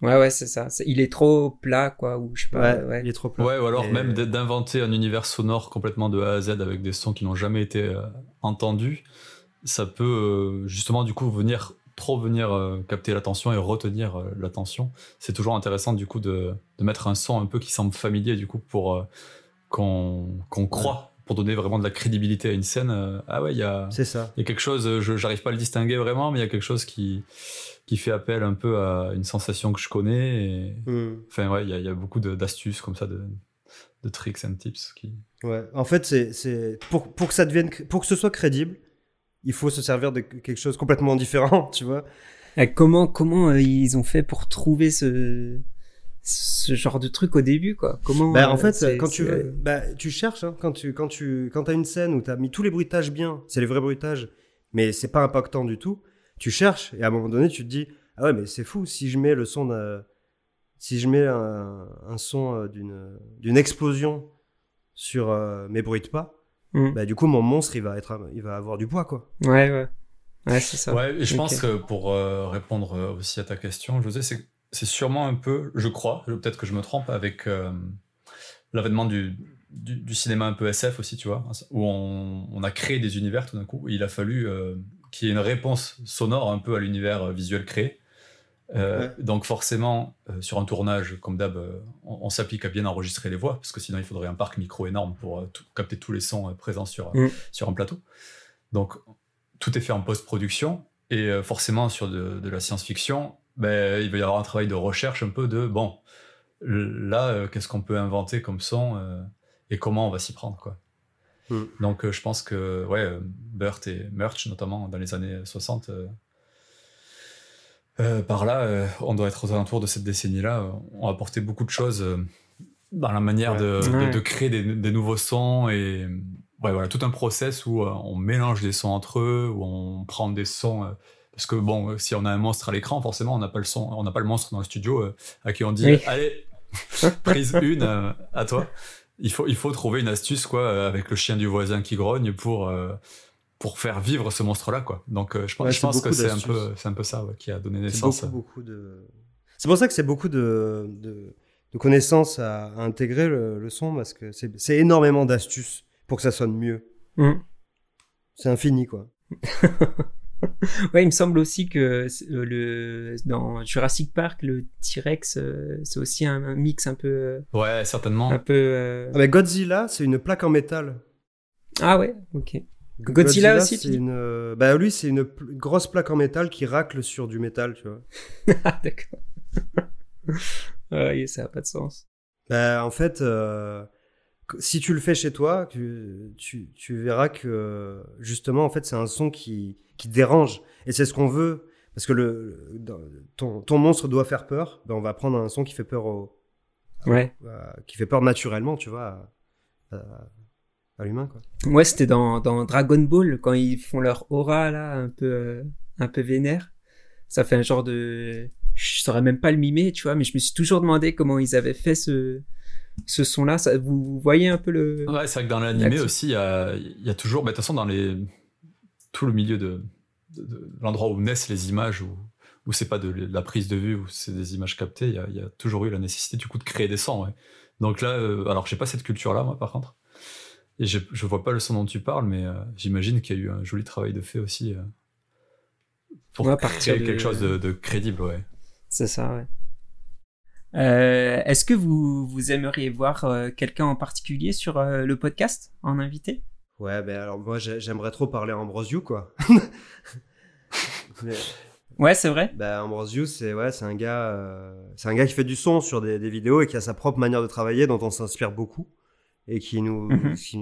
Ouais, ouais, c'est ça. il est trop plat, quoi, ou je sais pas. Ouais, ouais. il est trop plat. Ouais, ou alors même d'inventer un univers sonore complètement de A à Z avec des sons qui n'ont jamais été entendus. Ça peut justement du coup venir trop venir euh, capter l'attention et retenir euh, l'attention. C'est toujours intéressant du coup de, de, mettre un son un peu qui semble familier du coup pour euh, qu'on qu'on croit, pour donner vraiment de la crédibilité à une scène. ah ouais, il y a, c'est ça. Il y a quelque chose, je j'arrive pas à le distinguer vraiment, mais il y a quelque chose qui qui fait appel un peu à une sensation que je connais. Et... Hmm. Enfin ouais, il y a, y a, beaucoup d'astuces comme ça de, de tricks and tips qui. Ouais, en fait c'est pour pour que ça devienne pour que ce soit crédible il faut se servir de quelque chose complètement différent, [LAUGHS] tu vois. comment comment euh, ils ont fait pour trouver ce ce genre de truc au début quoi? Comment bah, en euh, fait quand tu veux, bah, tu cherches hein, quand tu quand tu quand as une scène où tu as mis tous les bruitages bien, c'est les vrais bruitages, mais c'est pas impactant du tout. Tu cherches et à un moment donné tu te dis ah ouais mais c'est fou si je mets le son de, si je mets un, un son euh, d'une d'une explosion sur mes bruits de pas Mm. bah, du coup, mon monstre, il va, être, il va avoir du poids, quoi. Ouais, ouais. Ouais, c'est ça. Ouais, et je pense que pour euh, répondre euh, aussi à ta question, José, c'est, c'est sûrement un peu, je crois, peut-être que je me trompe, avec euh, l'avènement du, du, cinéma un peu SF aussi, tu vois, où on, on a créé des univers tout d'un coup. il a fallu y ait une réponse sonore un peu à l'univers visuel créé. Euh, donc forcément, euh, sur un tournage, comme d'hab, euh, on, s'applique à bien enregistrer les voix, parce que sinon il faudrait un parc micro énorme pour capter tous les sons présents sur, mm. sur un plateau. Donc tout est fait en post-production, et forcément sur de, la science-fiction, ben, il va y avoir un travail de recherche un peu de, bon, là, qu'est-ce qu'on peut inventer comme son, et comment on va s'y prendre, quoi. Mm. Donc je pense que, ouais, Burt et Merch, notamment dans les années 60, Euh, par là, euh, on doit être aux alentours de cette décennie-là. On a apporté beaucoup de choses euh, dans la manière Ouais. de, de- Ouais. de créer des, des nouveaux sons et ouais, voilà, tout un process où euh, on mélange des sons entre eux, où on prend des sons. euh, parce que bon, euh, si on a un monstre à l'écran, forcément, on n'a pas le son, on n'a pas le monstre dans le studio euh, à qui on dit Oui. allez, [LAUGHS] prise une euh, à toi. Il faut, il faut trouver une astuce quoi euh, avec le chien du voisin qui grogne pour euh, pour faire vivre ce monstre là quoi. Donc euh, je pense, Ouais, je c'est pense que c'est un peu c'est un peu ça ouais, qui a donné C'est naissance. beaucoup, beaucoup de. C'est pour ça que c'est beaucoup de, de, de connaissances à, à intégrer le, le son parce que c'est c'est énormément d'astuces pour que ça sonne mieux. Mm. C'est infini quoi. [LAUGHS] Ouais, il me semble aussi que euh, le dans Jurassic Park, le T-Rex, euh, c'est aussi un, un mix un peu, euh, Ouais, certainement. un peu. euh, Ah, mais Godzilla, c'est une plaque en métal. Ah ouais, ok. Godzilla aussi, tu c'est dis? une. euh, Bah lui, c'est une pl- grosse plaque en métal qui racle sur du métal, tu vois. [LAUGHS] Ah d'accord. [LAUGHS] ouais, ça a pas de sens. Bah, en fait, euh, si tu le fais chez toi, tu, tu, tu verras que justement, en fait, c'est un son qui, qui dérange. Et c'est ce qu'on veut. Parce que le, ton, ton monstre doit faire peur. Ben, on va prendre un son qui fait peur au, Ouais. à- qui fait peur naturellement, tu vois, à, à- à l'humain, quoi. Ouais, c'était dans, dans Dragon Ball quand ils font leur aura là, un peu, euh, un peu vénère. Ça fait un genre de, je saurais même pas le mimer, tu vois, mais je me suis toujours demandé comment ils avaient fait ce, ce son-là. Ça, vous, vous voyez un peu le. Ouais, c'est vrai que dans l'animé aussi, il y a, y a toujours, bah, de toute façon, dans les, tout le milieu de, de- de l'endroit où naissent les images, où, où c'est pas de la prise de vue, où c'est des images captées, il y a, il y a toujours eu la nécessité du coup de créer des sons. ouais. Donc là, euh, alors j'ai pas cette culture-là, moi, par contre. Et je, je vois pas le son dont tu parles, mais euh, j'imagine qu'il y a eu un joli travail de fait aussi euh, pour Ouais, créer quelque chose de, de crédible, ouais. C'est ça, ouais. Euh, Est-ce que vous, vous aimeriez voir euh, quelqu'un en particulier sur euh, le podcast en invité? Ouais, ben alors moi, j'ai- j'aimerais trop parler Ambrosio, quoi. [LAUGHS] Mais- Ouais, c'est vrai? Bah, Ambrosio, c'est ouais, c'est un gars, euh, c'est un gars qui fait du son sur des, des vidéos et qui a sa propre manière de travailler, dont on s'inspire beaucoup et qui nous, Mhm. qui,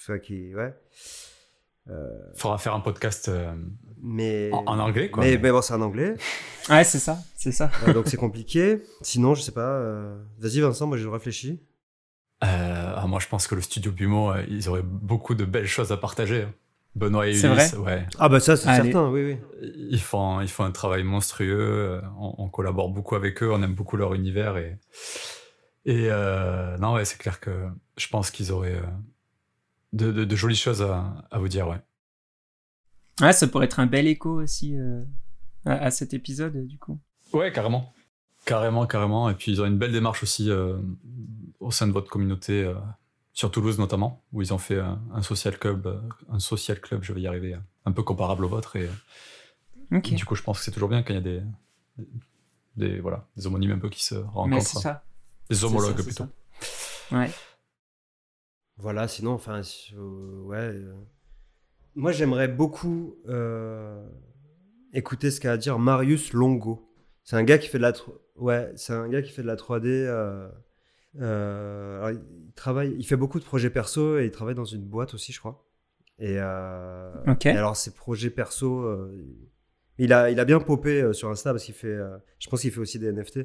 enfin, qui, ouais. Euh, Faudra faire un podcast euh, mais en, en anglais, quoi. mais, mais bon, c'est en anglais, [LAUGHS] Ouais, c'est ça, c'est ça. euh, donc c'est compliqué. Sinon, je sais pas. euh, Vas-y, Vincent, moi je réfléchis. Euh, ah, moi, je pense que le studio Bumo, euh, ils auraient beaucoup de belles choses à partager. hein. Benoît et C'est Ulysse, ouais. Ah bah ça, c'est Allez. certain, oui, oui. Ils font, ils font un travail monstrueux. euh, On, on collabore beaucoup avec eux. On aime beaucoup leur univers. Et, et euh, non, ouais, c'est clair que je pense qu'ils auraient euh, de, de- de jolies choses à, à vous dire, ouais. Ouais, ça pourrait être un bel écho aussi euh, à, à cet épisode, du coup. Ouais, carrément. Carrément, carrément. Et puis, ils ont une belle démarche aussi euh, au sein de votre communauté, euh, sur Toulouse notamment, où ils ont fait un, un social club, un social club, je vais y arriver, un peu comparable au vôtre. Et du coup, je pense que c'est toujours bien quand il y a des, des, voilà, des homonymes un peu qui se Mais rencontrent. c'est ça. Des homologues ça, plutôt. ça. Ouais. Voilà, sinon, enfin, euh, ouais. Moi, j'aimerais beaucoup euh, écouter ce qu'a à dire Marius Longo. C'est un gars qui fait de la, ouais, c'est un gars qui fait de la 3D. euh, euh, alors, il travaille, il fait beaucoup de projets perso et il travaille dans une boîte aussi, je crois. Et, alors, ses projets perso, il a, il a bien popé sur Insta parce qu'il fait, je pense qu'il fait aussi des NFT.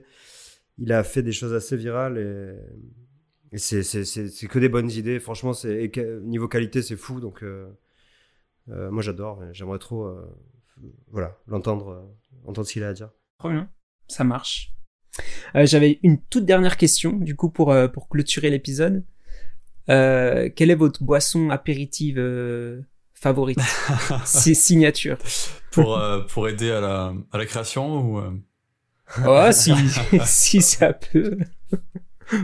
Il a fait des choses assez virales et, et c'est, c'est, c'est, c'est que des bonnes idées. Franchement, c'est, niveau qualité, c'est fou. Donc, euh, moi, j'adore. J'aimerais trop, euh, voilà, l'entendre, euh, entendre ce qu'il a à dire. Trop bien. Ça marche. Euh, J'avais une toute dernière question, du coup, pour, euh, pour clôturer l'épisode. Euh, quelle est votre boisson apéritive euh, favorite? [LAUGHS] C'est signature. Pour, euh, pour aider à la, à la création ou. euh, Oh, [LAUGHS] si, si ça peut.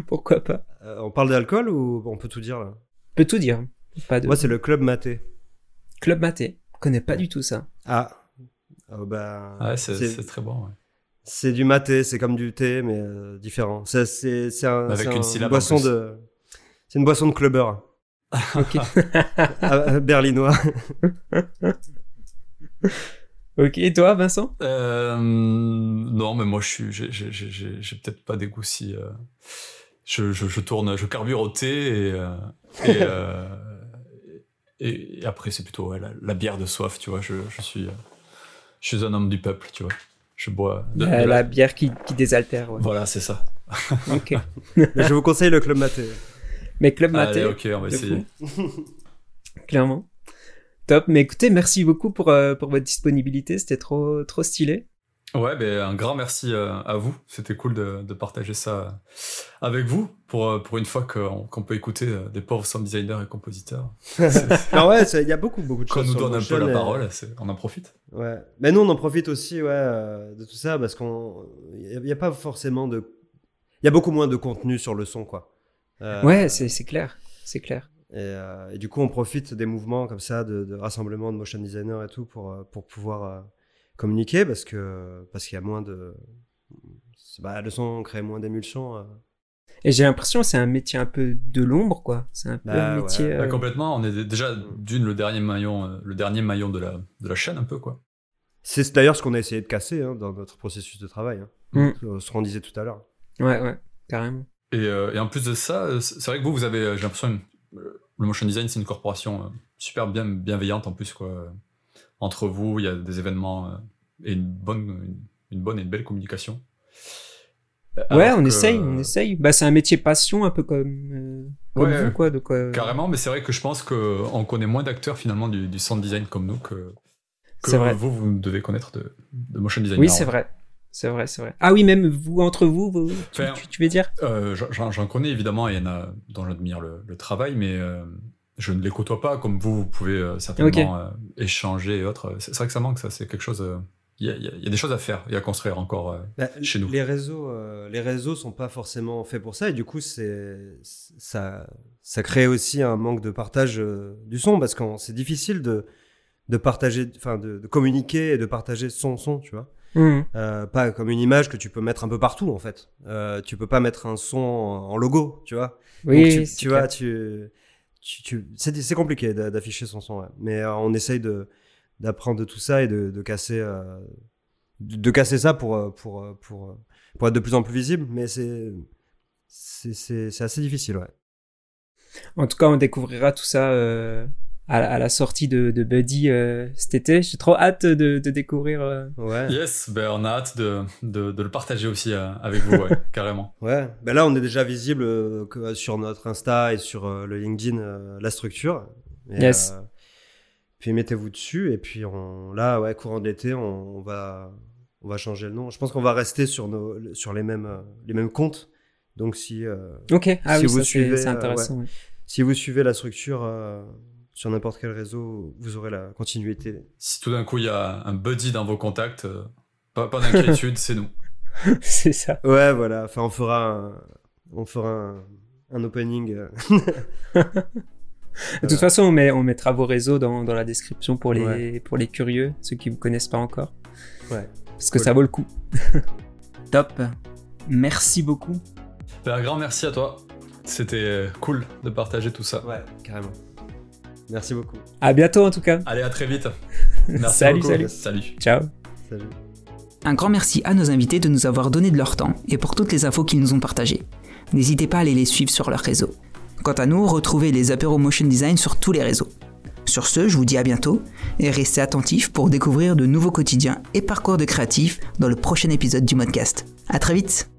Pourquoi pas? Euh, on parle d'alcool ou on peut tout dire là? On peut tout dire. Pas de... Moi, c'est le club maté. Club Maté. Connais pas du tout ça. Ah. Ah, bah, Ouais, c'est, c'est, c'est très bon. ouais. c'est du maté, c'est comme du thé, mais euh, différent. C'est, c'est, c'est un, Avec c'est une un- boisson de. C'est une boisson de clubbeur. [LAUGHS] Ok. [LAUGHS] Ah, berlinois. [LAUGHS] ok, et toi, Vincent? Euh, non, mais moi, je suis, j'ai, j'ai, j'ai- j'ai, j'ai peut-être pas des goûts si. euh, je, je, je tourne, je carbure au thé et, euh, et, euh, et, et après, c'est plutôt ouais, la, la bière de soif, tu vois. Je, je suis, euh, je suis un homme du peuple, tu vois. je bois de, La, de la bière qui, qui désaltère. ouais. Voilà, c'est ça. Ok. Je vous conseille le club maté. Mais Club Maté, Allez, ok, on va essayer. clairement. Top. Mais écoutez, merci beaucoup pour, euh, pour votre disponibilité. C'était trop, trop stylé. Ouais, ben, un grand merci euh, à vous. C'était cool de, de partager ça avec vous pour, euh, pour une fois qu'on peut écouter euh, des pauvres sound designers et compositeurs. [LAUGHS] non, ouais, il y a beaucoup, beaucoup de Qu'on choses. nous sur donne un peu Motion la et- parole, on en profite. Ouais. Mais nous, on en profite aussi, ouais, euh, de tout ça parce qu'on, il n'y a, pas forcément de, il y a beaucoup moins de contenu sur le son, quoi. Euh, Ouais, c'est c'est clair. C'est clair. Et, euh, et du coup, on profite des mouvements comme ça, de, de rassemblement de motion designers et tout pour, euh, pour pouvoir euh, communiquer parce que parce qu'il y a moins de, c'est- bah, le son crée moins d'émulsion. euh. Et j'ai l'impression que c'est un métier un peu de l'ombre, quoi. C'est un peu Bah, un métier. Ouais, euh, complètement. On est dé- déjà d'une le dernier maillon, euh, le dernier maillon de la, de la chaîne un peu quoi. C'est d'ailleurs ce qu'on a essayé de casser hein, dans notre processus de travail. hein. Mm. Ce qu'on disait tout à l'heure. Ouais, ouais, carrément. Et, euh, et en plus de ça, c'est vrai que vous, vous avez, j'ai l'impression, le motion design, c'est une corporation super bien bienveillante en plus quoi. Euh, Entre vous, il y a des événements euh, et une bonne, une, une bonne et une belle communication. ouais, Alors on que- essaye, on essaye. Bah, c'est un métier passion, un peu comme, euh, comme Ouais. vous, quoi. Donc, euh, Carrément, mais c'est vrai que je pense qu'on connaît moins d'acteurs finalement du, du sound design comme nous que, que C'est vrai. vous, vous devez connaître de, de motion design. Oui, c'est vrai. C'est vrai, c'est vrai. Ah oui, même vous, entre vous, vous tu, Enfin, tu- tu veux dire? Euh, j'en- connais évidemment, et il y en a dont j'admire le, le travail, mais euh, je ne les côtoie pas comme vous, vous pouvez euh, certainement euh, échanger et autres. C'est vrai que ça manque, ça, c'est quelque chose. euh, Il y, a, il y a- il y a des choses à faire et à construire encore. euh. Bah, Chez nous. Les réseaux, euh, les réseaux sont pas forcément faits pour ça et du coup c'est ça, ça crée aussi un manque de partage euh, du son parce que c'est difficile de de partager, enfin de, de communiquer et de partager son son, tu vois. Euh, pas comme une image que tu peux mettre un peu partout en fait. Euh, tu peux pas mettre un son en, en logo, tu vois. Oui, Donc, tu, tu vois, clair. tu, tu, c'est compliqué d'a- d'afficher son son, ouais. mais euh, on essaye de d'apprendre de tout ça et de, de casser euh, de, casser ça pour euh, pour pour pour être de plus en plus visible, mais c'est c'est assez difficile, ouais. En tout cas, on découvrira tout ça à, la- à la sortie de, de Buddy euh, cet été. J'ai trop hâte de, de découvrir. euh, Ouais. Yes, ben, on a hâte de, de, de le partager aussi euh, avec vous, ouais, [LAUGHS] carrément. Ouais, ben là on est déjà visible euh, que sur notre Insta et sur euh, le LinkedIn euh, la structure. Et, Yes. euh, puis mettez-vous dessus et puis on là ouais courant de l'été on, on va on va changer le nom. Je pense qu'on va rester sur nos sur les mêmes les mêmes comptes. Donc si euh, Ok, ah Si oui, vous ça, suivez, c'est euh, intéressant. ouais. si vous suivez la structure euh, sur n'importe quel réseau, vous aurez la continuité. Si tout d'un coup il y a un buddy dans vos contacts, euh, pas, pas d'inquiétude, [LAUGHS] c'est nous. c'est ça. Ouais voilà, enfin on fera un, on fera un, un opening. euh, De toute façon, on, met, on mettra vos réseaux dans, dans la description pour les, Ouais. pour les curieux, ceux qui vous connaissent pas encore. Ouais. Parce que Cool. ça vaut le coup. [LAUGHS] Top. Merci beaucoup. Ben, un grand merci à toi. C'était euh, cool de partager tout ça. ouais, carrément. Merci beaucoup. À bientôt en tout cas. Allez, à très vite. [LAUGHS] Merci salut, beaucoup. salut. Salut. Ciao. Salut. Un grand merci à nos invités de nous avoir donné de leur temps et pour toutes les infos qu'ils nous ont partagées. N'hésitez pas à aller les suivre sur leurs réseaux. Quant à nous, retrouvez les apéros Motion Design sur tous les réseaux. Sur ce, je vous dis à bientôt et restez attentifs pour découvrir de nouveaux quotidiens et parcours de créatifs dans le prochain épisode du podcast. À très vite